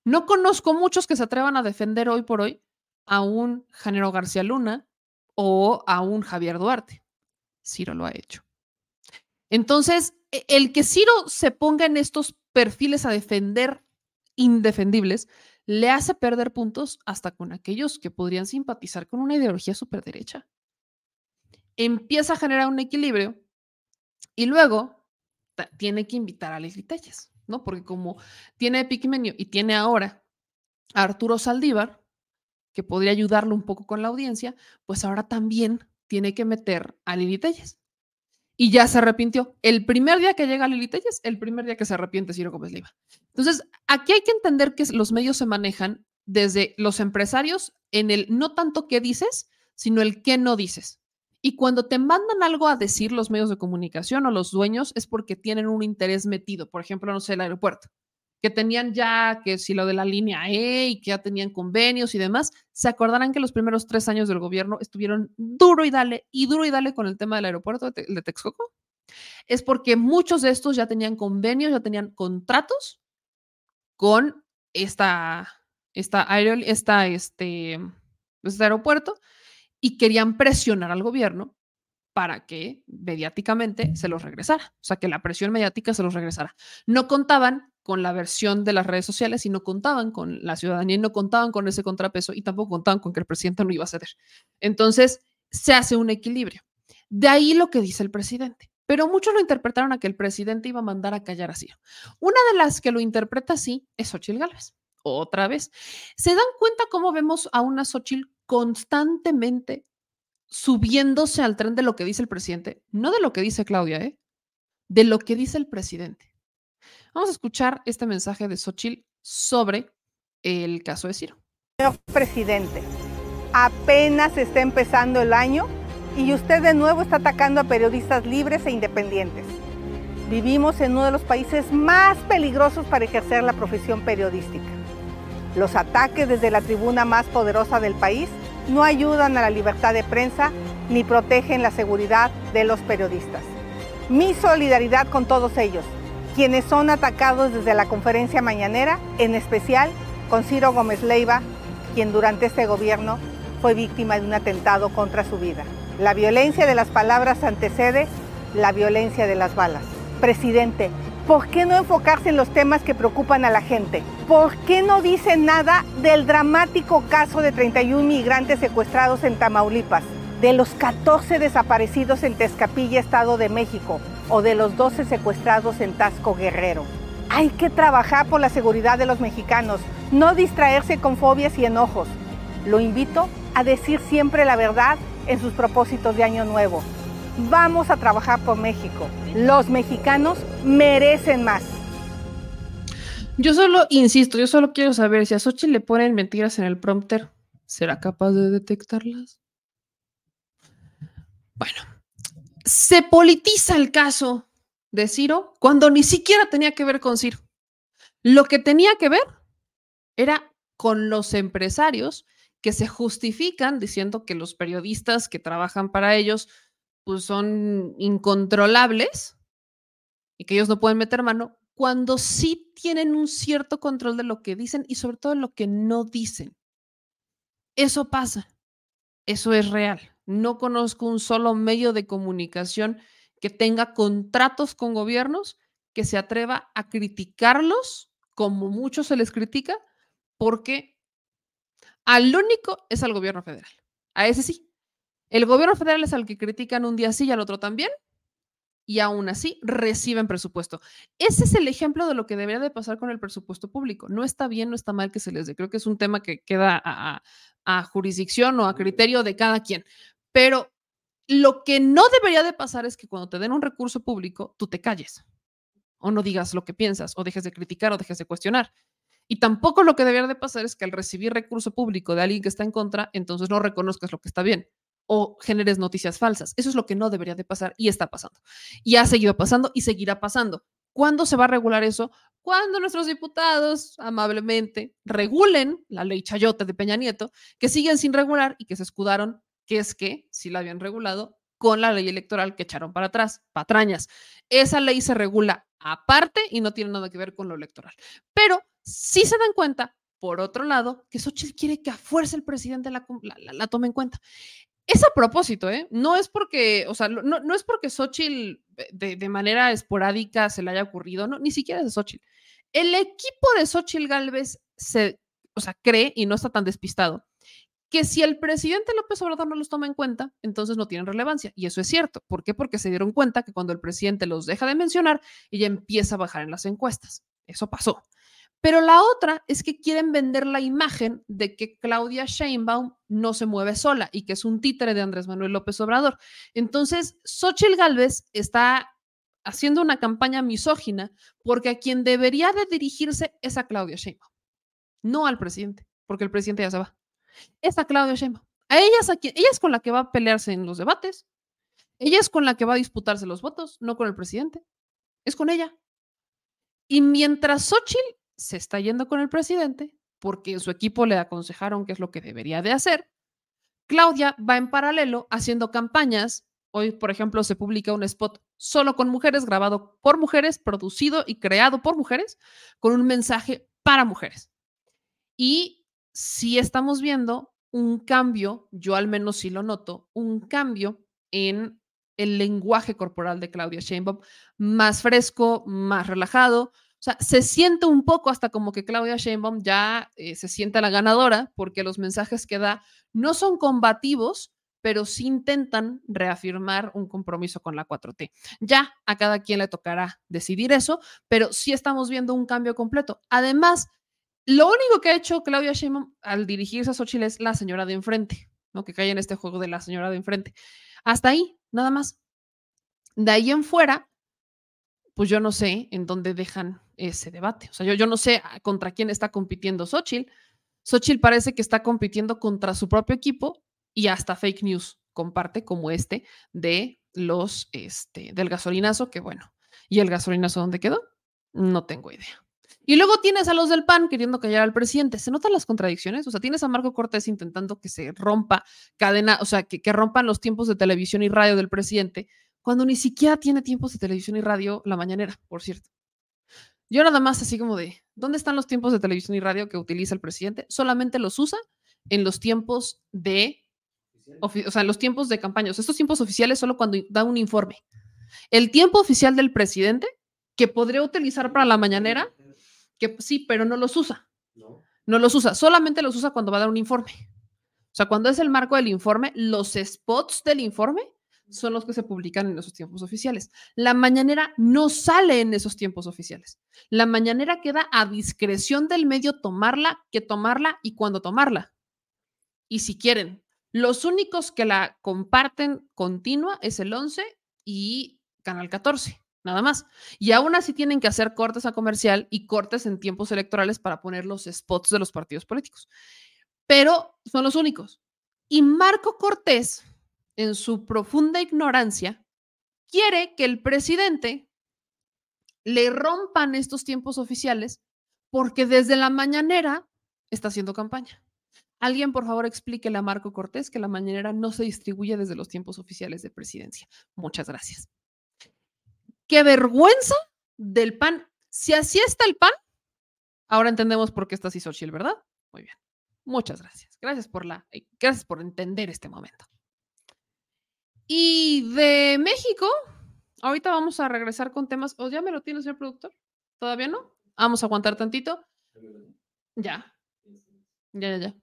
No conozco muchos que se atrevan a defender hoy por hoy a un Janero García Luna o a un Javier Duarte. Ciro lo ha hecho. Entonces, e- el que Ciro se ponga en estos perfiles a defender indefendibles le hace perder puntos hasta con aquellos que podrían simpatizar con una ideología superderecha. Empieza a generar un equilibrio y luego tiene que invitar a Leslie Telles, ¿no? Porque como tiene Epiquimenio y tiene ahora a Arturo Saldívar, que podría ayudarlo un poco con la audiencia, pues ahora también tiene que meter a Lili Telles. Y ya se arrepintió. El primer día que llega Lili Telles, el primer día que se arrepiente Ciro Gómez Leiva. Entonces, aquí hay que entender que los medios se manejan desde los empresarios en el no tanto qué dices, sino el qué no dices. Y cuando te mandan algo a decir los medios de comunicación o los dueños es porque tienen un interés metido. Por ejemplo, no sé, el aeropuerto, que tenían ya, que si lo de la línea E y que ya tenían convenios y demás, se acordarán que los primeros tres años del gobierno estuvieron duro y dale y duro y dale con el tema del aeropuerto de, Te- de Texcoco. Es porque muchos de estos ya tenían convenios, ya tenían contratos con esta, esta, aerol- esta, este, este aeropuerto y querían presionar al gobierno para que mediáticamente se los regresara, o sea, que la presión mediática se los regresara. No contaban con la versión de las redes sociales y no contaban con la ciudadanía y no contaban con ese contrapeso y tampoco contaban con que el presidente no iba a ceder. Entonces, se hace un equilibrio. De ahí lo que dice el presidente. Pero muchos lo interpretaron a que el presidente iba a mandar a callar a Ciro. Una de las que lo interpreta así es Xochitl Gálvez. Otra vez. ¿Se dan cuenta cómo vemos a una Xochitl constantemente subiéndose al tren de lo que dice el presidente? No de lo que dice Claudia, ¿eh? De lo que dice el presidente. Vamos a escuchar este mensaje de Xochitl sobre el caso de Ciro. Señor presidente, apenas está empezando el año y usted de nuevo está atacando a periodistas libres e independientes. Vivimos en uno de los países más peligrosos para ejercer la profesión periodística. Los ataques desde la tribuna más poderosa del país no ayudan a la libertad de prensa ni protegen la seguridad de los periodistas. Mi solidaridad con todos ellos, quienes son atacados desde la conferencia mañanera, en especial con Ciro Gómez Leiva, quien durante este gobierno fue víctima de un atentado contra su vida. La violencia de las palabras antecede la violencia de las balas. Presidente, ¿por qué no enfocarse en los temas que preocupan a la gente? ¿Por qué no dice nada del dramático caso de 31 migrantes secuestrados en Tamaulipas? De los 14 desaparecidos en Tezcapilla, Estado de México, o de los 12 secuestrados en Tasco Guerrero. Hay que trabajar por la seguridad de los mexicanos, no distraerse con fobias y enojos. Lo invito a decir siempre la verdad en sus propósitos de Año Nuevo. Vamos a trabajar por México. Los mexicanos merecen más. Yo solo, insisto, yo solo quiero saber si a Xochitl le ponen mentiras en el prompter, ¿será capaz de detectarlas? Bueno, se politiza el caso de Ciro cuando ni siquiera tenía que ver con Ciro. Lo que tenía que ver era con los empresarios que se justifican diciendo que los periodistas que trabajan para ellos pues son incontrolables y que ellos no pueden meter mano cuando sí tienen un cierto control de lo que dicen y sobre todo de lo que no dicen. Eso pasa, eso es real. No conozco un solo medio de comunicación que tenga contratos con gobiernos que se atreva a criticarlos como mucho se les critica, porque al único es al gobierno federal. A ese sí. El gobierno federal es al que critican un día sí y al otro también, y aún así reciben presupuesto. Ese es el ejemplo de lo que debería de pasar con el presupuesto público. No está bien, no está mal que se les dé. Creo que es un tema que queda a, a, a jurisdicción o a criterio de cada quien. Pero lo que no debería de pasar es que cuando te den un recurso público, tú te calles o no digas lo que piensas o dejes de criticar o dejes de cuestionar. Y tampoco lo que debería de pasar es que al recibir recurso público de alguien que está en contra, entonces no reconozcas lo que está bien. O generes noticias falsas. Eso es lo que no debería de pasar y está pasando. Y ha seguido pasando y seguirá pasando. ¿Cuándo se va a regular eso? Cuando nuestros diputados amablemente regulen la ley Chayote de Peña Nieto, que siguen sin regular y que se escudaron, que es que si la habían regulado con la ley electoral que echaron para atrás, patrañas. Esa ley se regula aparte y no tiene nada que ver con lo electoral. Pero sí se dan cuenta, por otro lado, que Xochitl quiere que a fuerza el presidente la, tome en cuenta. Es a propósito, ¿eh? No es porque, o sea, no, no es porque Xochitl de, de, manera esporádica se le haya ocurrido, no, ni siquiera es de Xochitl. El equipo de Xochitl Galvez se, o sea, cree y no está tan despistado que si el presidente López Obrador no los toma en cuenta, entonces no tienen relevancia. Y eso es cierto. ¿Por qué? Porque se dieron cuenta que cuando el presidente los deja de mencionar, ella empieza a bajar en las encuestas. Eso pasó. Pero la otra es que quieren vender la imagen de que Claudia Sheinbaum no se mueve sola y que es un títere de Andrés Manuel López Obrador. Entonces, Xochitl Gálvez está haciendo una campaña misógina porque a quien debería de dirigirse es a Claudia Sheinbaum, no al presidente, porque el presidente ya se va. Es a Claudia Sheinbaum. A ella es, a quien, ella es con la que va a pelearse en los debates. Ella es con la que va a disputarse los votos, no con el presidente. Es con ella. Y mientras Xochitl se está yendo con el presidente porque su equipo le aconsejaron qué es lo que debería de hacer. Claudia va en paralelo haciendo campañas. Hoy, por ejemplo, se publica un spot solo con mujeres, grabado por mujeres, producido y creado por mujeres, con un mensaje para mujeres. Y si estamos viendo un cambio, yo al menos sí lo noto, un cambio en el lenguaje corporal de Claudia Sheinbaum, más fresco, más relajado, o sea, se siente un poco hasta como que Claudia Sheinbaum ya eh, se siente la ganadora porque los mensajes que da no son combativos, pero sí intentan reafirmar un compromiso con la 4T. Ya a cada quien le tocará decidir eso, pero sí estamos viendo un cambio completo. Además, lo único que ha hecho Claudia Sheinbaum al dirigirse a Xochitl es la señora de enfrente, ¿no? Que cae en este juego de la señora de enfrente. Hasta ahí, nada más. De ahí en fuera, pues yo no sé en dónde dejan ese debate. O sea, yo, yo no sé contra quién está compitiendo Xochitl. Xochitl parece que está compitiendo contra su propio equipo y hasta fake news comparte como este de los, este, del gasolinazo, que bueno, ¿y el gasolinazo dónde quedó? No tengo idea. Y luego tienes a los del PAN queriendo callar al presidente. ¿Se notan las contradicciones? O sea, tienes a Marco Cortés intentando que se rompa cadena, o sea, que, que rompan los tiempos de televisión y radio del presidente, cuando ni siquiera tiene tiempos de televisión y radio la mañanera, por cierto. Yo nada más así como de, ¿dónde están los tiempos de televisión y radio que utiliza el presidente? Solamente los usa en los tiempos de, o sea, en los tiempos de campaña. O sea, estos tiempos oficiales solo cuando da un informe. El tiempo oficial del presidente, que podría utilizar para la mañanera, que sí, pero no los usa. No. no los usa, solamente los usa cuando va a dar un informe. O sea, cuando es el marco del informe, los spots del informe son los que se publican en esos tiempos oficiales. La mañanera no sale en esos tiempos oficiales. La mañanera queda a discreción del medio tomarla, que tomarla y cuándo tomarla. Y si quieren, los únicos que la comparten continua es el 11 y Canal 14, nada más. Y aún así tienen que hacer cortes a comercial y cortes en tiempos electorales para poner los spots de los partidos políticos. Pero son los únicos. Y Marco Cortés, en su profunda ignorancia, quiere que el presidente le rompan estos tiempos oficiales porque desde la mañanera está haciendo campaña. Alguien, por favor, explíquele a Marco Cortés que la mañanera no se distribuye desde los tiempos oficiales de presidencia. Muchas gracias. Qué vergüenza del PAN. Si así está el PAN, ahora entendemos por qué está así Xochitl, ¿verdad? Muy bien. Muchas gracias. Gracias por la, eh, gracias por entender este momento. Y de México, ahorita vamos a regresar con temas. ¿O ya me lo tiene, señor productor? ¿Todavía no? Vamos a aguantar tantito. Ya. Ya, ya, ya.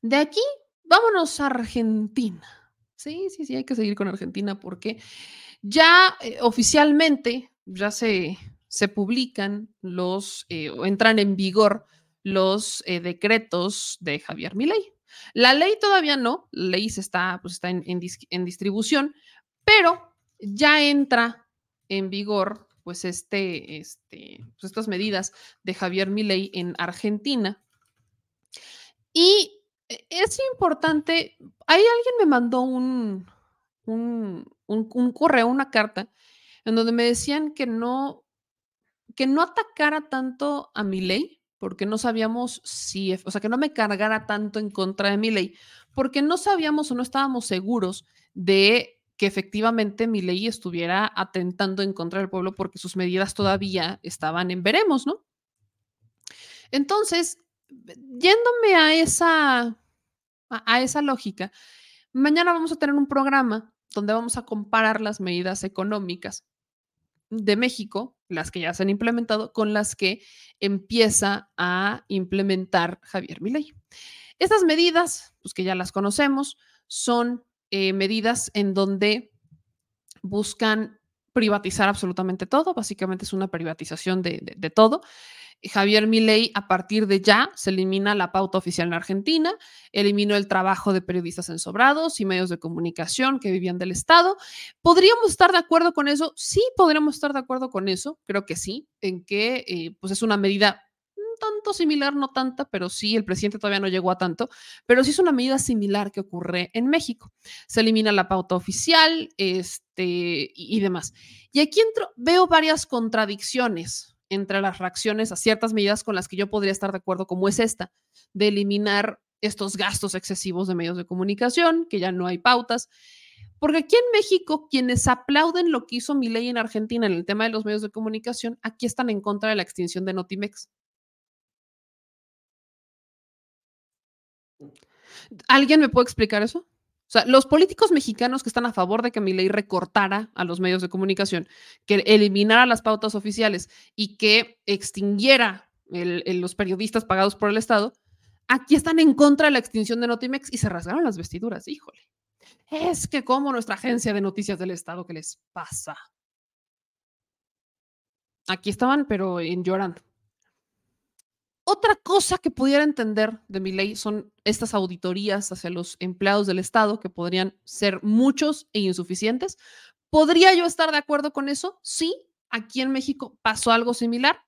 De aquí, vámonos a Argentina. Sí, sí, sí, hay que seguir con Argentina porque ya eh, oficialmente ya se, se publican los, eh, o entran en vigor los eh, decretos de Javier Milei. La ley todavía no, la ley se está, pues está en, en, distribución, pero ya entra en vigor pues este, este, pues estas medidas de Javier Milei en Argentina. Y E- Es importante. Ahí alguien me mandó un, un, un- un correo, una carta, en donde me decían que no, que no atacara tanto a mi ley, porque no sabíamos si, o sea, que no me cargara tanto en contra de mi ley, porque no sabíamos o no estábamos seguros de que efectivamente mi ley estuviera atentando en contra del pueblo porque sus medidas todavía estaban en veremos, ¿no? Entonces, yéndome a esa, a esa lógica, mañana vamos a tener un programa donde vamos a comparar las medidas económicas de México, las que ya se han implementado, con las que empieza a implementar Javier Milei. Estas medidas, pues que ya las conocemos, son eh, medidas en donde buscan privatizar absolutamente todo, básicamente es una privatización de, de- de todo. Javier Milei, a partir de ya, se elimina la pauta oficial en Argentina, eliminó el trabajo de periodistas ensobrados y medios de comunicación que vivían del Estado. ¿Podríamos estar de acuerdo con eso? Sí, podríamos estar de acuerdo con eso, creo que sí, en que eh, pues es una medida un tanto similar, no tanta, pero sí, el presidente todavía no llegó a tanto, pero sí es una medida similar que ocurre en México. Se elimina la pauta oficial este, y, y demás. Y aquí entro, veo varias contradicciones entre las reacciones a ciertas medidas con las que yo podría estar de acuerdo, como es esta, de eliminar estos gastos excesivos de medios de comunicación, que ya no hay pautas. Porque aquí en México, quienes aplauden lo que hizo Milei en Argentina en el tema de los medios de comunicación, aquí están en contra de la extinción de Notimex. ¿Alguien me puede explicar eso? O sea, los políticos mexicanos que están a favor de que Milei recortara a los medios de comunicación, que eliminara las pautas oficiales y que extinguiera los periodistas pagados por el Estado, aquí están en contra de la extinción de Notimex y se rasgaron las vestiduras, híjole. Es que como nuestra agencia de noticias del Estado, ¿qué les pasa? Aquí estaban, pero en llorando. Otra cosa que pudiera entender de mi ley son estas auditorías hacia los empleados del Estado, que podrían ser muchos e insuficientes. ¿Podría yo estar de acuerdo con eso? Sí, aquí en México pasó algo similar.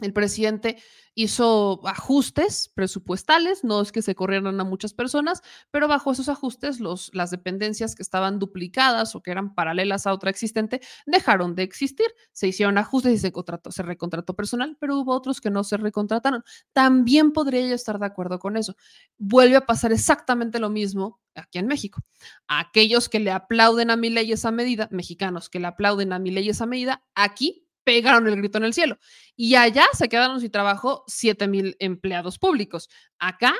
El presidente hizo ajustes presupuestales, no es que se corrieran a muchas personas, pero bajo esos ajustes los, las dependencias que estaban duplicadas o que eran paralelas a otra existente dejaron de existir. Se hicieron ajustes y se, contrató, se recontrató personal, pero hubo otros que no se recontrataron. También podría yo estar de acuerdo con eso. Vuelve a pasar exactamente lo mismo aquí en México. Aquellos que le aplauden a mi ley esa medida, mexicanos que le aplauden a mi ley esa medida, aquí pegaron el grito en el cielo. Y allá se quedaron sin trabajo 7 mil empleados públicos. Acá,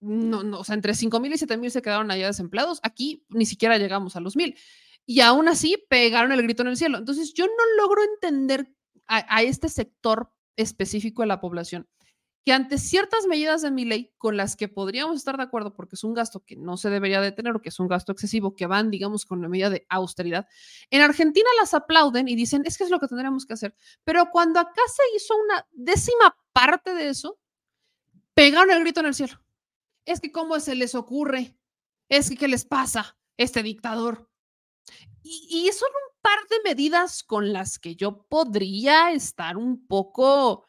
no, no, o sea, entre 5 mil y 7 mil se quedaron allá desempleados. Aquí ni siquiera llegamos a los mil. Y aún así pegaron el grito en el cielo. Entonces, yo no logro entender a, a este sector específico de la población que ante ciertas medidas de mi ley con las que podríamos estar de acuerdo porque es un gasto que no se debería de tener o que es un gasto excesivo que van, digamos, con la medida de austeridad, en Argentina las aplauden y dicen, es que es lo que tendríamos que hacer. Pero cuando acá se hizo una décima parte de eso, pegaron el grito en el cielo. Es que cómo se les ocurre, es que qué les pasa, este dictador. Y, y son un par de medidas con las que yo podría estar un poco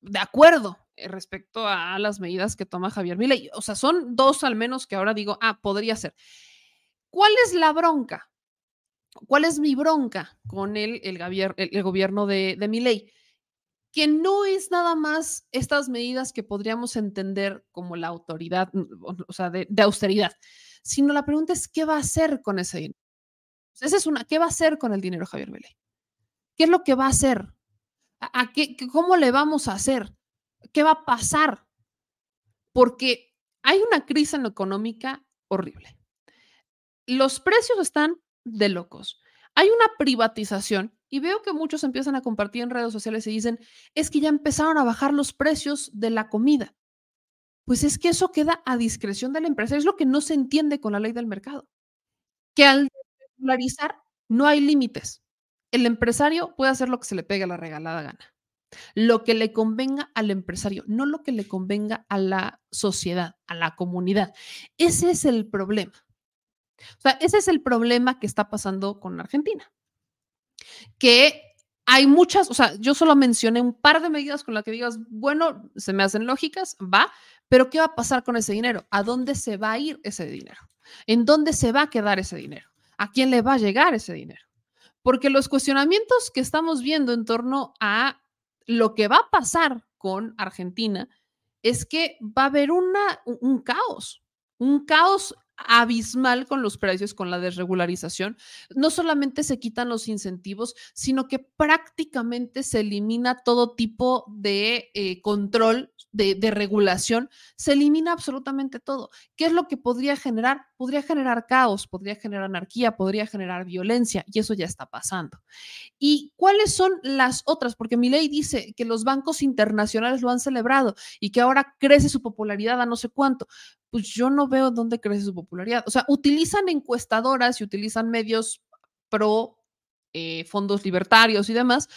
de acuerdo eh, respecto a las medidas que toma Javier Milei. O sea, son dos al menos que ahora digo, ah, podría ser. ¿Cuál es la bronca? ¿Cuál es mi bronca con el, el, gabier- el- gobierno de, de Milei? Que no es nada más estas medidas que podríamos entender como la autoridad, o sea, de, de austeridad, sino la pregunta es, ¿qué va a hacer con ese dinero? Esa es una, ¿qué va a hacer con el dinero Javier Milei? ¿Qué es lo que va a hacer? ¿A, a qué, ¿Cómo le vamos a hacer? ¿Qué va a pasar? Porque hay una crisis económica horrible. Los precios están de locos. Hay una privatización y veo que muchos empiezan a compartir en redes sociales y dicen, es que ya empezaron a bajar los precios de la comida. Pues es que eso queda a discreción de la empresa. Es lo que no se entiende con la ley del mercado. Que al regularizar no hay límites. El empresario puede hacer lo que se le pegue a la regalada gana. Lo que le convenga al empresario, no lo que le convenga a la sociedad, a la comunidad. Ese es el problema. O sea, ese es el problema que está pasando con Argentina. Que hay muchas, o sea, yo solo mencioné un par de medidas con las que digas, bueno, se me hacen lógicas, va, Pero ¿qué va a pasar con ese dinero? ¿A dónde se va a ir ese dinero? ¿En dónde se va a quedar ese dinero? ¿A quién le va a llegar ese dinero? Porque los cuestionamientos que estamos viendo en torno a lo que va a pasar con Argentina es que va a haber una, un caos, un caos abismal con los precios, con la desregularización. No solamente se quitan los incentivos, sino que prácticamente se elimina todo tipo de eh, control, de, de, regulación, se elimina absolutamente todo. ¿Qué es lo que podría generar? Podría generar caos, podría generar anarquía, podría generar violencia, y eso ya está pasando. ¿Y cuáles son las otras? Porque mi ley dice que los bancos internacionales lo han celebrado y que ahora crece su popularidad a no sé cuánto pues yo no veo dónde crece su popularidad. O sea, utilizan encuestadoras y utilizan medios pro eh, fondos libertarios y demás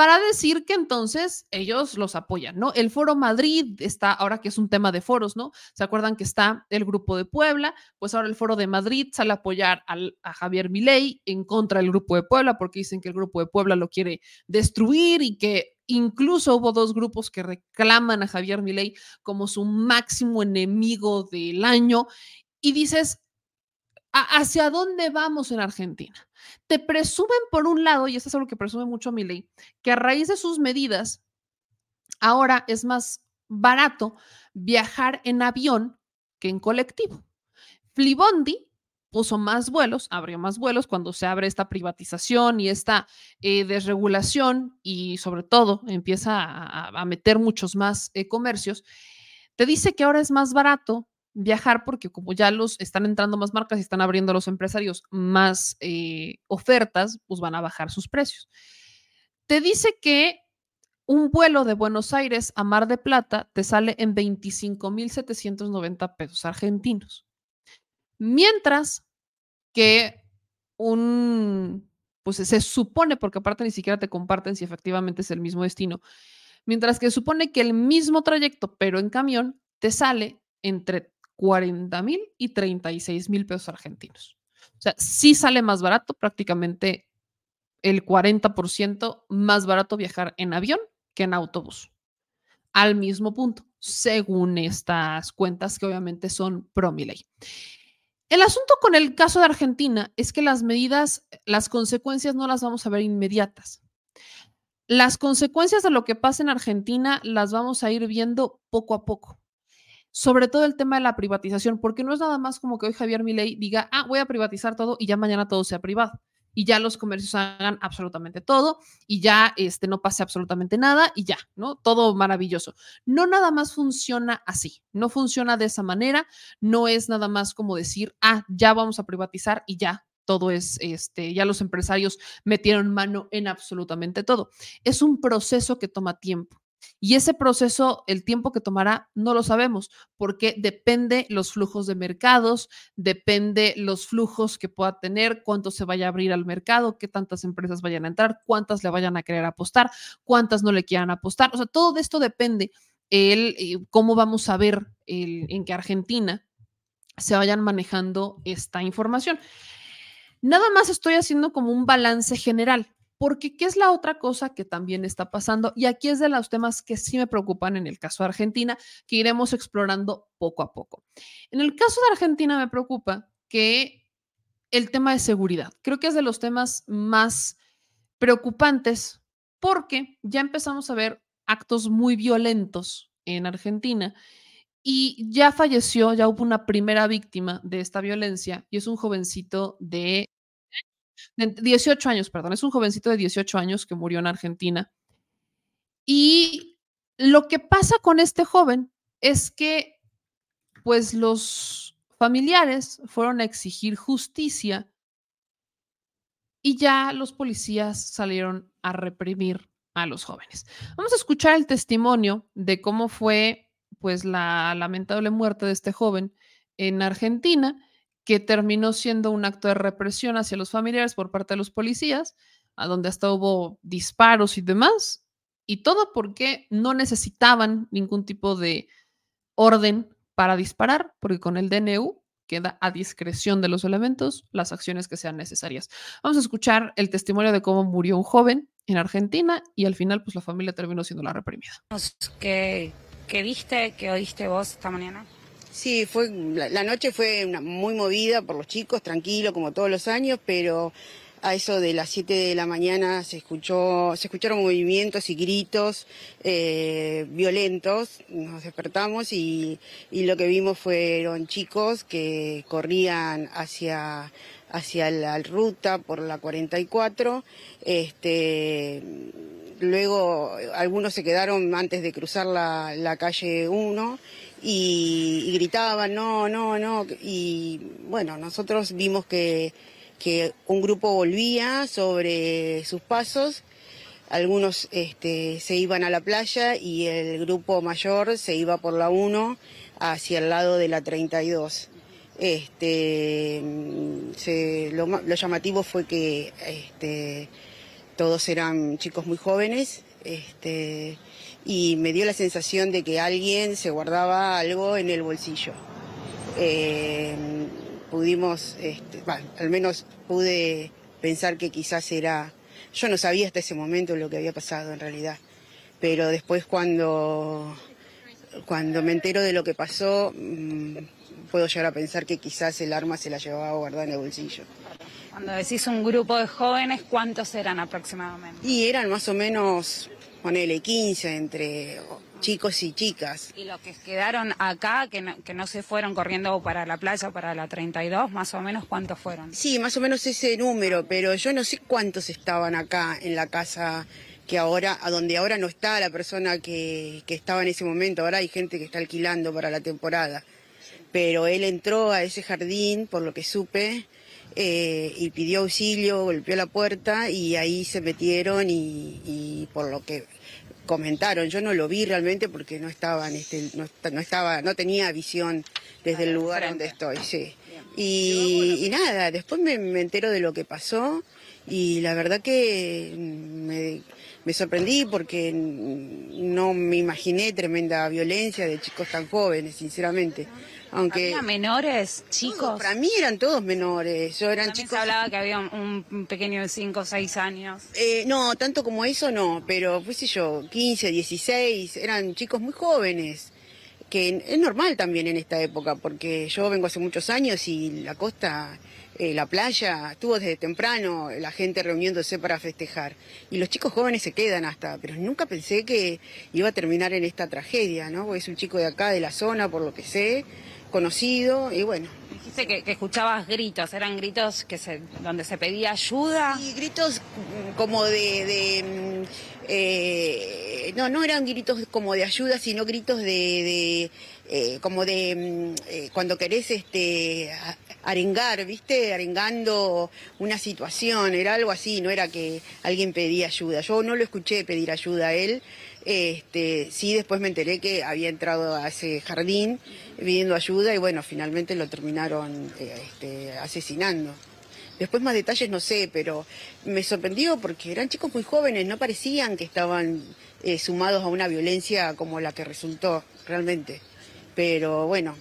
para decir que entonces ellos los apoyan, ¿no? El Foro Madrid está, ahora que es un tema de foros, ¿no? ¿Se acuerdan que está el Grupo de Puebla? Pues ahora el Foro de Madrid sale a apoyar a Javier Milei en contra del Grupo de Puebla porque dicen que el Grupo de Puebla lo quiere destruir y que Incluso hubo dos grupos que reclaman a Javier Milei como su máximo enemigo del año y dices, ¿hacia dónde vamos en Argentina? Te presumen por un lado, y eso es algo que presume mucho Milei, que a raíz de sus medidas, ahora es más barato viajar en avión que en colectivo. Flibondi puso más vuelos, abrió más vuelos cuando se abre esta privatización y esta eh, desregulación y sobre todo empieza a, meter muchos más eh, comercios, te dice que ahora es más barato viajar porque como ya los están entrando más marcas y están abriendo los empresarios más eh, ofertas, pues van a bajar sus precios. Te dice que un vuelo de Buenos Aires a Mar de Plata te sale en 25.790 pesos argentinos. Mientras que un, pues se supone, porque aparte ni siquiera te comparten si efectivamente es el mismo destino, mientras que supone que el mismo trayecto, pero en camión, te sale entre 40 mil y 36 mil pesos argentinos. O sea, sí sale más barato, prácticamente el 40% más barato viajar en avión que en autobús. Al mismo punto, según estas cuentas que obviamente son pro. El asunto con el caso de Argentina es que las medidas, las consecuencias no las vamos a ver inmediatas. Las consecuencias de lo que pasa en Argentina las vamos a ir viendo poco a poco. Sobre todo el tema de la privatización, porque no es nada más como que hoy Javier Milei diga, ah, voy a privatizar todo y ya mañana todo sea privado y ya los comercios hagan absolutamente todo y ya este, no pase absolutamente nada y ya, ¿no? Todo maravilloso. No nada más funciona así, no funciona de esa manera, no es nada más como decir, ah, ya vamos a privatizar y ya. Todo es, este, ya los empresarios metieron mano en absolutamente todo. Es un proceso que toma tiempo. Y ese proceso, el tiempo que tomará, no lo sabemos, porque depende los flujos de mercados, depende los flujos que pueda tener, cuánto se vaya a abrir al mercado, qué tantas empresas vayan a entrar, cuántas le vayan a querer apostar, cuántas no le quieran apostar. O sea, todo de esto depende el eh, cómo vamos a ver el, en que Argentina se vayan manejando esta información. Nada más estoy haciendo como un balance general porque ¿qué es la otra cosa que también está pasando? Y aquí es de los temas que sí me preocupan en el caso de Argentina, que iremos explorando poco a poco. En el caso de Argentina me preocupa que el tema de seguridad, creo que es de los temas más preocupantes porque ya empezamos a ver actos muy violentos en Argentina y ya falleció, ya hubo una primera víctima de esta violencia y es un jovencito de 18 años, perdón, es un jovencito de 18 años que murió en Argentina. Y lo que pasa con este joven es que, pues los familiares fueron a exigir justicia y ya los policías salieron a reprimir a los jóvenes. Vamos a escuchar el testimonio de cómo fue pues la lamentable muerte de este joven en Argentina que terminó siendo un acto de represión hacia los familiares por parte de los policías, a donde hasta hubo disparos y demás, y todo porque no necesitaban ningún tipo de orden para disparar, porque con el DNU queda a discreción de los elementos las acciones que sean necesarias. Vamos a escuchar el testimonio de cómo murió un joven en Argentina y al final pues la familia terminó siendo la reprimida. Que que viste, que oíste vos esta mañana? Sí, fue la, la noche fue muy movida por los chicos, tranquilo como todos los años, pero a eso de las 7 de la mañana se escuchó, se escucharon movimientos y gritos eh, violentos. Nos despertamos y, y lo que vimos fueron chicos que corrían hacia hacia la ruta por la 44. Este, luego algunos se quedaron antes de cruzar la, la calle 1 y, gritaban no, no, no. Y bueno, nosotros vimos que, que un grupo volvía sobre sus pasos. Algunos este, se iban a la playa y el grupo mayor se iba por la 1 hacia el lado de la 32. Este, se- lo, lo llamativo fue que este, todos eran chicos muy jóvenes este, y me dio la sensación de que alguien se guardaba algo en el bolsillo. Eh, pudimos, este, al menos pude pensar que quizás era, yo no sabía hasta ese momento lo que había pasado en realidad, pero después cuando, cuando me entero de lo que pasó, mm, puedo llegar a pensar que quizás el arma se la llevaba guardada en el bolsillo. Cuando decís un grupo de jóvenes, ¿cuántos eran aproximadamente? Y eran más o menos, ponele 15 entre chicos y chicas. Y los que quedaron acá, que no, que no se fueron corriendo para la playa, para la 32, más o menos, ¿cuántos fueron? Sí, más o menos ese número, pero yo no sé cuántos estaban acá en la casa que ahora, a donde ahora no está la persona que, que estaba en ese momento, ahora hay gente que está alquilando para la temporada. Pero él entró a ese jardín, por lo que supe, eh, y pidió auxilio, golpeó la puerta y ahí se metieron y, y por lo que comentaron, yo no lo vi realmente porque no estaba en este, no, no estaba, no tenía visión desde el lugar donde estoy, sí. Y, y nada, después me, me entero de lo que pasó y la verdad que me, me sorprendí porque no me imaginé tremenda violencia de chicos tan jóvenes, sinceramente. Aunque ¿Había menores, chicos? para mí eran todos menores, yo eran También chicos. se hablaba que había un, un pequeño de 5 o 6 años. Eh, no, tanto como eso no, pero qué sé yo, 15, 16, eran chicos muy jóvenes, que es normal también en esta época, porque yo vengo hace muchos años y la costa, eh, la playa, estuvo desde temprano la gente reuniéndose para festejar. Y los chicos jóvenes se quedan hasta, pero nunca pensé que iba a terminar en esta tragedia, ¿no? Porque es un chico de acá, de la zona, por lo que sé, conocido, y bueno, Dijiste que, que escuchabas gritos, eran gritos que se, donde se pedía ayuda. Y gritos como de... de, eh, no, no eran gritos como de ayuda, sino gritos de... de, eh, como de mm, eh, cuando querés este arengar, ¿viste? Arengando una situación, era algo así, no era que alguien pedía ayuda. Yo no lo escuché pedir ayuda a él. Este, sí, después me enteré que había entrado a ese jardín pidiendo ayuda y bueno, finalmente lo terminaron eh, este, asesinando. Después más detalles no sé, pero me sorprendió porque eran chicos muy jóvenes, no parecían que estaban eh, sumados a una violencia como la que resultó realmente. Pero bueno,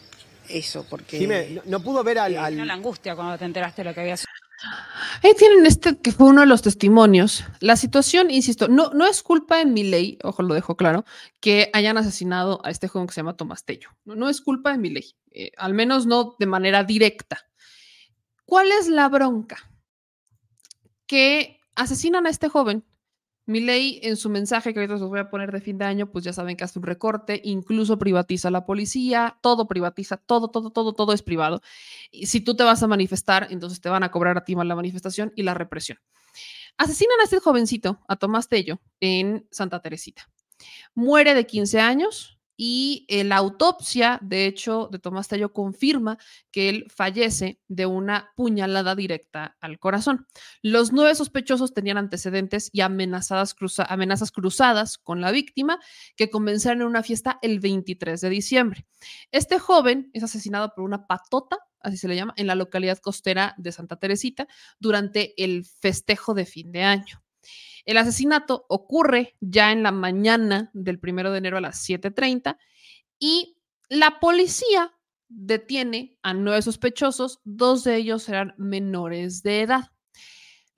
eso, porque... Jimé, no, no pudo ver al, al- Vino la angustia cuando te enteraste de lo que había Ahí tienen este que fue uno de los testimonios. La situación, insisto, no, no es culpa en mi ley, ojo, lo dejo claro, que hayan asesinado a este joven que se llama Tomás Tello. No, no es culpa de mi ley, eh, al menos no de manera directa. ¿Cuál es la bronca? Que asesinan a este joven. Mi ley en su mensaje que ahorita os voy a poner de fin de año, pues ya saben que hace un recorte, incluso privatiza la policía, todo privatiza, todo, todo, todo, todo es privado. Y si tú te vas a manifestar, entonces te van a cobrar a ti más la manifestación y la represión. Asesinan a este jovencito, a Tomás Tello, en Santa Teresita. Muere de 15 años y eh, la autopsia, de hecho, de Tomás Tello confirma que él fallece de una puñalada directa al corazón. Los nueve sospechosos tenían antecedentes y amenazadas amenazas cruzadas con la víctima que comenzaron en una fiesta el 23 de diciembre. Este joven es asesinado por una patota, así se le llama, en la localidad costera de Santa Teresita durante el festejo de fin de año. El asesinato ocurre ya en la mañana del primero de enero a las 7:30 y la policía detiene a nueve sospechosos, dos de ellos eran menores de edad.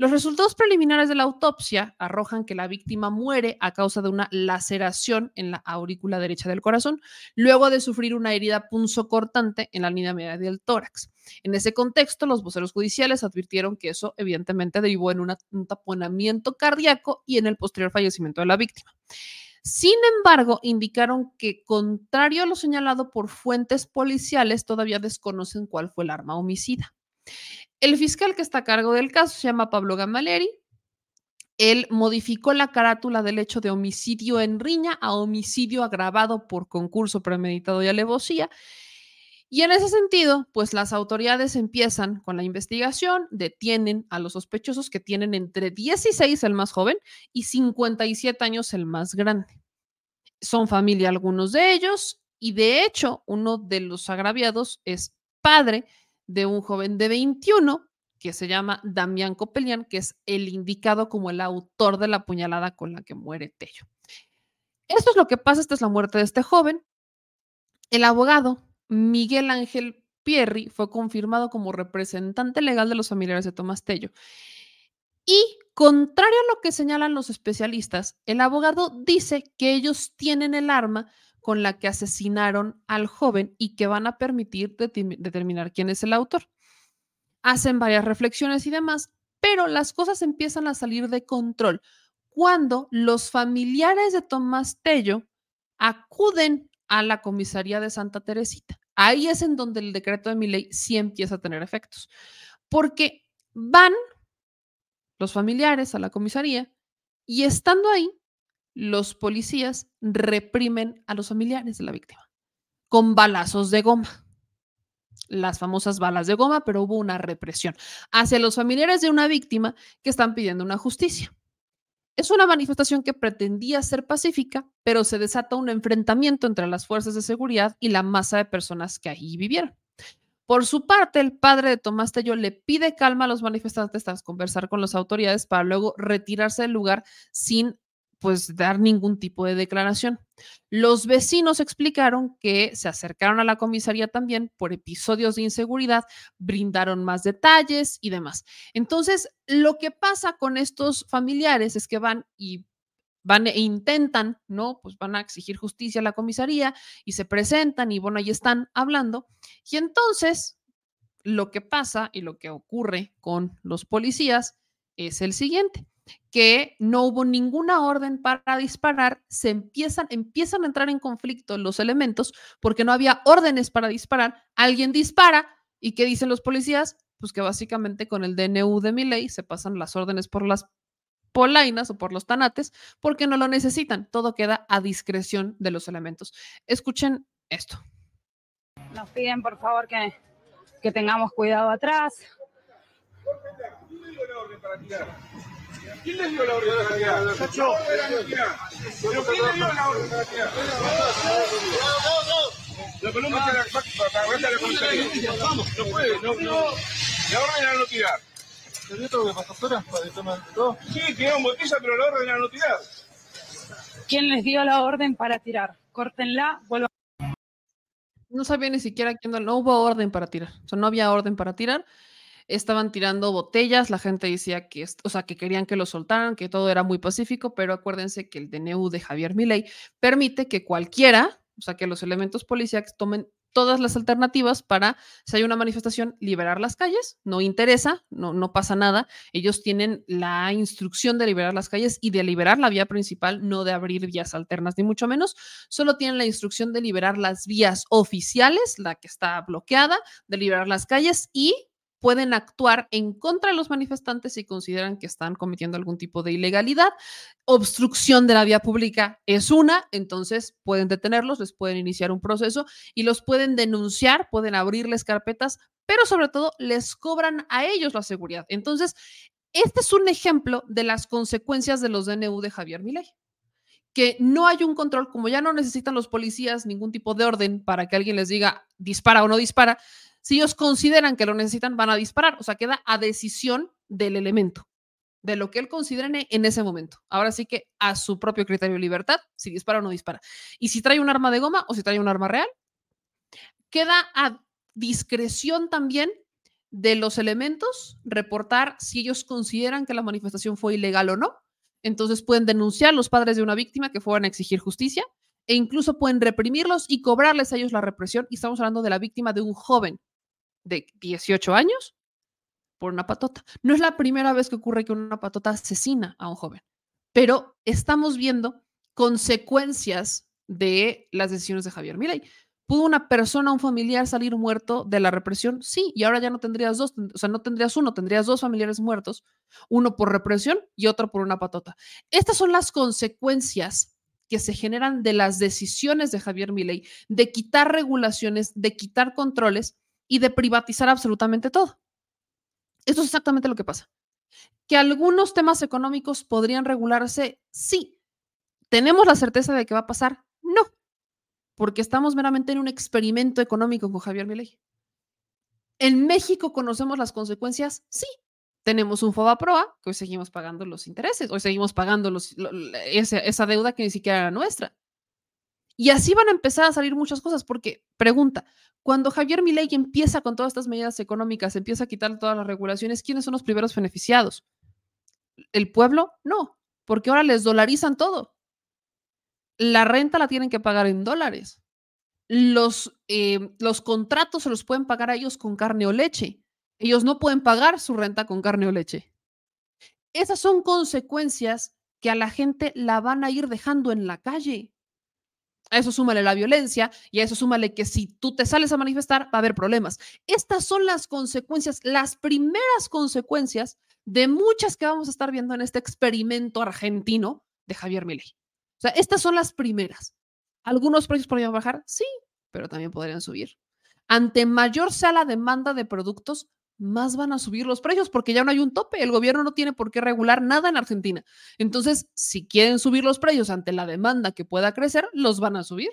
Los resultados preliminares de la autopsia arrojan que la víctima muere a causa de una laceración en la aurícula derecha del corazón, luego de sufrir una herida punzocortante en la línea media del tórax. En ese contexto, los voceros judiciales advirtieron que eso evidentemente derivó en un taponamiento cardíaco y en el posterior fallecimiento de la víctima. Sin embargo, indicaron que, contrario a lo señalado por fuentes policiales, todavía desconocen cuál fue el arma homicida. El fiscal que está a cargo del caso se llama Pablo Gamaleri. Él modificó la carátula del hecho de homicidio en riña a homicidio agravado por concurso premeditado y alevosía. Y en ese sentido, pues las autoridades empiezan con la investigación, detienen a los sospechosos que tienen entre 16 el más joven y 57 años el más grande. Son familia algunos de ellos y de hecho uno de los agraviados es padre de un joven de 21 que se llama Damián Copelian, que es el indicado como el autor de la puñalada con la que muere Tello. Esto es lo que pasa, esta es la muerte de este joven. El abogado Miguel Ángel Pierri fue confirmado como representante legal de los familiares de Tomás Tello. Y contrario a lo que señalan los especialistas, el abogado dice que ellos tienen el arma con la que asesinaron al joven y que van a permitir determi- determinar quién es el autor. Hacen varias reflexiones y demás, pero las cosas empiezan a salir de control cuando los familiares de Tomás Tello acuden a la comisaría de Santa Teresita. Ahí es en donde el decreto de mi ley sí empieza a tener efectos, porque van los familiares a la comisaría y estando ahí, los policías reprimen a los familiares de la víctima con balazos de goma. Las famosas balas de goma, pero hubo una represión hacia los familiares de una víctima que están pidiendo una justicia. Es una manifestación que pretendía ser pacífica, pero se desata un enfrentamiento entre las fuerzas de seguridad y la masa de personas que allí vivieron. Por su parte, el padre de Tomás Tello le pide calma a los manifestantes tras conversar con las autoridades para luego retirarse del lugar sin pues dar ningún tipo de declaración. Los vecinos explicaron que se acercaron a la comisaría también por episodios de inseguridad, brindaron más detalles y demás. Entonces, lo que pasa con estos familiares es que van y van e intentan, ¿no? Pues van a exigir justicia a la comisaría y se presentan y bueno, ahí están hablando. Y entonces, lo que pasa y lo que ocurre con los policías es el siguiente que no hubo ninguna orden para disparar, se empiezan, empiezan a entrar en conflicto los elementos porque no había órdenes para disparar, alguien dispara y ¿qué dicen los policías? Pues que básicamente con el DNU de mi ley se pasan las órdenes por las polainas o por los tanates porque no lo necesitan, todo queda a discreción de los elementos. Escuchen esto. Nos piden por favor que, que tengamos cuidado atrás. ¿Quién les dio la orden para tirar? ¿Pero quién le dio la orden para tirar? La columna está la para la comisaría. Vamos, no puede, no, no. La orden era no tirar. ¿Te tengo que pasar horas para tomen todo? Sí, tiraron botella, pero la orden era no tirar. ¿Quién les dio la orden para tirar? Córtenla, vuelvan. No sabía ni siquiera quién, no hubo orden para tirar, o sea, no había orden para tirar. Estaban tirando botellas, la gente decía que, o sea, que querían que lo soltaran, que todo era muy pacífico, pero acuérdense que el DNU de Javier Milei permite que cualquiera, o sea, que los elementos policíacos tomen todas las alternativas para, si hay una manifestación, liberar las calles, no interesa, no, no pasa nada. Ellos tienen la instrucción de liberar las calles y de liberar la vía principal, no de abrir vías alternas, ni mucho menos. Solo tienen la instrucción de liberar las vías oficiales, la que está bloqueada, de liberar las calles y pueden actuar en contra de los manifestantes si consideran que están cometiendo algún tipo de ilegalidad. Obstrucción de la vía pública es una, entonces pueden detenerlos, les pueden iniciar un proceso y los pueden denunciar, pueden abrirles carpetas, pero sobre todo les cobran a ellos la seguridad. Entonces, este es un ejemplo de las consecuencias de los DNU de Javier Milei que no hay un control, como ya no necesitan los policías ningún tipo de orden para que alguien les diga dispara o no dispara, si ellos consideran que lo necesitan, van a disparar. O sea, queda a decisión del elemento, de lo que él considere en ese momento. Ahora sí que a su propio criterio de libertad, si dispara o no dispara. Y si trae un arma de goma o si trae un arma real, queda a discreción también de los elementos, reportar si ellos consideran que la manifestación fue ilegal o no. Entonces pueden denunciar los padres de una víctima que fueran a exigir justicia e incluso pueden reprimirlos y cobrarles a ellos la represión. Y estamos hablando de la víctima de un joven de 18 años por una patota. No es la primera vez que ocurre que una patota asesina a un joven, pero estamos viendo consecuencias de las decisiones de Javier Milei. ¿Pudo una persona, un familiar salir muerto de la represión? Sí, y ahora ya no tendrías dos, o sea, no tendrías uno, tendrías dos familiares muertos, uno por represión y otro por una patota. Estas son las consecuencias que se generan de las decisiones de Javier Milei de quitar regulaciones, de quitar controles y de privatizar absolutamente todo. Eso es exactamente lo que pasa. Que algunos temas económicos podrían regularse, sí. ¿Tenemos la certeza de que va a pasar? No porque estamos meramente en un experimento económico con Javier Milei. ¿En México conocemos las consecuencias? Sí. Tenemos un FOBAPROA, que hoy seguimos pagando los intereses, hoy seguimos pagando los, esa, esa deuda que ni siquiera era nuestra. Y así van a empezar a salir muchas cosas, porque, pregunta, cuando Javier Milei empieza con todas estas medidas económicas, empieza a quitar todas las regulaciones, ¿quiénes son los primeros beneficiados? ¿El pueblo? No, porque ahora les dolarizan todo la renta la tienen que pagar en dólares. Los, eh, los contratos se los pueden pagar a ellos con carne o leche. Ellos no pueden pagar su renta con carne o leche. Esas son consecuencias que a la gente la van a ir dejando en la calle. A eso súmale la violencia y a eso súmale que si tú te sales a manifestar va a haber problemas. Estas son las consecuencias, las primeras consecuencias de muchas que vamos a estar viendo en este experimento argentino de Javier Milei. O sea, estas son las primeras. ¿Algunos precios podrían bajar? Sí, pero también podrían subir. Ante mayor sea la demanda de productos, más van a subir los precios porque ya no hay un tope. El gobierno no tiene por qué regular nada en Argentina. Entonces, si quieren subir los precios ante la demanda que pueda crecer, los van a subir.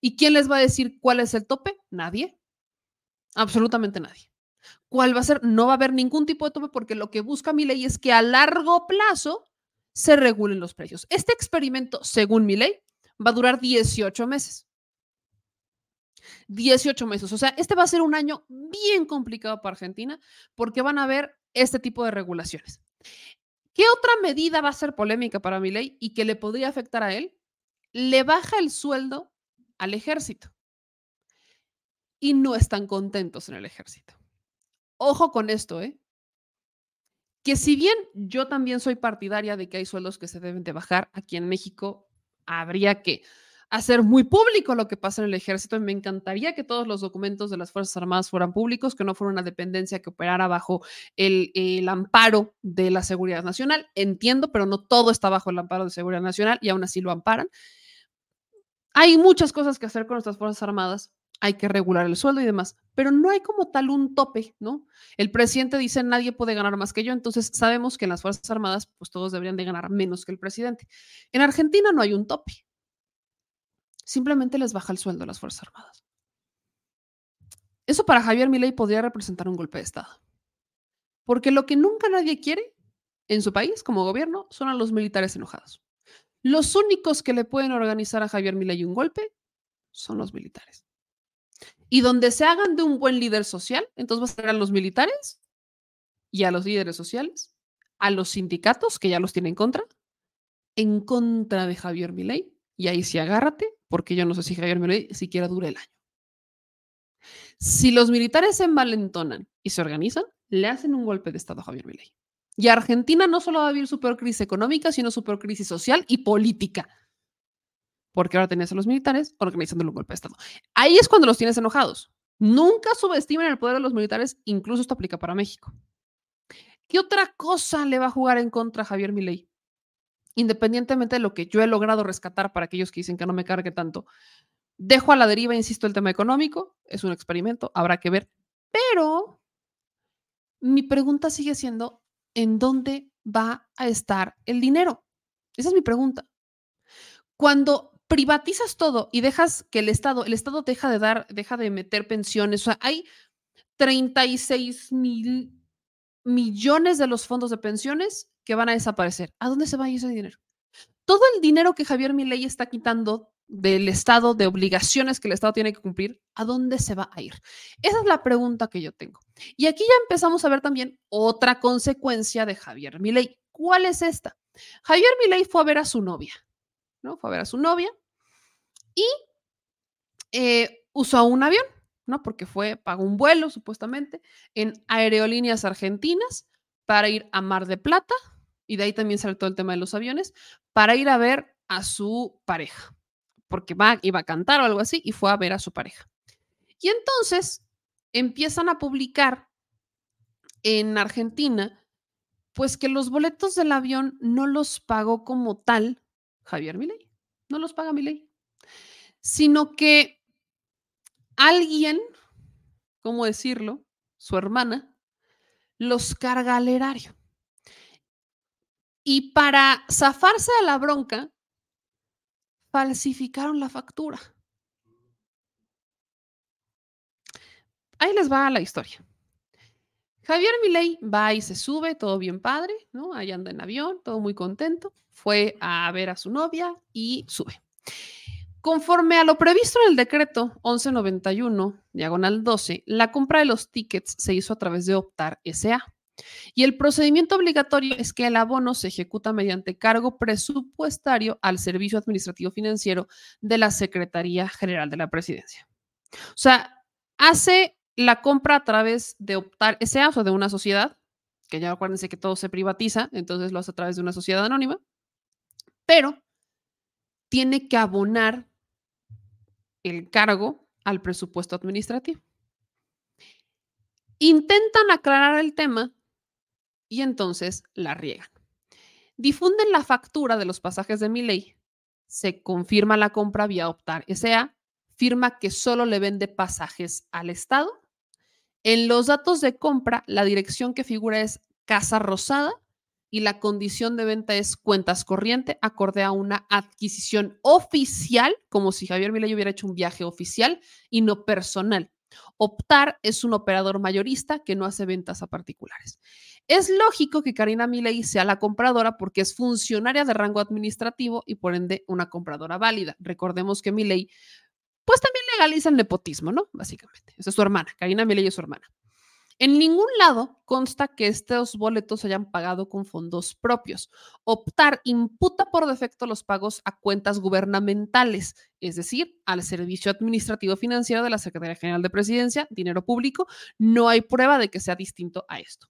¿Y quién les va a decir cuál es el tope? Nadie. Absolutamente nadie. ¿Cuál va a ser? No va a haber ningún tipo de tope porque lo que busca mi ley es que a largo plazo se regulen los precios. Este experimento, según mi ley, va a durar 18 meses. 18 meses. O sea, este va a ser un año bien complicado para Argentina porque van a haber este tipo de regulaciones. ¿Qué otra medida va a ser polémica para mi ley y que le podría afectar a él? Le baja el sueldo al ejército. Y no están contentos en el ejército. Ojo con esto, ¿eh? que si bien yo también soy partidaria de que hay sueldos que se deben de bajar, aquí en México habría que hacer muy público lo que pasa en el ejército me encantaría que todos los documentos de las Fuerzas Armadas fueran públicos, que no fuera una dependencia que operara bajo el, el, amparo de la seguridad nacional. Entiendo, pero no todo está bajo el amparo de seguridad nacional y aún así lo amparan. Hay muchas cosas que hacer con nuestras Fuerzas Armadas hay que regular el sueldo y demás, pero no hay como tal un tope, ¿no? El presidente dice nadie puede ganar más que yo, entonces sabemos que en las Fuerzas Armadas pues todos deberían de ganar menos que el presidente. En Argentina no hay un tope. Simplemente les baja el sueldo a las Fuerzas Armadas. Eso para Javier Milei podría representar un golpe de Estado. Porque lo que nunca nadie quiere en su país como gobierno son a los militares enojados. Los únicos que le pueden organizar a Javier Milei un golpe son los militares y donde se hagan de un buen líder social, entonces vas a tener a los militares y a los líderes sociales, a los sindicatos, que ya los tienen en contra, en contra de Javier Milei, y ahí sí agárrate, porque yo no sé si Javier Milei siquiera dure el año. Si los militares se envalentonan y se organizan, le hacen un golpe de Estado a Javier Milei. Y Argentina no solo va a vivir su peor económica, sino su peor social y política porque ahora tenías a los militares organizando un golpe de Estado. Ahí es cuando los tienes enojados. Nunca subestimen el poder de los militares, incluso esto aplica para México. ¿Qué otra cosa le va a jugar en contra a Javier Milei? Independientemente de lo que yo he logrado rescatar para aquellos que dicen que no me cargue tanto, dejo a la deriva, insisto, el tema económico, es un experimento, habrá que ver, pero mi pregunta sigue siendo, ¿en dónde va a estar el dinero? Esa es mi pregunta. Cuando privatizas todo y dejas que el Estado, el Estado deja de dar, deja de meter pensiones. O sea, hay 36 mil millones de los fondos de pensiones que van a desaparecer. ¿A dónde se va ese dinero? todo el dinero que Javier Milei está quitando del Estado, de obligaciones que el Estado tiene que cumplir, ¿a dónde se va a ir? Esa es la pregunta que yo tengo. Y aquí ya empezamos a ver también otra consecuencia de Javier Milei. ¿Cuál es esta? Javier Milei fue a ver a su novia, ¿no? Fue a ver a su novia y eh, usó un avión, ¿no? Porque fue, pagó un vuelo supuestamente en aerolíneas argentinas para ir a Mar de Plata, y de ahí también sale todo el tema de los aviones, para ir a ver a su pareja, porque va, iba a cantar o algo así, y fue a ver a su pareja. Y entonces empiezan a publicar en Argentina, pues que los boletos del avión no los pagó como tal Javier Milei, no los paga Milei, sino que alguien, ¿cómo decirlo? Su hermana, los carga al erario. Y para zafarse de la bronca, falsificaron la factura. Ahí les va la historia. Javier Milei va y se sube, todo bien padre, ¿no? Ahí anda en avión, todo muy contento. Fue a ver a su novia y sube. Conforme a lo previsto en el decreto 1191, diagonal 12, la compra de los tickets se hizo a través de Optar SA. Y el procedimiento obligatorio es que el abono se ejecuta mediante cargo presupuestario al Servicio Administrativo Financiero de la Secretaría General de la Presidencia. O sea, hace la compra a través de Optar SA, o de una sociedad, que ya acuérdense que todo se privatiza, entonces lo hace a través de una sociedad anónima, pero tiene que abonar el cargo al presupuesto administrativo. Intentan aclarar el tema y entonces la riegan. Difunden la factura de los pasajes de mi ley, se confirma la compra vía Optar SA, firma que solo le vende pasajes al Estado. En los datos de compra, la dirección que figura es Casa Rosada y la condición de venta es cuentas corriente, acorde a una adquisición oficial, como si Javier Milei hubiera hecho un viaje oficial y no personal. Optar es un operador mayorista que no hace ventas a particulares. Es lógico que Karina Milei sea la compradora porque es funcionaria de rango administrativo y por ende una compradora válida. Recordemos que Milei pues también legaliza el nepotismo, ¿no? Básicamente. Esa es su hermana, Karina Milei es su hermana. En ningún lado consta que estos boletos se hayan pagado con fondos propios. Optar imputa por defecto los pagos a cuentas gubernamentales, es decir, al Servicio Administrativo Financiero de la Secretaría General de Presidencia, dinero público. No hay prueba de que sea distinto a esto.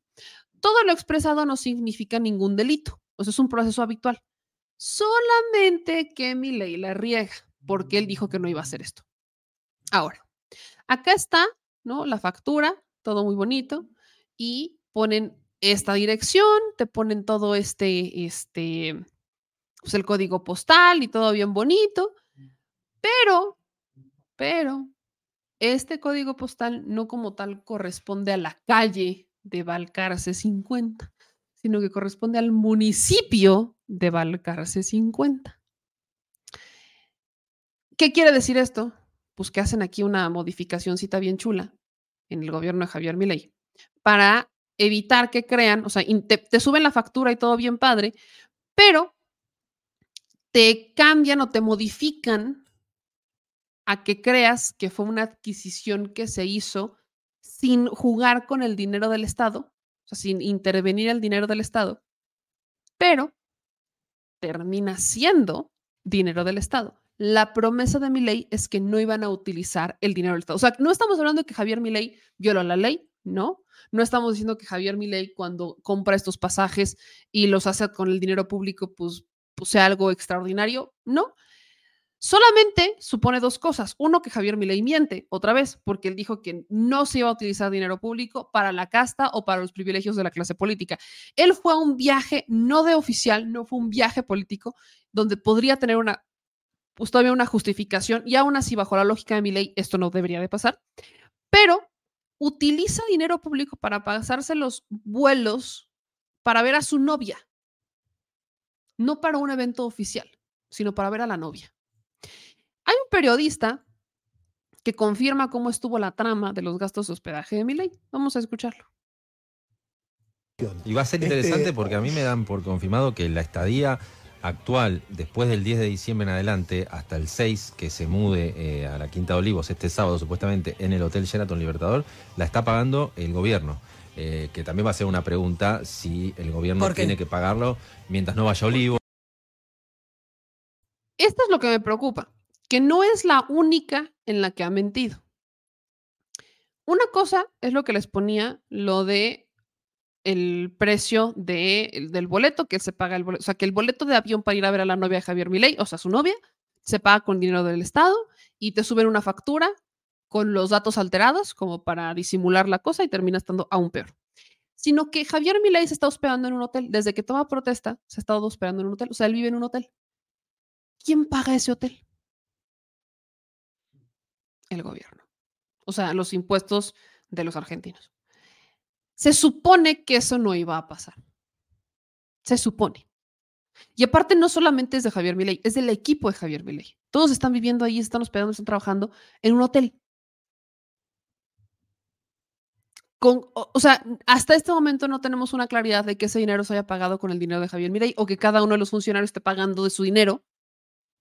Todo lo expresado no significa ningún delito. Eso es un proceso habitual. Solamente que mi ley la riega, porque él dijo que no iba a hacer esto. Ahora, acá está, ¿no? La factura todo muy bonito, y ponen esta dirección, te ponen todo este, este, pues el código postal y todo bien bonito, pero, pero, este código postal no como tal corresponde a la calle de Valcarce 50, sino que corresponde al municipio de Valcarce 50. ¿Qué quiere decir esto? Pues que hacen aquí una modificacióncita bien chula en el gobierno de Javier Milei para evitar que crean, o sea, te, te suben la factura y todo bien padre, pero te cambian o te modifican a que creas que fue una adquisición que se hizo sin jugar con el dinero del Estado, o sea, sin intervenir el dinero del Estado, pero termina siendo dinero del Estado la promesa de mi ley es que no iban a utilizar el dinero del Estado. O sea, no estamos hablando de que Javier Milei violó la ley, no. No estamos diciendo que Javier Milei cuando compra estos pasajes y los hace con el dinero público, pues, pues sea algo extraordinario, no. Solamente supone dos cosas. Uno, que Javier Milei miente, otra vez, porque él dijo que no se iba a utilizar dinero público para la casta o para los privilegios de la clase política. Él fue a un viaje no de oficial, no fue un viaje político, donde podría tener una pues todavía una justificación y aún así bajo la lógica de mi ley esto no debería de pasar, pero utiliza dinero público para pasarse los vuelos para ver a su novia, no para un evento oficial, sino para ver a la novia. Hay un periodista que confirma cómo estuvo la trama de los gastos de hospedaje de mi ley. Vamos a escucharlo. Y va a ser interesante porque a mí me dan por confirmado que la estadía actual, después del 10 de diciembre en adelante, hasta el 6, que se mude eh, a la Quinta de Olivos este sábado supuestamente en el Hotel Sheraton Libertador, la está pagando el gobierno. Eh, que también va a ser una pregunta si el gobierno tiene que pagarlo mientras no vaya a Olivo. Esto es lo que me preocupa, que no es la única en la que ha mentido. Una cosa es lo que les ponía, lo de el precio de- el- del boleto, que se paga el boleto, o sea, que el boleto de avión para ir a ver a la novia de Javier Milei, o sea, su novia, se paga con dinero del Estado y te suben una factura con los datos alterados como para disimular la cosa y termina estando aún peor. Sino que Javier Milei se está hospedando en un hotel. Desde que toma protesta, se ha estado hospedando en un hotel. O sea, él vive en un hotel. ¿Quién paga ese hotel? El gobierno. O sea, los impuestos de los argentinos. Se supone que eso no iba a pasar. Se supone. Y aparte no solamente es de Javier Milei, es del equipo de Javier Milei. Todos están viviendo ahí, están hospedando, están trabajando en un hotel. Con, o, sea, hasta este momento no tenemos una claridad de que ese dinero se haya pagado con el dinero de Javier Milei o que cada uno de los funcionarios esté pagando de su dinero.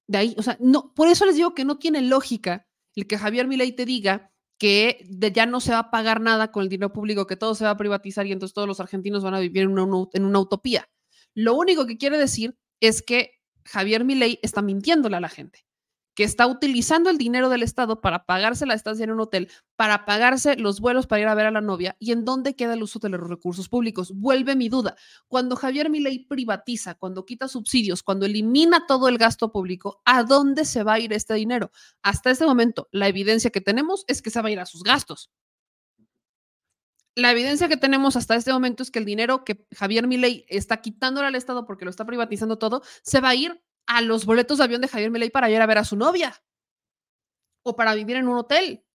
De ahí, o sea, no, por eso les digo que no tiene lógica el que Javier Milei te diga que de ya no se va a pagar nada con el dinero público, que todo se va a privatizar y entonces todos los argentinos van a vivir en una, en una utopía. Lo único que quiere decir es que Javier Milei está mintiéndole a la gente, que está utilizando el dinero del Estado para pagarse la estancia en un hotel, para pagarse los vuelos para ir a ver a la novia. ¿Y en dónde queda el uso de los recursos públicos? Vuelve mi duda. Cuando Javier Milei privatiza, cuando quita subsidios, cuando elimina todo el gasto público, ¿a dónde se va a ir este dinero? Hasta este momento, la evidencia que tenemos es que se va a ir a sus gastos. La evidencia que tenemos hasta este momento es que el dinero que Javier Milei está quitándole al Estado porque lo está privatizando todo, se va a ir a los boletos de avión de Javier Milei para ir a ver a su novia o para vivir en un hotel.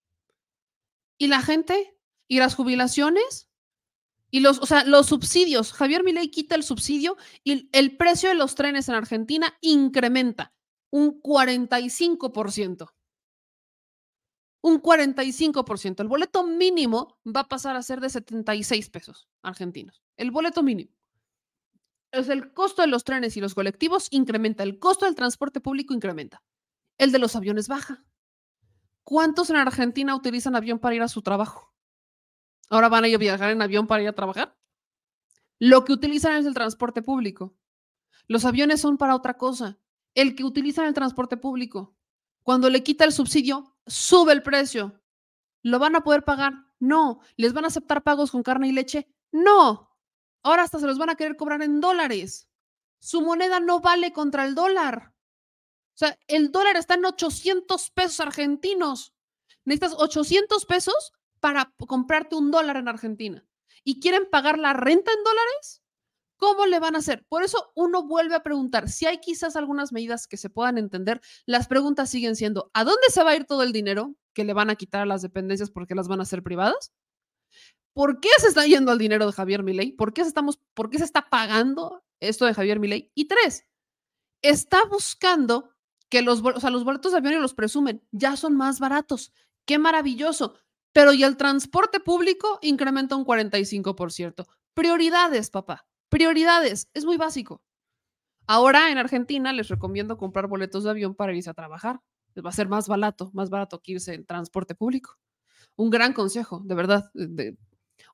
¿Y la gente? ¿Y las jubilaciones? Y los, o sea, los subsidios. Javier Milei quita el subsidio y el precio de los trenes en Argentina incrementa un 45%. Un 45%. El boleto mínimo va a pasar a ser de 76 pesos argentinos. El boleto mínimo. Es el costo de los trenes y los colectivos incrementa. El costo del transporte público incrementa. El de los aviones baja. ¿Cuántos en Argentina utilizan avión para ir a su trabajo? Ahora van a ir a viajar en avión para ir a trabajar. Lo que utilizan es el transporte público. Los aviones son para otra cosa. El que utilizan el transporte público, cuando le quita el subsidio, sube el precio. ¿Lo van a poder pagar? No. ¿Les van a aceptar pagos con carne y leche? No. Ahora hasta se los van a querer cobrar en dólares. Su moneda no vale contra el dólar. O sea, el dólar está en 800 pesos argentinos. Necesitas 800 pesos para comprarte un dólar en Argentina. ¿Y quieren pagar la renta en dólares? ¿Cómo le van a hacer? Por eso uno vuelve a preguntar, si hay quizás algunas medidas que se puedan entender, las preguntas siguen siendo, ¿a dónde se va a ir todo el dinero que le van a quitar a las dependencias porque las van a hacer privadas? ¿Por qué se está yendo el dinero de Javier Milei? ¿Por qué estamos, ¿Por qué se está pagando esto de Javier Milei? Y tres, está buscando que los, o sea, los boletos de avión y los presumen, ya son más baratos. Qué maravilloso. Pero y el transporte público incrementa un 45%. Prioridades, papá. Prioridades. Es muy básico. Ahora en Argentina les recomiendo comprar boletos de avión para irse a trabajar. Va a ser más barato, más barato que irse en transporte público. Un gran consejo, de verdad.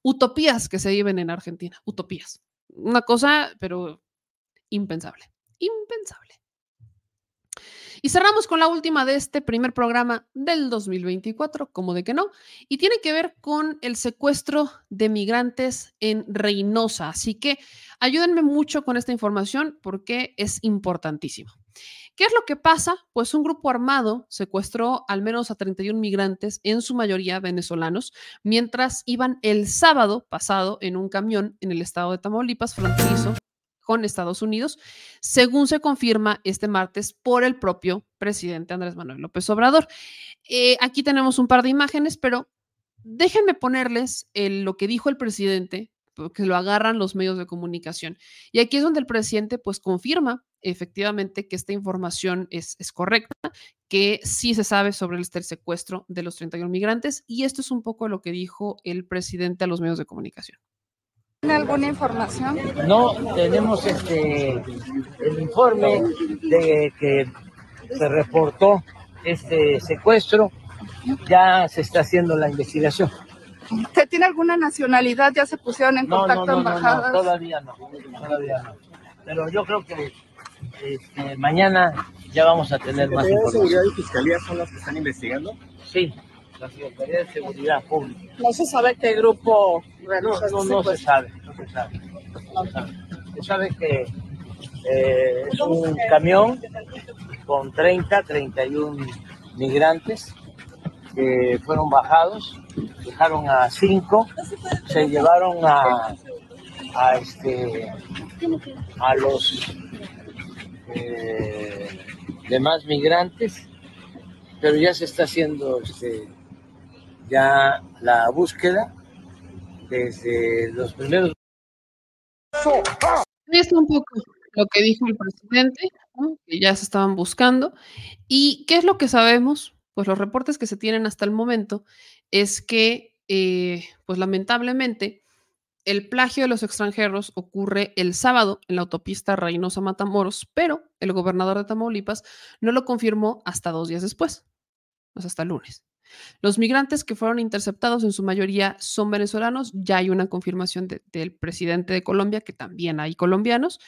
Utopías que se viven en Argentina. Utopías. Una cosa, pero impensable. Impensable. Y cerramos con la última de este primer programa del 2024, como de que no, y tiene que ver con el secuestro de migrantes en Reynosa. Así que ayúdenme mucho con esta información porque es importantísimo. ¿Qué es lo que pasa? Pues un grupo armado secuestró al menos a 31 migrantes, en su mayoría venezolanos, mientras iban el sábado pasado en un camión en el estado de Tamaulipas, fronterizo con Estados Unidos, según se confirma este martes por el propio presidente Andrés Manuel López Obrador. Eh, aquí tenemos un par de imágenes, pero déjenme ponerles el- lo que dijo el presidente, porque lo agarran los medios de comunicación. Y aquí es donde el presidente pues confirma efectivamente que esta información es, es correcta, que sí se sabe sobre este secuestro de los 31 migrantes, y esto es un poco lo que dijo el presidente a los medios de comunicación. ¿Tiene alguna información? No tenemos este el informe de que se reportó este secuestro. Ya se está haciendo la investigación. ¿Usted tiene alguna nacionalidad? ¿Ya se pusieron en No, no, contacto no, no, no, embajadas? todavía no, todavía no. Pero yo creo que este, mañana ya vamos a tener más ¿Secretaría de Seguridad información. y Fiscalía son las que están investigando? Sí, la Secretaría de Seguridad Pública. No se sabe qué grupo No, realizó no, este no se sabe, no se sabe. no se sabe. Se sabe que eh, es un camión con 30, 31 migrantes que fueron bajados, dejaron a cinco, se llevaron a, a, este, a los eh, demás migrantes, pero ya se está haciendo este, ya la búsqueda desde los primeros está un poco lo que dijo el presidente, que ya se estaban buscando. ¿Y qué es lo que sabemos? Pues los reportes que se tienen hasta el momento es que, eh, pues lamentablemente, el plagio de los extranjeros ocurre el sábado en la autopista Reynosa Matamoros, pero el gobernador de Tamaulipas no lo confirmó hasta dos días después, o sea, hasta lunes. Los migrantes que fueron interceptados en su mayoría son venezolanos, ya hay una confirmación de- del presidente de Colombia, que también hay colombianos,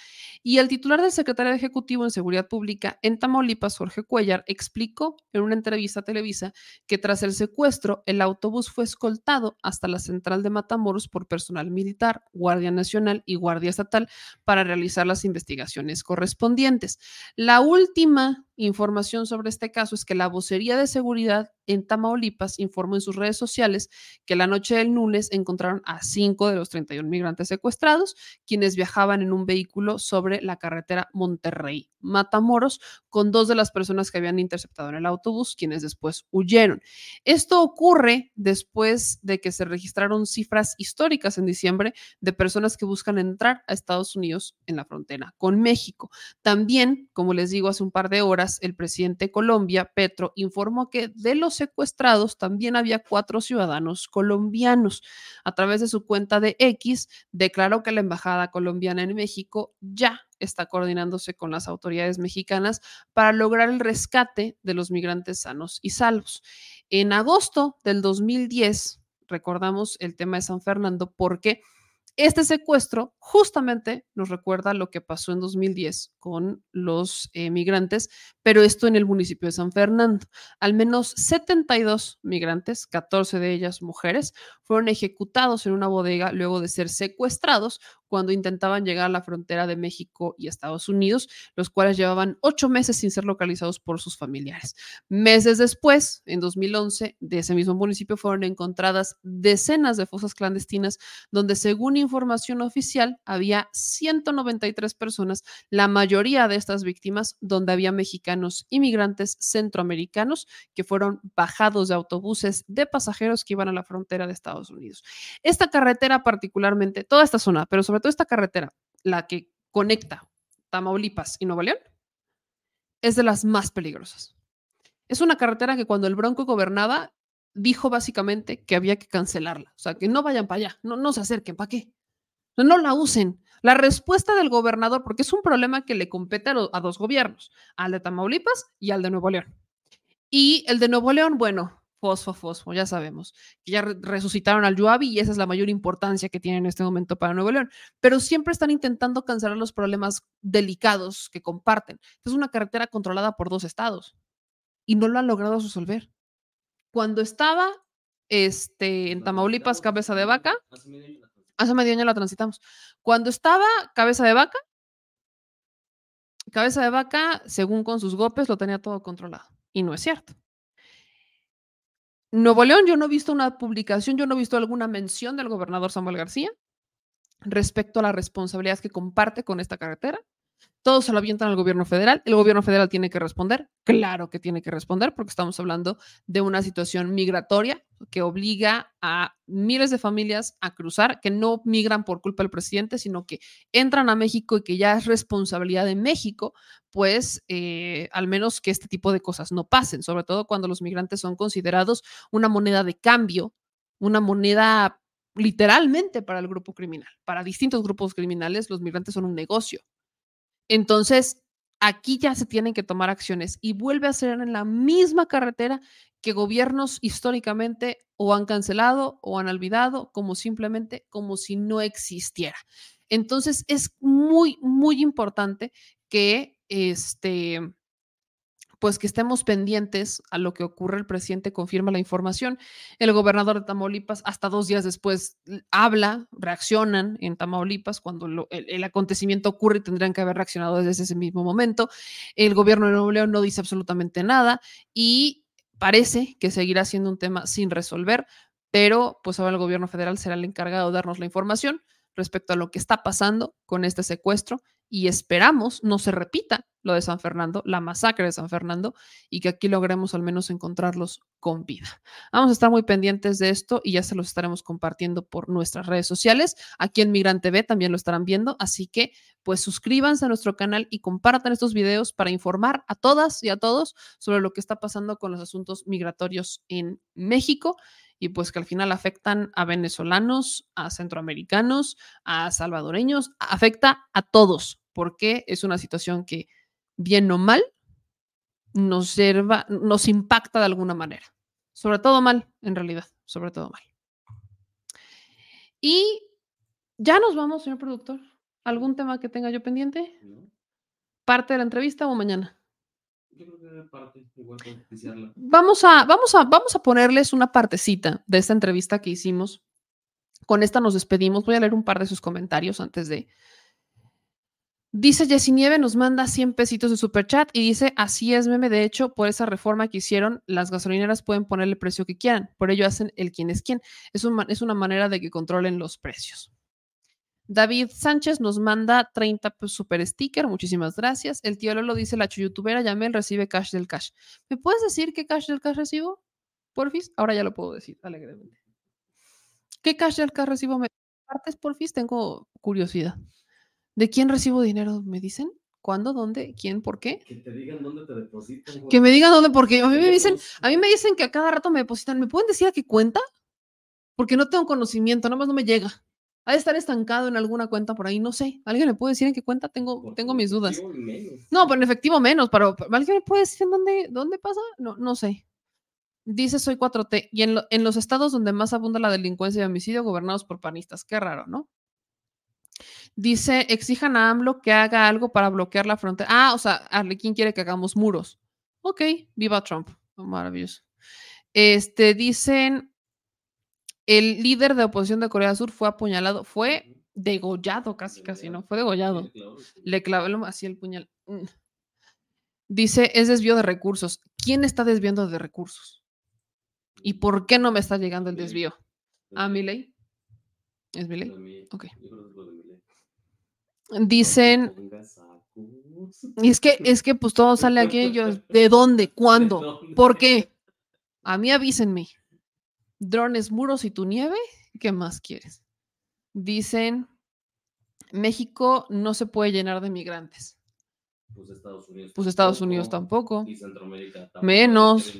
y el titular del secretario ejecutivo en Seguridad Pública en Tamaulipas, Jorge Cuellar, explicó en una entrevista a Televisa que tras el secuestro, el autobús fue escoltado hasta la central de Matamoros por personal militar, Guardia Nacional y Guardia Estatal para realizar las investigaciones correspondientes. La última información sobre este caso es que la vocería de seguridad en Tamaulipas informó en sus redes sociales que la noche del lunes encontraron a cinco de los 31 migrantes secuestrados, quienes viajaban en un vehículo sobre la carretera Monterrey Matamoros con dos de las personas que habían interceptado en el autobús, quienes después huyeron. Esto ocurre después de que se registraron cifras históricas en diciembre de personas que buscan entrar a Estados Unidos en la frontera con México. También, como les digo hace un par de horas, el presidente de Colombia, Petro, informó que de los secuestrados también había cuatro ciudadanos colombianos. A través de su cuenta de X, declaró que la embajada colombiana en México ya está coordinándose con las autoridades mexicanas para lograr el rescate de los migrantes sanos y salvos. En agosto del 2010, recordamos el tema de San Fernando porque este secuestro justamente nos recuerda lo que pasó en 2010 con los eh, migrantes, pero esto en el municipio de San Fernando. Al menos 72 migrantes, 14 de ellas mujeres, fueron ejecutados en una bodega luego de ser secuestrados cuando intentaban llegar a la frontera de México y Estados Unidos, los cuales llevaban ocho meses sin ser localizados por sus familiares. Meses después, en 2011, de ese mismo municipio fueron encontradas decenas de fosas clandestinas donde, según información oficial, había 193 personas, la mayoría de estas víctimas donde había mexicanos inmigrantes centroamericanos que fueron bajados de autobuses de pasajeros que iban a la frontera de Estados Unidos. Esta carretera particularmente, toda esta zona, pero sobre todo esta carretera, la que conecta Tamaulipas y Nuevo León, es de las más peligrosas. Es una carretera que cuando el Bronco gobernaba, dijo básicamente que había que cancelarla. O sea, que no vayan para allá, no, no se acerquen, ¿para qué? No, la usen. La respuesta del gobernador, porque es un problema que le compete a, lo- a dos gobiernos, al de Tamaulipas y al de Nuevo León. Y el de Nuevo León, bueno, fosfo, fosfo, ya sabemos, que ya re- resucitaron al Yuavi y esa es la mayor importancia que tiene en este momento para Nuevo León. Pero siempre están intentando cancelar los problemas delicados que comparten. Es una carretera controlada por dos estados y no lo han logrado resolver. Cuando estaba este, en Tamaulipas, cabeza de vaca, hace medio año la transitamos. Cuando estaba cabeza de vaca, cabeza de vaca, según con sus golpes, lo tenía todo controlado. Y no es cierto. Nuevo León, yo no he visto una publicación, yo no he visto alguna mención del gobernador Samuel García respecto a la responsabilidad que comparte con esta carretera. Todos se lo avientan al gobierno federal. El gobierno federal tiene que responder. Claro que tiene que responder porque estamos hablando de una situación migratoria que obliga a miles de familias a cruzar, que no migran por culpa del presidente, sino que entran a México y que ya es responsabilidad de México, pues eh, al menos que este tipo de cosas no pasen, sobre todo cuando los migrantes son considerados una moneda de cambio, una moneda literalmente para el grupo criminal. Para distintos grupos criminales, los migrantes son un negocio. Entonces, aquí ya se tienen que tomar acciones y vuelve a ser en la misma carretera que gobiernos históricamente o han cancelado o han olvidado como simplemente como si no existiera. Entonces es muy, muy importante que este pues que estemos pendientes a lo que ocurre. El presidente confirma la información. El gobernador de Tamaulipas, hasta dos días después, habla, reaccionan en Tamaulipas cuando el, acontecimiento ocurre y tendrían que haber reaccionado desde ese mismo momento. El gobierno de Nuevo León no dice absolutamente nada y parece que seguirá siendo un tema sin resolver, pero pues ahora el gobierno federal será el encargado de darnos la información respecto a lo que está pasando con este secuestro y esperamos no se repita lo de San Fernando, la masacre de San Fernando, y que aquí logremos al menos encontrarlos con vida. Vamos a estar muy pendientes de esto y ya se los estaremos compartiendo por nuestras redes sociales. Aquí en Migrante TV también lo estarán viendo, así que pues suscríbanse a nuestro canal y compartan estos videos para informar a todas y a todos sobre lo que está pasando con los asuntos migratorios en México y pues que al final afectan a venezolanos, a centroamericanos, a salvadoreños, afecta a todos, porque es una situación que, bien o mal, nos, serva, nos impacta de alguna manera. Sobre todo mal, en realidad, sobre todo mal. Y ya nos vamos, señor productor. ¿Algún tema que tenga yo pendiente? ¿Parte de la entrevista o mañana? Yo creo que parte, igual para oficiarla. Vamos a, vamos, a, vamos a ponerles una partecita de esta entrevista que hicimos. Con esta nos despedimos. Voy a leer un par de sus comentarios antes de, Dice Jessy Nieve, nos manda 100 pesitos de super chat y dice, así es, meme, de hecho, por esa reforma que hicieron, las gasolineras pueden poner el precio que quieran, por ello hacen el quién es quién. Es, un, es una manera de que controlen los precios. David Sánchez nos manda 30 super sticker, muchísimas gracias. El tío Lolo dice, la youtubera Yamel recibe cash del cash. ¿Me puedes decir qué cash del cash recibo? Porfis, ahora ya lo puedo decir alegremente. ¿Qué cash del cash recibo? ¿Me partes, porfis? Tengo curiosidad. ¿De quién recibo dinero? ¿Me dicen? ¿Cuándo? ¿Dónde? ¿Quién? ¿Por qué? Que te digan dónde te depositan. Que me digan dónde, porque a mí me dicen, a mí me dicen que a cada rato me depositan. ¿Me pueden decir a qué cuenta? Porque no tengo conocimiento, nada más no me llega. Ha de estar estancado en alguna cuenta por ahí, no sé. ¿Alguien me puede decir en qué cuenta? Tengo, tengo mis dudas. No, pero en efectivo menos, pero ¿alguien me puede decir en dónde, dónde pasa? No, no sé. Dice soy 4T. Y en, lo, en los estados donde más abunda la delincuencia y homicidio, gobernados por panistas. Qué raro, ¿no? Dice, exijan a AMLO que haga algo para bloquear la frontera. Ah, o sea, Arlequín quiere que hagamos muros. Ok, viva Trump. Oh, maravilloso. Este, dicen, el líder de oposición de Corea del Sur fue apuñalado, fue degollado casi, casi, ¿no? Fue degollado. Le clavó así el puñal. Mm. Dice, es desvío de recursos. ¿Quién está desviando de recursos? ¿Y por qué no me está llegando el desvío? ¿A mi ley? ¿Es mi ley? Ok. Dicen. Y es que, es que pues todo sale aquí. Yo, ¿De dónde? ¿Cuándo? ¿Por qué? A mí avísenme. Drones, muros y tu nieve. ¿Qué más quieres? Dicen, México no se puede llenar de migrantes. Pues Estados Unidos. Pues Estados Unidos tampoco. Y Centroamérica tampoco. Menos.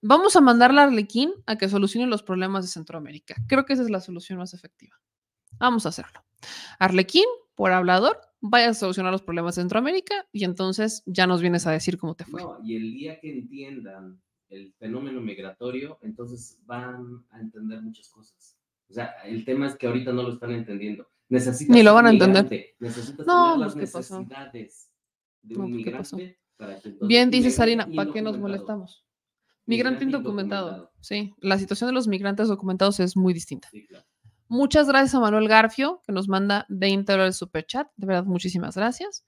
Vamos a mandarle a Arlequín a que solucione los problemas de Centroamérica. Creo que esa es la solución más efectiva. Vamos a hacerlo. Arlequín, por hablador, vaya a solucionar los problemas de Centroamérica y entonces ya nos vienes a decir cómo te fue. No, y el día que entiendan el fenómeno migratorio, entonces van a entender muchas cosas. O sea, el tema es que ahorita no lo están entendiendo. Necesitas Ni lo van a entender. Necesitas no, tener las pues, ¿qué pasó? necesidades de No, un pues, ¿qué pasó? migrante para que Bien, dice Sarina, ¿para qué nos molestamos? Migrante Migrante indocumentado. indocumentado. Sí, la situación de los migrantes documentados es muy distinta. Sí, claro. Muchas gracias a Manuel Garfio, que nos manda 20 dólares super chat. De verdad, muchísimas gracias.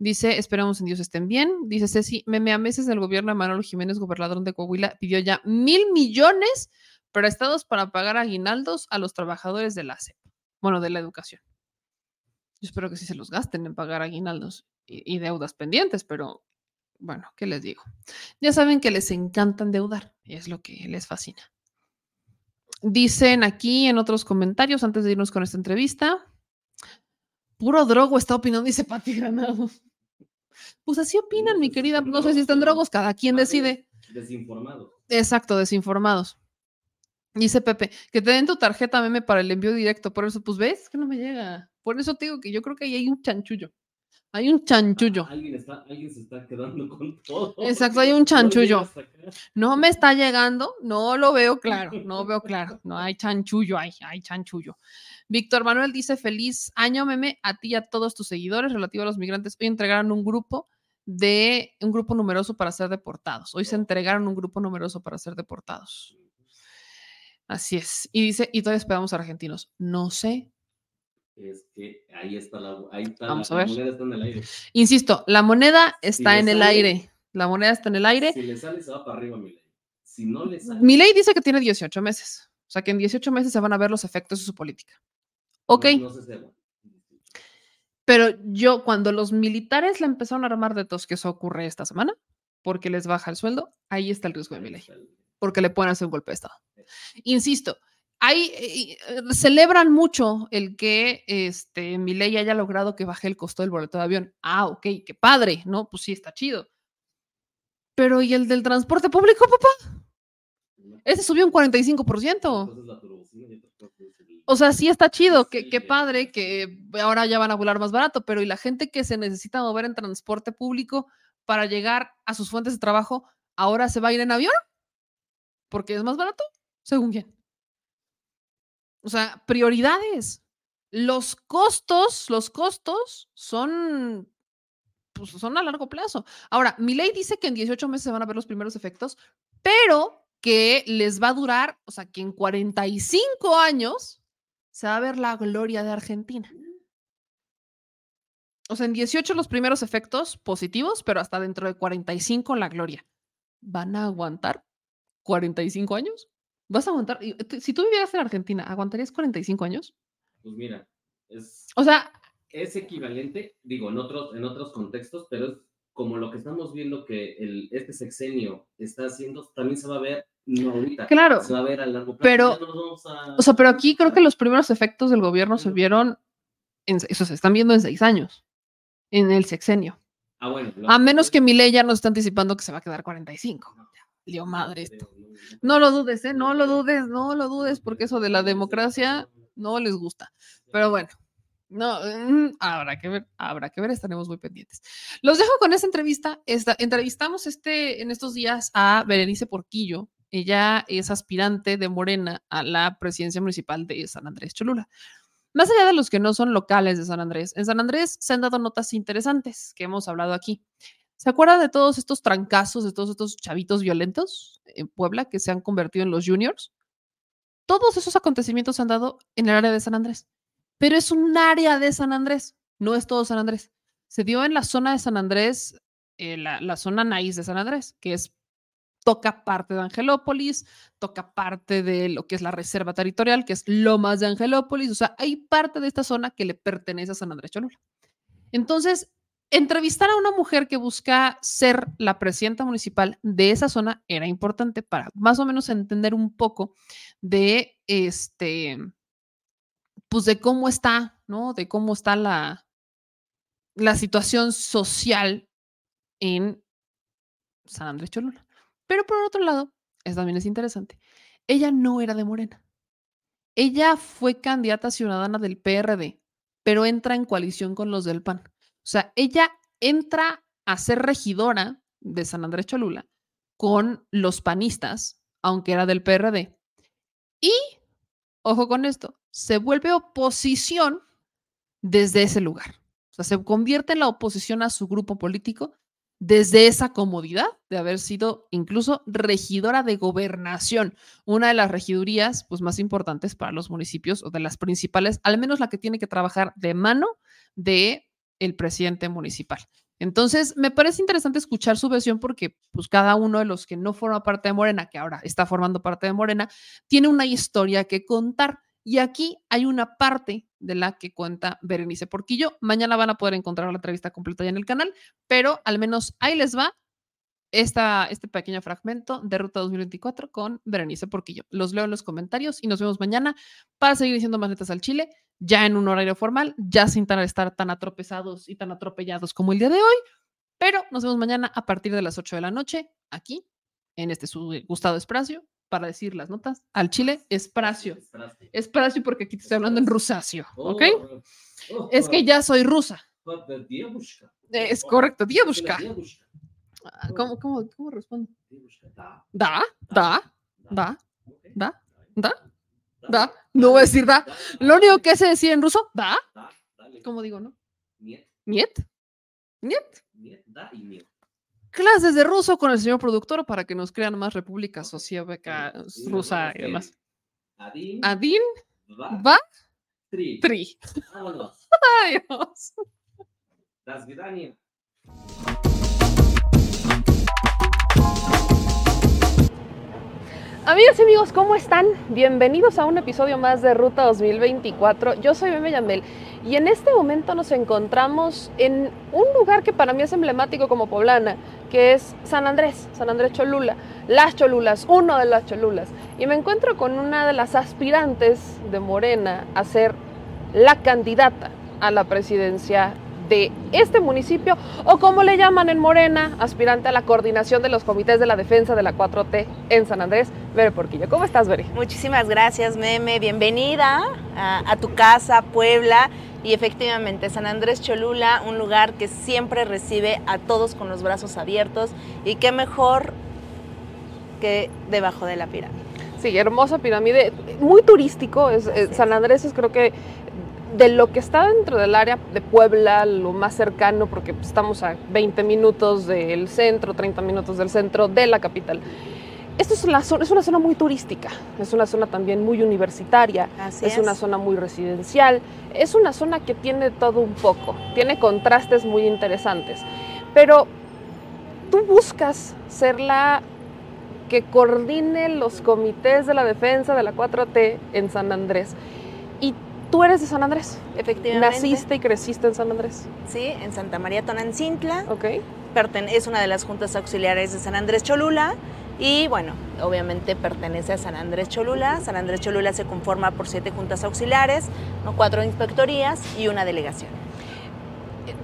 Dice, esperemos en Dios estén bien. Dice Ceci, meme a meses del gobierno de Manuel Jiménez, gobernador de Coahuila, pidió ya mil millones prestados para pagar aguinaldos a los trabajadores de la SEP. Bueno, de la educación. Yo espero que sí se los gasten en pagar aguinaldos y, deudas pendientes, pero bueno, ¿qué les digo? Ya saben que les encanta endeudar es lo que les fascina. Dicen aquí en otros comentarios, antes de irnos con esta entrevista, puro drogo está opinando, dice Pati Granado. Pues así opinan, mi querida. No sé si están drogos, cada quien decide. Desinformado. Exacto, desinformados. Dice Pepe, que te den tu tarjeta meme para el envío directo. Por eso, pues ves que no me llega. Por eso te digo que yo creo que ahí hay un chanchullo. Hay un chanchullo. Alguien, está, alguien se está quedando con todo. Exacto, hay un chanchullo. No me está llegando, no lo veo claro, no veo claro. No hay chanchullo, hay, hay chanchullo. Víctor Manuel dice: Feliz año, meme, a ti y a todos tus seguidores relativo a los migrantes. Hoy entregaron un grupo de un grupo numeroso para ser deportados. Hoy se entregaron un grupo numeroso para ser deportados. Así es. Y dice, y todavía esperamos a argentinos. No sé. Es que ahí está la, ahí está Vamos la, a ver. moneda está en el aire. Insisto, la moneda está en el sale- aire. La moneda está en el aire. Si le sale, se va para arriba, Milei. Si no le sale, Mi ley dice que tiene 18 meses. O sea que en 18 meses se van a ver los efectos de su política. Ok. no, no. Pero yo, cuando los militares la empezaron a armar de tos, que eso ocurre esta semana, porque les baja el sueldo, ahí está el riesgo de mi ley. Porque le pueden hacer un golpe de Estado. Insisto, eh, eh, celebran mucho el que este, mi ley haya logrado que baje el costo del boleto de avión. Ah, ok, qué padre, ¿no? Pues sí, está chido. Pero ¿y el del transporte público, papá? Ese subió un 45%. Entonces la turbocina y otras cosas, el- O sea, sí está chido, qué, qué padre que ahora ya van a volar más barato, pero ¿y la gente que se necesita mover en transporte público para llegar a sus fuentes de trabajo, ahora se va a ir en avión? Porque es más barato, según quién. O sea, prioridades. Los costos, los costos son, pues, son a largo plazo. Ahora, mi ley dice que en 18 meses se van a ver los primeros efectos, pero que les va a durar, o sea, que en 45 años se va a ver la gloria de Argentina. O sea, en 18 los primeros efectos positivos, pero hasta dentro de 45 la gloria. ¿Van a aguantar 45 años? ¿Vas a aguantar? tú- Si tú vivieras en Argentina, ¿aguantarías 45 años? Pues mira, es, O sea, es equivalente, digo, en otros, en otros contextos, pero es como lo que estamos viendo que el, este sexenio está haciendo, también se va a ver, no ahorita, Claro, se va a ver a largo plazo. pero- no vamos a- o sea, pero aquí creo que los primeros efectos del gobierno se vieron, en, se- o sea, se están viendo en seis años, en el sexenio. Ah, bueno, A menos que mi ley ya nos está anticipando que se va a quedar 45. Lío madre esto. No lo dudes, ¿eh? No lo dudes, no lo dudes, porque eso de la democracia no les gusta. Pero bueno, no, mm, habrá que ver, habrá que ver, estaremos muy pendientes. Los dejo con esta entrevista. Esta, entrevistamos este, en estos días a Berenice Porquillo. Ella es aspirante de Morena a la presidencia municipal de San Andrés Cholula. Más allá de los que no son locales de San Andrés, en San Andrés se han dado notas interesantes que hemos hablado aquí. ¿Se acuerdan de todos estos trancazos, de todos estos chavitos violentos en Puebla que se han convertido en los juniors? Todos esos acontecimientos se han dado en el área de San Andrés, pero es un área de San Andrés, no es todo San Andrés. Se dio en la zona de San Andrés, eh, la, zona naíz de San Andrés, que es toca parte de Angelópolis, toca parte de lo que es la reserva territorial, que es Lomas de Angelópolis, o sea, hay parte de esta zona que le pertenece a San Andrés Cholula. Entonces, entrevistar a una mujer que busca ser la presidenta municipal de esa zona era importante para más o menos entender un poco de este, pues de cómo está, ¿no? De cómo está la, la situación social en San Andrés Cholula. Pero por otro lado, eso también es interesante, ella no era de Morena. Ella fue candidata ciudadana del PRD, pero entra en coalición con los del PAN. O sea, ella entra a ser regidora de San Andrés Cholula con los panistas, aunque era del PRD. Y, ojo con esto, se vuelve oposición desde ese lugar. O sea, se convierte en la oposición a su grupo político desde esa comodidad de haber sido incluso regidora de gobernación, una de las regidurías pues, más importantes para los municipios o de las principales, al menos la que tiene que trabajar de mano de el presidente municipal. Entonces, me parece interesante escuchar su versión porque pues cada uno de los que no forma parte de Morena, que ahora está formando parte de Morena, tiene una historia que contar. Y aquí hay una parte de la que cuenta Berenice Porquillo. Mañana van a poder encontrar la entrevista completa ya en el canal, pero al menos ahí les va esta, este pequeño fragmento de Ruta 2024 con Berenice Porquillo. Los leo en los comentarios y nos vemos mañana para seguir diciendo más netas al Chile, ya en un horario formal, ya sin tan- estar tan atropezados y tan atropellados como el día de hoy, pero nos vemos mañana a partir de las 8 de la noche aquí, en este su gustado espacio, para decir las notas al chile, Espracio. Espracio porque aquí te estoy hablando en rusacio, ¿ok? Es que ya soy rusa. Eh, Es correcto, Diebushka. Ah, ¿Cómo, cómo, cómo respondo? Da, da, da, da, da, da. No voy a decir da. Lo único que se decía en ruso, da. ¿Cómo digo, no? Niet, Niet. Niet. Clases de ruso con el señor productor para que nos crean más República Socialista Rusa y demás. Adin, va, tri. tri. Vámonos. Amigas y amigos, ¿cómo están? Bienvenidos a un episodio más de Ruta 2024. Yo soy Meme Yandel y en este momento nos encontramos en un lugar que para mí es emblemático como poblana, que es San Andrés, San Andrés Cholula, las Cholulas, uno de las Cholulas. Y me encuentro con una de las aspirantes de Morena a ser la candidata a la presidencia de este municipio o como le llaman en Morena, aspirante a la coordinación de los comités de la defensa de la 4T en San Andrés, Bere Porquillo. ¿Cómo estás, Bere? Muchísimas gracias, Meme. Bienvenida a, a tu casa, Puebla. Y efectivamente, San Andrés Cholula, un lugar que siempre recibe a todos con los brazos abiertos. Y qué mejor que debajo de la pirámide. Sí, hermosa pirámide, muy turístico. Es, San Andrés es creo que de lo que está dentro del área de Puebla, lo más cercano, porque pues, estamos a 20 minutos del centro, 30 minutos del centro de la capital. Esto es, la zona, es una zona muy turística, es una zona también muy universitaria, Así es, es. una zona muy residencial, es una zona que tiene todo un poco, tiene contrastes muy interesantes. Pero tú buscas ser la que coordine los comités de la defensa de la 4T en San Andrés. Y tú eres de San Andrés. Efectivamente. Naciste y creciste en San Andrés. Sí, en Santa María Tonancintla. Ok. Es una de las juntas auxiliares de San Andrés Cholula. Y bueno, obviamente pertenece a San Andrés Cholula. San Andrés Cholula se conforma por siete juntas auxiliares, cuatro inspectorías y una delegación.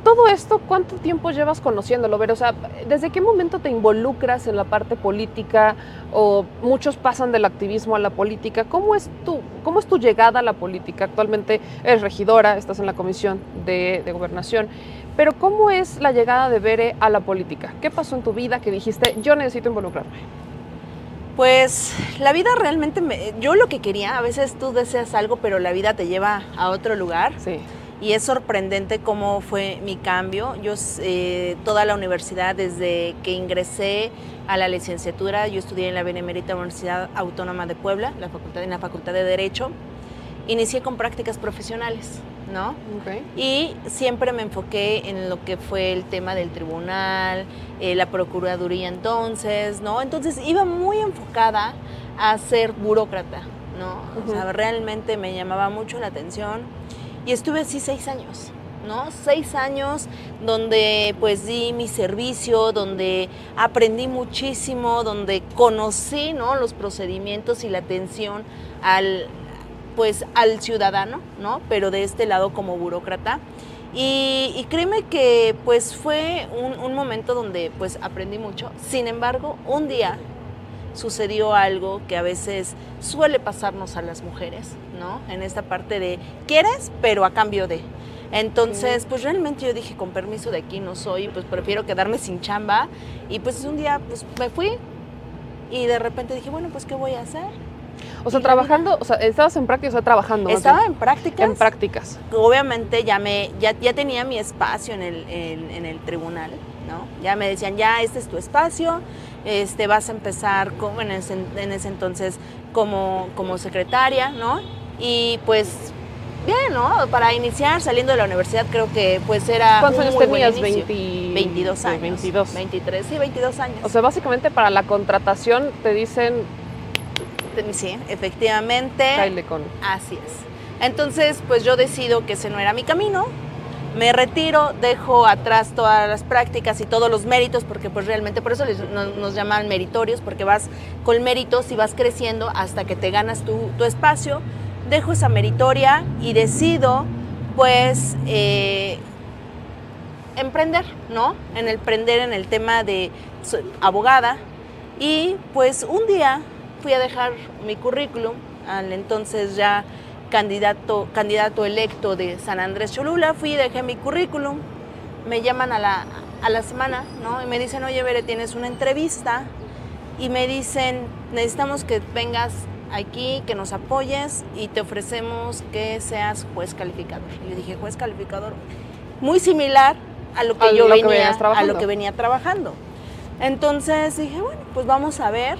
Todo esto, ¿cuánto tiempo llevas conociéndolo? Ver, o sea, ¿desde qué momento te involucras en la parte política o muchos pasan del activismo a la política? ¿Cómo es tu, cómo es tu llegada a la política? Actualmente eres regidora, estás en la comisión de, de gobernación, pero ¿cómo es la llegada de Bere a la política? ¿Qué pasó en tu vida que dijiste, yo necesito involucrarme? Pues la vida realmente, me- yo lo que quería, a veces tú deseas algo, pero la vida te lleva a otro lugar. Sí. Y es sorprendente cómo fue mi cambio. Yo eh, toda la universidad, desde que ingresé a la licenciatura, yo estudié en la Benemérita Universidad Autónoma de Puebla, la facultad, en la Facultad de Derecho. Inicié con prácticas profesionales, ¿no? Y siempre me enfoqué en lo que fue el tema del tribunal, eh, la procuraduría entonces, ¿no? Entonces iba muy enfocada a ser burócrata, ¿no? O sea, realmente me llamaba mucho la atención y estuve así seis años. ¿no? Seis años donde pues di mi servicio, donde aprendí muchísimo, donde conocí, ¿no? Los procedimientos y la atención al, pues al ciudadano, ¿no? Pero de este lado como burócrata. Y, créeme que pues fue un momento donde pues aprendí mucho. Sin embargo, un día sucedió algo que a veces suele pasarnos a las mujeres, ¿no? En esta parte de quieres, pero a cambio de. Entonces, pues realmente yo dije, con permiso de aquí no soy, pues prefiero quedarme sin chamba. Y pues un día pues me fui y de repente dije, bueno, pues ¿qué voy a hacer? O sea, trabajando, o sea, estabas en prácticas, o sea, trabajando. Estaba en prácticas. En prácticas. Obviamente ya me, ya, ya tenía mi espacio en el, en, en el tribunal, ¿no? Ya me decían, ya este es tu espacio, este vas a empezar como en ese, en ese entonces como, como secretaria, ¿no? Y pues bien, ¿no? Para iniciar saliendo de la universidad creo que pues era ¿Cuántos años tenías? inicio. 20 22 años. 22. 23, sí, 22 años. O sea, básicamente para la contratación te dicen, Sí, efectivamente. Con. Así es. Entonces, pues yo decido que ese no era mi camino. Me retiro, dejo atrás todas las prácticas y todos los méritos, porque pues realmente por eso nos, nos llaman meritorios, porque vas con méritos y vas creciendo hasta que te ganas tu, tu espacio. Dejo esa meritoria y decido, pues, eh, emprender, ¿no? En el emprender en el tema de abogada. Y pues un día fui a dejar mi currículum al entonces ya candidato, candidato electo de San Andrés Cholula, fui y dejé mi currículum, me llaman a la, a la semana, ¿no? Y me dicen, oye, Bere, tienes una entrevista, y me dicen, necesitamos que vengas aquí, que nos apoyes y te ofrecemos que seas juez calificador. Y yo dije, juez calificador, muy similar a lo que A yo lo venía, a lo que venía trabajando. Entonces dije, bueno, pues vamos a ver.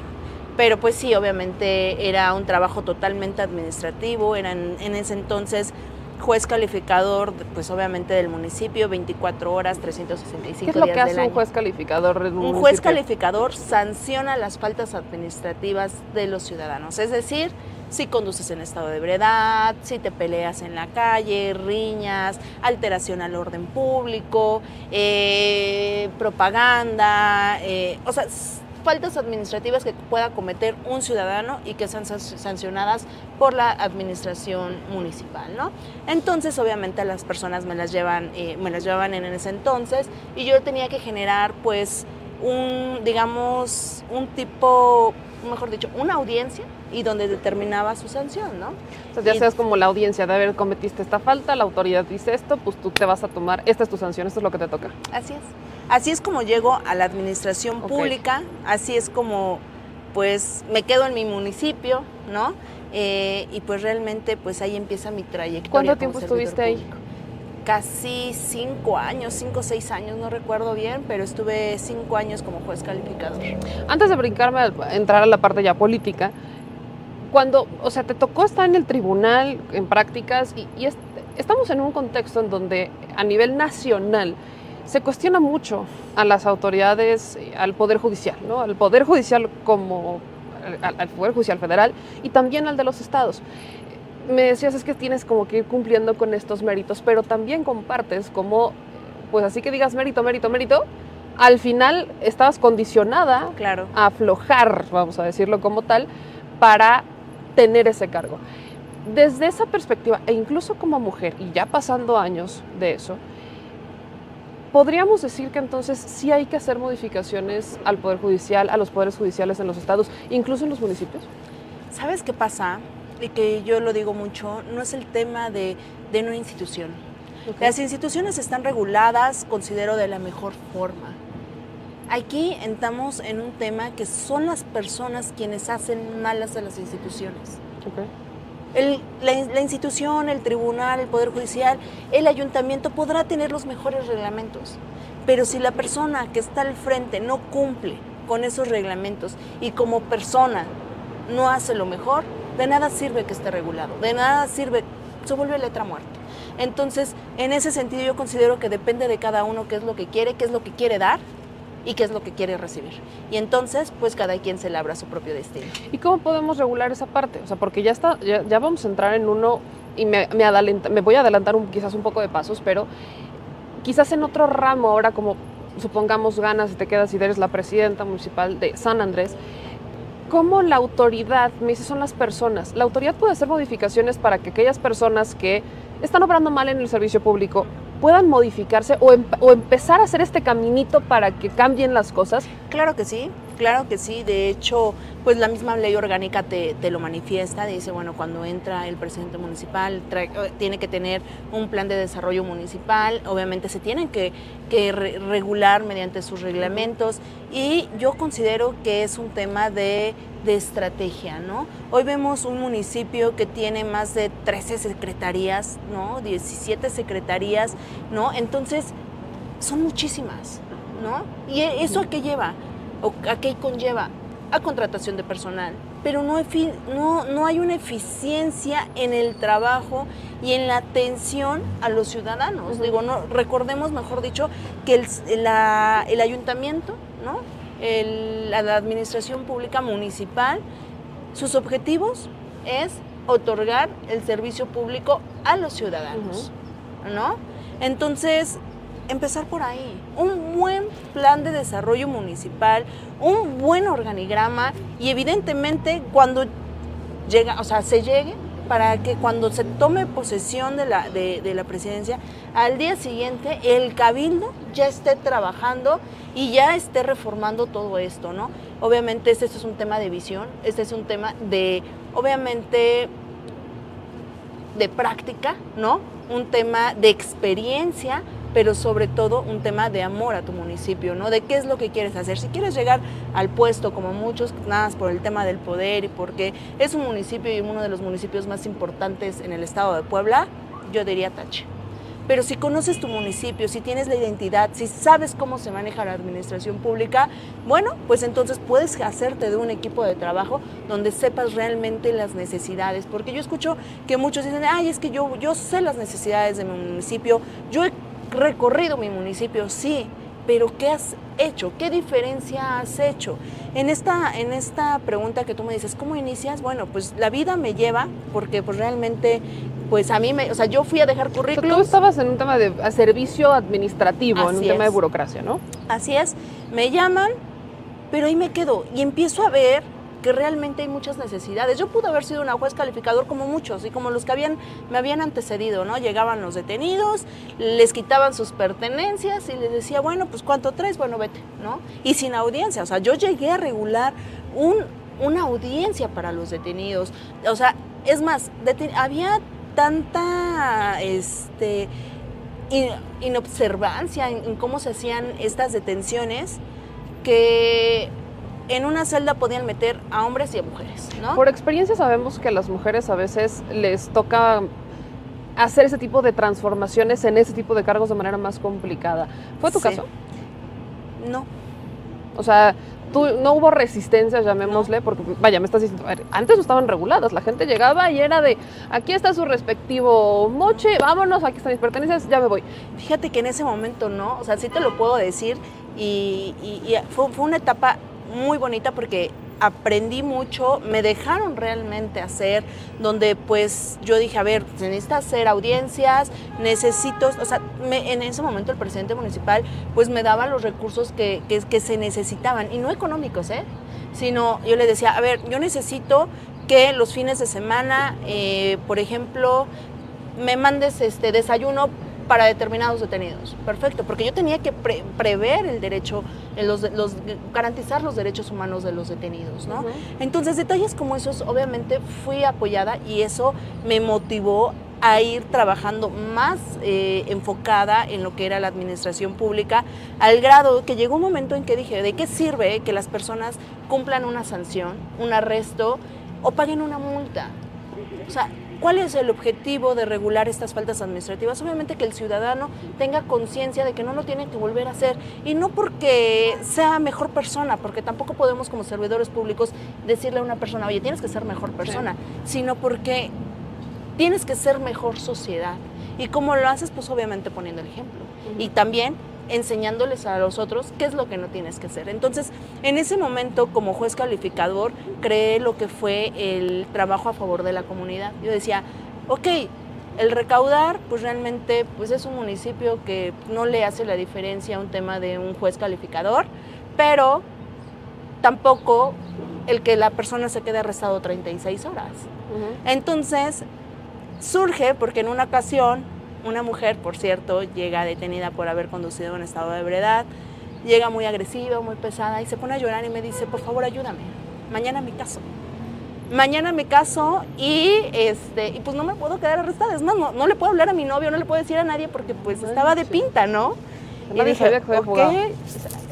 Pero pues sí, obviamente era un trabajo totalmente administrativo, era en, en ese entonces juez calificador, pues obviamente del municipio, 24 horas, 365 ¿Qué es lo días que del hace un juez calificador? en Un juez calificador sanciona las faltas administrativas de los ciudadanos, es decir, si conduces en estado de ebriedad, si te peleas en la calle, riñas, alteración al orden público, eh, propaganda, eh, o sea, faltas administrativas que pueda cometer un ciudadano y que sean san- sancionadas por la administración municipal, ¿no? Entonces, obviamente, las personas me las llevan, eh, me las llevaban en ese entonces y yo tenía que generar, pues, un, digamos, un tipo, mejor dicho, una audiencia y donde determinaba su sanción, ¿no? Sea, ya seas como la audiencia de haber cometiste esta falta, la autoridad dice esto, pues tú te vas a tomar, esta es tu sanción, esto es lo que te toca. Así es. Así es como llego a la administración pública, así es como pues me quedo en mi municipio, ¿no? Eh, y pues realmente pues ahí empieza mi trayectoria. ¿Cuánto tiempo estuviste ahí? Casi cinco años, cinco o seis años, no recuerdo bien, pero estuve cinco años como juez calificador. Antes de brincarme a entrar a la parte ya política, cuando, o sea, te tocó estar en el tribunal en prácticas y, y es- estamos en un contexto en donde a nivel nacional se cuestiona mucho a las autoridades, eh, al Poder Judicial, ¿no? Al Poder Judicial como al, al Poder Judicial Federal y también al de los estados. Me decías es que tienes como que ir cumpliendo con estos méritos, pero también compartes como, pues así que digas mérito, mérito, mérito, al final estabas condicionada Claro. a aflojar, vamos a decirlo como tal, para tener ese cargo. Desde esa perspectiva, e incluso como mujer, y ya pasando años de eso, podríamos decir que entonces sí hay que hacer modificaciones al Poder Judicial, a los poderes judiciales en los estados, incluso en los municipios. ¿Sabes qué pasa? Y que yo lo digo mucho, no es el tema de, de una institución. Las instituciones están reguladas, considero, de la mejor forma. Aquí entramos en un tema que son las personas quienes hacen malas a las instituciones. La, la institución, el tribunal, el poder judicial, el ayuntamiento podrá tener los mejores reglamentos, pero si la persona que está al frente no cumple con esos reglamentos y como persona no hace lo mejor, de nada sirve que esté regulado, de nada sirve, se vuelve letra muerta. Entonces, en ese sentido yo considero que depende de cada uno qué es lo que quiere, qué es lo que quiere dar y qué es lo que quiere recibir. Y entonces, pues cada quien se labra su propio destino. ¿Y cómo podemos regular esa parte? O sea, porque ya está, ya, vamos a entrar en uno y me, me voy a adelantar un, quizás un poco de pasos, pero quizás en otro ramo ahora como supongamos ganas y te quedas y eres la presidenta municipal de San Andrés, ¿cómo la autoridad, me dice, son las personas, la autoridad puede hacer modificaciones para que aquellas personas que están obrando mal en el servicio público puedan modificarse o, em- o empezar a hacer este caminito para que cambien las cosas? Claro que sí, claro que sí. De hecho, pues la misma ley orgánica te, te lo manifiesta. Dice, bueno, cuando entra el presidente municipal, trae- eh, tiene que tener un plan de desarrollo municipal. Obviamente se tienen que, que re- regular mediante sus reglamentos. Y yo considero que es un tema de, de estrategia, ¿no? Hoy vemos un municipio que tiene más de 13 secretarías, ¿no? 17 secretarías, ¿no? Entonces, son muchísimas, ¿no? ¿Y e- eso a qué lleva? ¿O a qué conlleva? A contratación de personal. Pero no, efi- no, no hay una eficiencia en el trabajo y en la atención a los ciudadanos. Digo, no, recordemos, mejor dicho, que el, s- la- el ayuntamiento, ¿no? El- la, la administración pública municipal, sus objetivos es otorgar el servicio público a los ciudadanos, ¿no? Entonces, empezar por ahí. Un buen plan de desarrollo municipal, un buen organigrama y evidentemente cuando llega, o sea, se llegue, para que cuando se tome posesión de la, de, la presidencia, al día siguiente el cabildo ya esté trabajando y ya esté reformando todo esto, ¿no? Obviamente este es un tema de visión, este es un tema de, obviamente, de práctica, ¿no? Un tema de experiencia, pero sobre todo un tema de amor a tu municipio, ¿no? De qué es lo que quieres hacer. Si quieres llegar al puesto, como muchos, nada más por el tema del poder y porque es un municipio y uno de los municipios más importantes en el estado de Puebla, yo diría tache. Pero si conoces tu municipio, si tienes la identidad, si sabes cómo se maneja la administración pública, bueno, pues entonces puedes hacerte de un equipo de trabajo donde sepas realmente las necesidades. Porque yo escucho que muchos dicen, ay, es que yo, yo sé las necesidades de mi municipio, yo he recorrido mi municipio, sí, pero ¿qué has hecho? ¿Qué diferencia has hecho? En esta, en esta pregunta que tú me dices, ¿cómo inicias? Bueno, pues la vida me lleva, porque pues realmente, pues a mí me, o sea, yo fui a dejar currículum. tú estabas en un tema de servicio administrativo, en un tema de burocracia, ¿no? Así es, me llaman, pero ahí me quedo y empiezo a ver que realmente hay muchas necesidades. Yo pude haber sido una juez calificador como muchos y como los que habían me habían antecedido, ¿no? Llegaban los detenidos, les quitaban sus pertenencias y les decía, bueno, pues ¿cuánto traes? Bueno, vete, ¿no? Y sin audiencia, o sea, yo llegué a regular un, una audiencia para los detenidos. O sea, es más, había tanta este in- inobservancia en cómo se hacían estas detenciones que en una celda podían meter a hombres y a mujeres, ¿no? Por experiencia sabemos que a las mujeres a veces les toca hacer ese tipo de transformaciones en ese tipo de cargos de manera más complicada. ¿Fue tu Sí. caso? No. O sea, tú, no hubo resistencia, llamémosle, porque vaya, me estás diciendo, ver, antes no estaban reguladas, la gente llegaba y era de, aquí está su respectivo moche, vámonos, aquí están mis pertenencias, ya me voy. Fíjate que en ese momento no, o sea, sí te lo puedo decir y, y- y fue, fue una etapa muy bonita porque aprendí mucho, me dejaron realmente hacer, donde pues yo dije, a ver, se necesita hacer audiencias, necesito, o sea, me- en ese momento el presidente municipal pues me daba los recursos que, que, que se necesitaban, y no económicos, ¿eh? Sino yo le decía, a ver, yo necesito que los fines de semana, eh, por ejemplo, me mandes este desayuno para determinados detenidos. Perfecto, porque yo tenía que pre- prever el derecho, eh, los, los- garantizar los derechos humanos de los detenidos, ¿no? Entonces, detalles como esos, obviamente fui apoyada y eso me motivó a ir trabajando más eh, enfocada en lo que era la administración pública, al grado que llegó un momento en que dije, ¿de qué sirve que las personas cumplan una sanción, un arresto o paguen una multa? O sea, ¿cuál es el objetivo de regular estas faltas administrativas? Obviamente que el ciudadano tenga conciencia de que no lo tiene que volver a hacer y no porque sea mejor persona, porque tampoco podemos como servidores públicos decirle a una persona, oye, tienes que ser mejor persona, sino porque tienes que ser mejor sociedad. ¿Y cómo lo haces? Pues obviamente poniendo el ejemplo. Y también enseñándoles a los otros qué es lo que no tienes que hacer. Entonces, en ese momento, como juez calificador, creé lo que fue el trabajo a favor de la comunidad. Yo decía, ok, el recaudar, pues realmente pues es un municipio que no le hace la diferencia a un tema de un juez calificador, pero tampoco el que la persona se quede arrestado 36 horas. Entonces, surge porque en una ocasión una mujer, por cierto, llega detenida por haber conducido en estado de ebriedad, llega muy agresiva, muy pesada y se pone a llorar y me dice, por favor ayúdame, mañana mi caso. Mañana me caso y este y pues no me puedo quedar arrestada. Es más, no, no le puedo hablar a mi novio, no le puedo decir a nadie porque pues estaba de pinta, ¿no? Que había "Ok". jugado.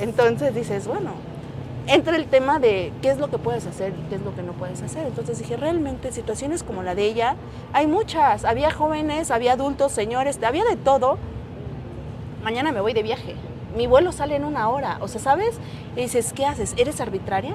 Entonces dices, bueno, entra el tema de qué es lo que puedes hacer y qué es lo que no puedes hacer. Entonces dije, realmente situaciones como la de ella, hay muchas. Había jóvenes, había adultos, señores, había de todo. Mañana me voy de viaje. Mi vuelo sale en una hora. O sea, ¿sabes? Y dices, ¿qué haces? ¿Eres arbitraria?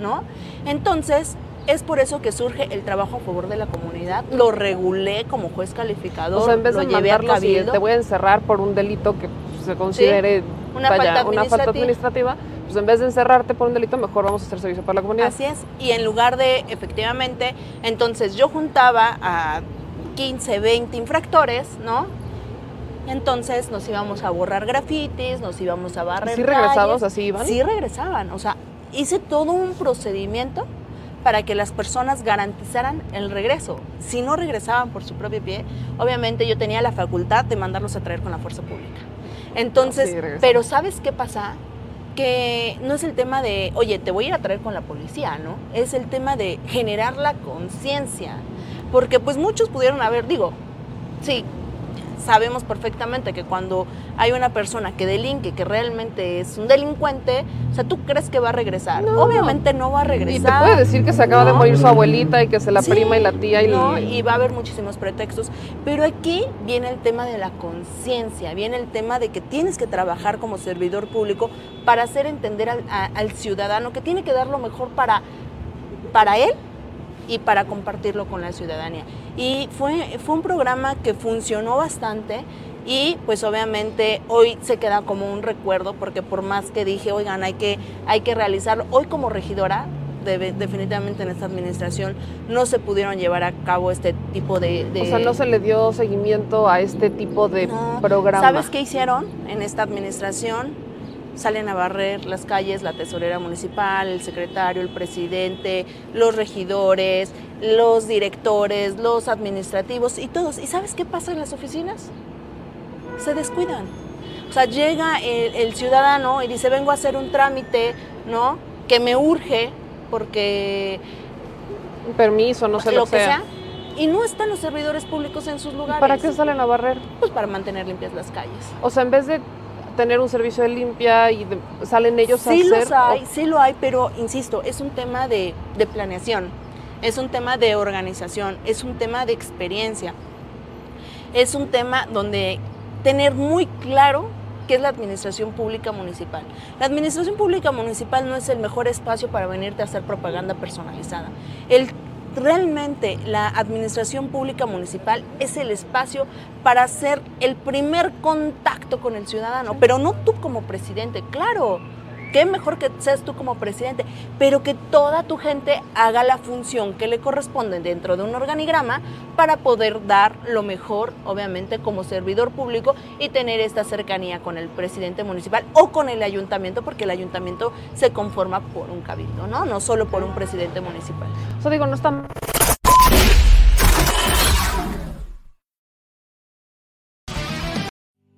¿No? Entonces, es por eso que surge el trabajo a favor de la comunidad. Lo regulé como juez calificador. O sea, en vez de y cabildo. te voy a encerrar por un delito que se considere una vaya, falta una falta administrativa. Pues en vez de encerrarte por un delito, mejor vamos a hacer servicio para la comunidad. Así es. Y en lugar de, efectivamente, entonces yo juntaba a 15, 20 infractores, ¿no? Entonces nos íbamos a borrar grafitis, nos íbamos a barrer ¿Sí regresados calles. así iban? Sí regresaban. O sea, hice todo un procedimiento para que las personas garantizaran el regreso. Si no regresaban por su propio pie, obviamente yo tenía la facultad de mandarlos a traer con la fuerza pública. Entonces, Sí, regresan. pero ¿sabes qué pasa? Que no es el tema de, oye, te voy a ir a traer con la policía, ¿no? Es el tema de generar la conciencia. Porque pues muchos pudieron haber, digo, sí, sabemos perfectamente que cuando hay una persona que delinque, que realmente es un delincuente, o sea, ¿tú crees que va a regresar? Obviamente no va a regresar. Y te puede decir que se acaba de No. morir su abuelita y que se la Sí, prima y la tía y no, y va a haber muchísimos pretextos. Pero aquí viene el tema de la conciencia, viene el tema de que tienes que trabajar como servidor público para hacer entender al, a- al ciudadano que tiene que dar lo mejor para, para él y para compartirlo con la ciudadanía. Y fue, fue un programa que funcionó bastante y pues obviamente hoy se queda como un recuerdo porque por más que dije, oigan, hay que, hay que realizarlo, hoy como regidora, debe- definitivamente en esta administración no se pudieron llevar a cabo este tipo de... de- O sea, no se le dio seguimiento a este tipo de programa. ¿Sabes qué hicieron en esta administración? Salen a barrer las calles la tesorera municipal, el secretario, el presidente, los regidores, los directores, los administrativos y todos. ¿Y sabes qué pasa en las oficinas? Se descuidan. O sea, llega el, el ciudadano y dice, vengo a hacer un trámite, ¿no? Que me urge porque Un permiso, no sé lo lo, que sea. Y no están los servidores públicos en sus lugares. ¿Para qué salen a barrer? Pues para mantener limpias las calles. O sea, en vez de tener un servicio de limpia y de- salen ellos sí a hacer... los hay, o- sí lo hay, pero insisto, es un tema de, de planeación, es un tema de organización, es un tema de experiencia, es un tema donde tener muy claro qué es la administración pública municipal. La administración pública municipal no es el mejor espacio para venirte a hacer propaganda personalizada. El realmente la administración pública municipal es el espacio para hacer el primer contacto con el ciudadano, pero no tú como presidente, claro. Qué mejor que seas tú como presidente, pero que toda tu gente haga la función que le corresponde dentro de un organigrama para poder dar lo mejor, obviamente, como servidor público y tener esta cercanía con el presidente municipal o con el ayuntamiento, porque el ayuntamiento se conforma por un cabildo, ¿no? No solo por un presidente municipal. O digo, no está...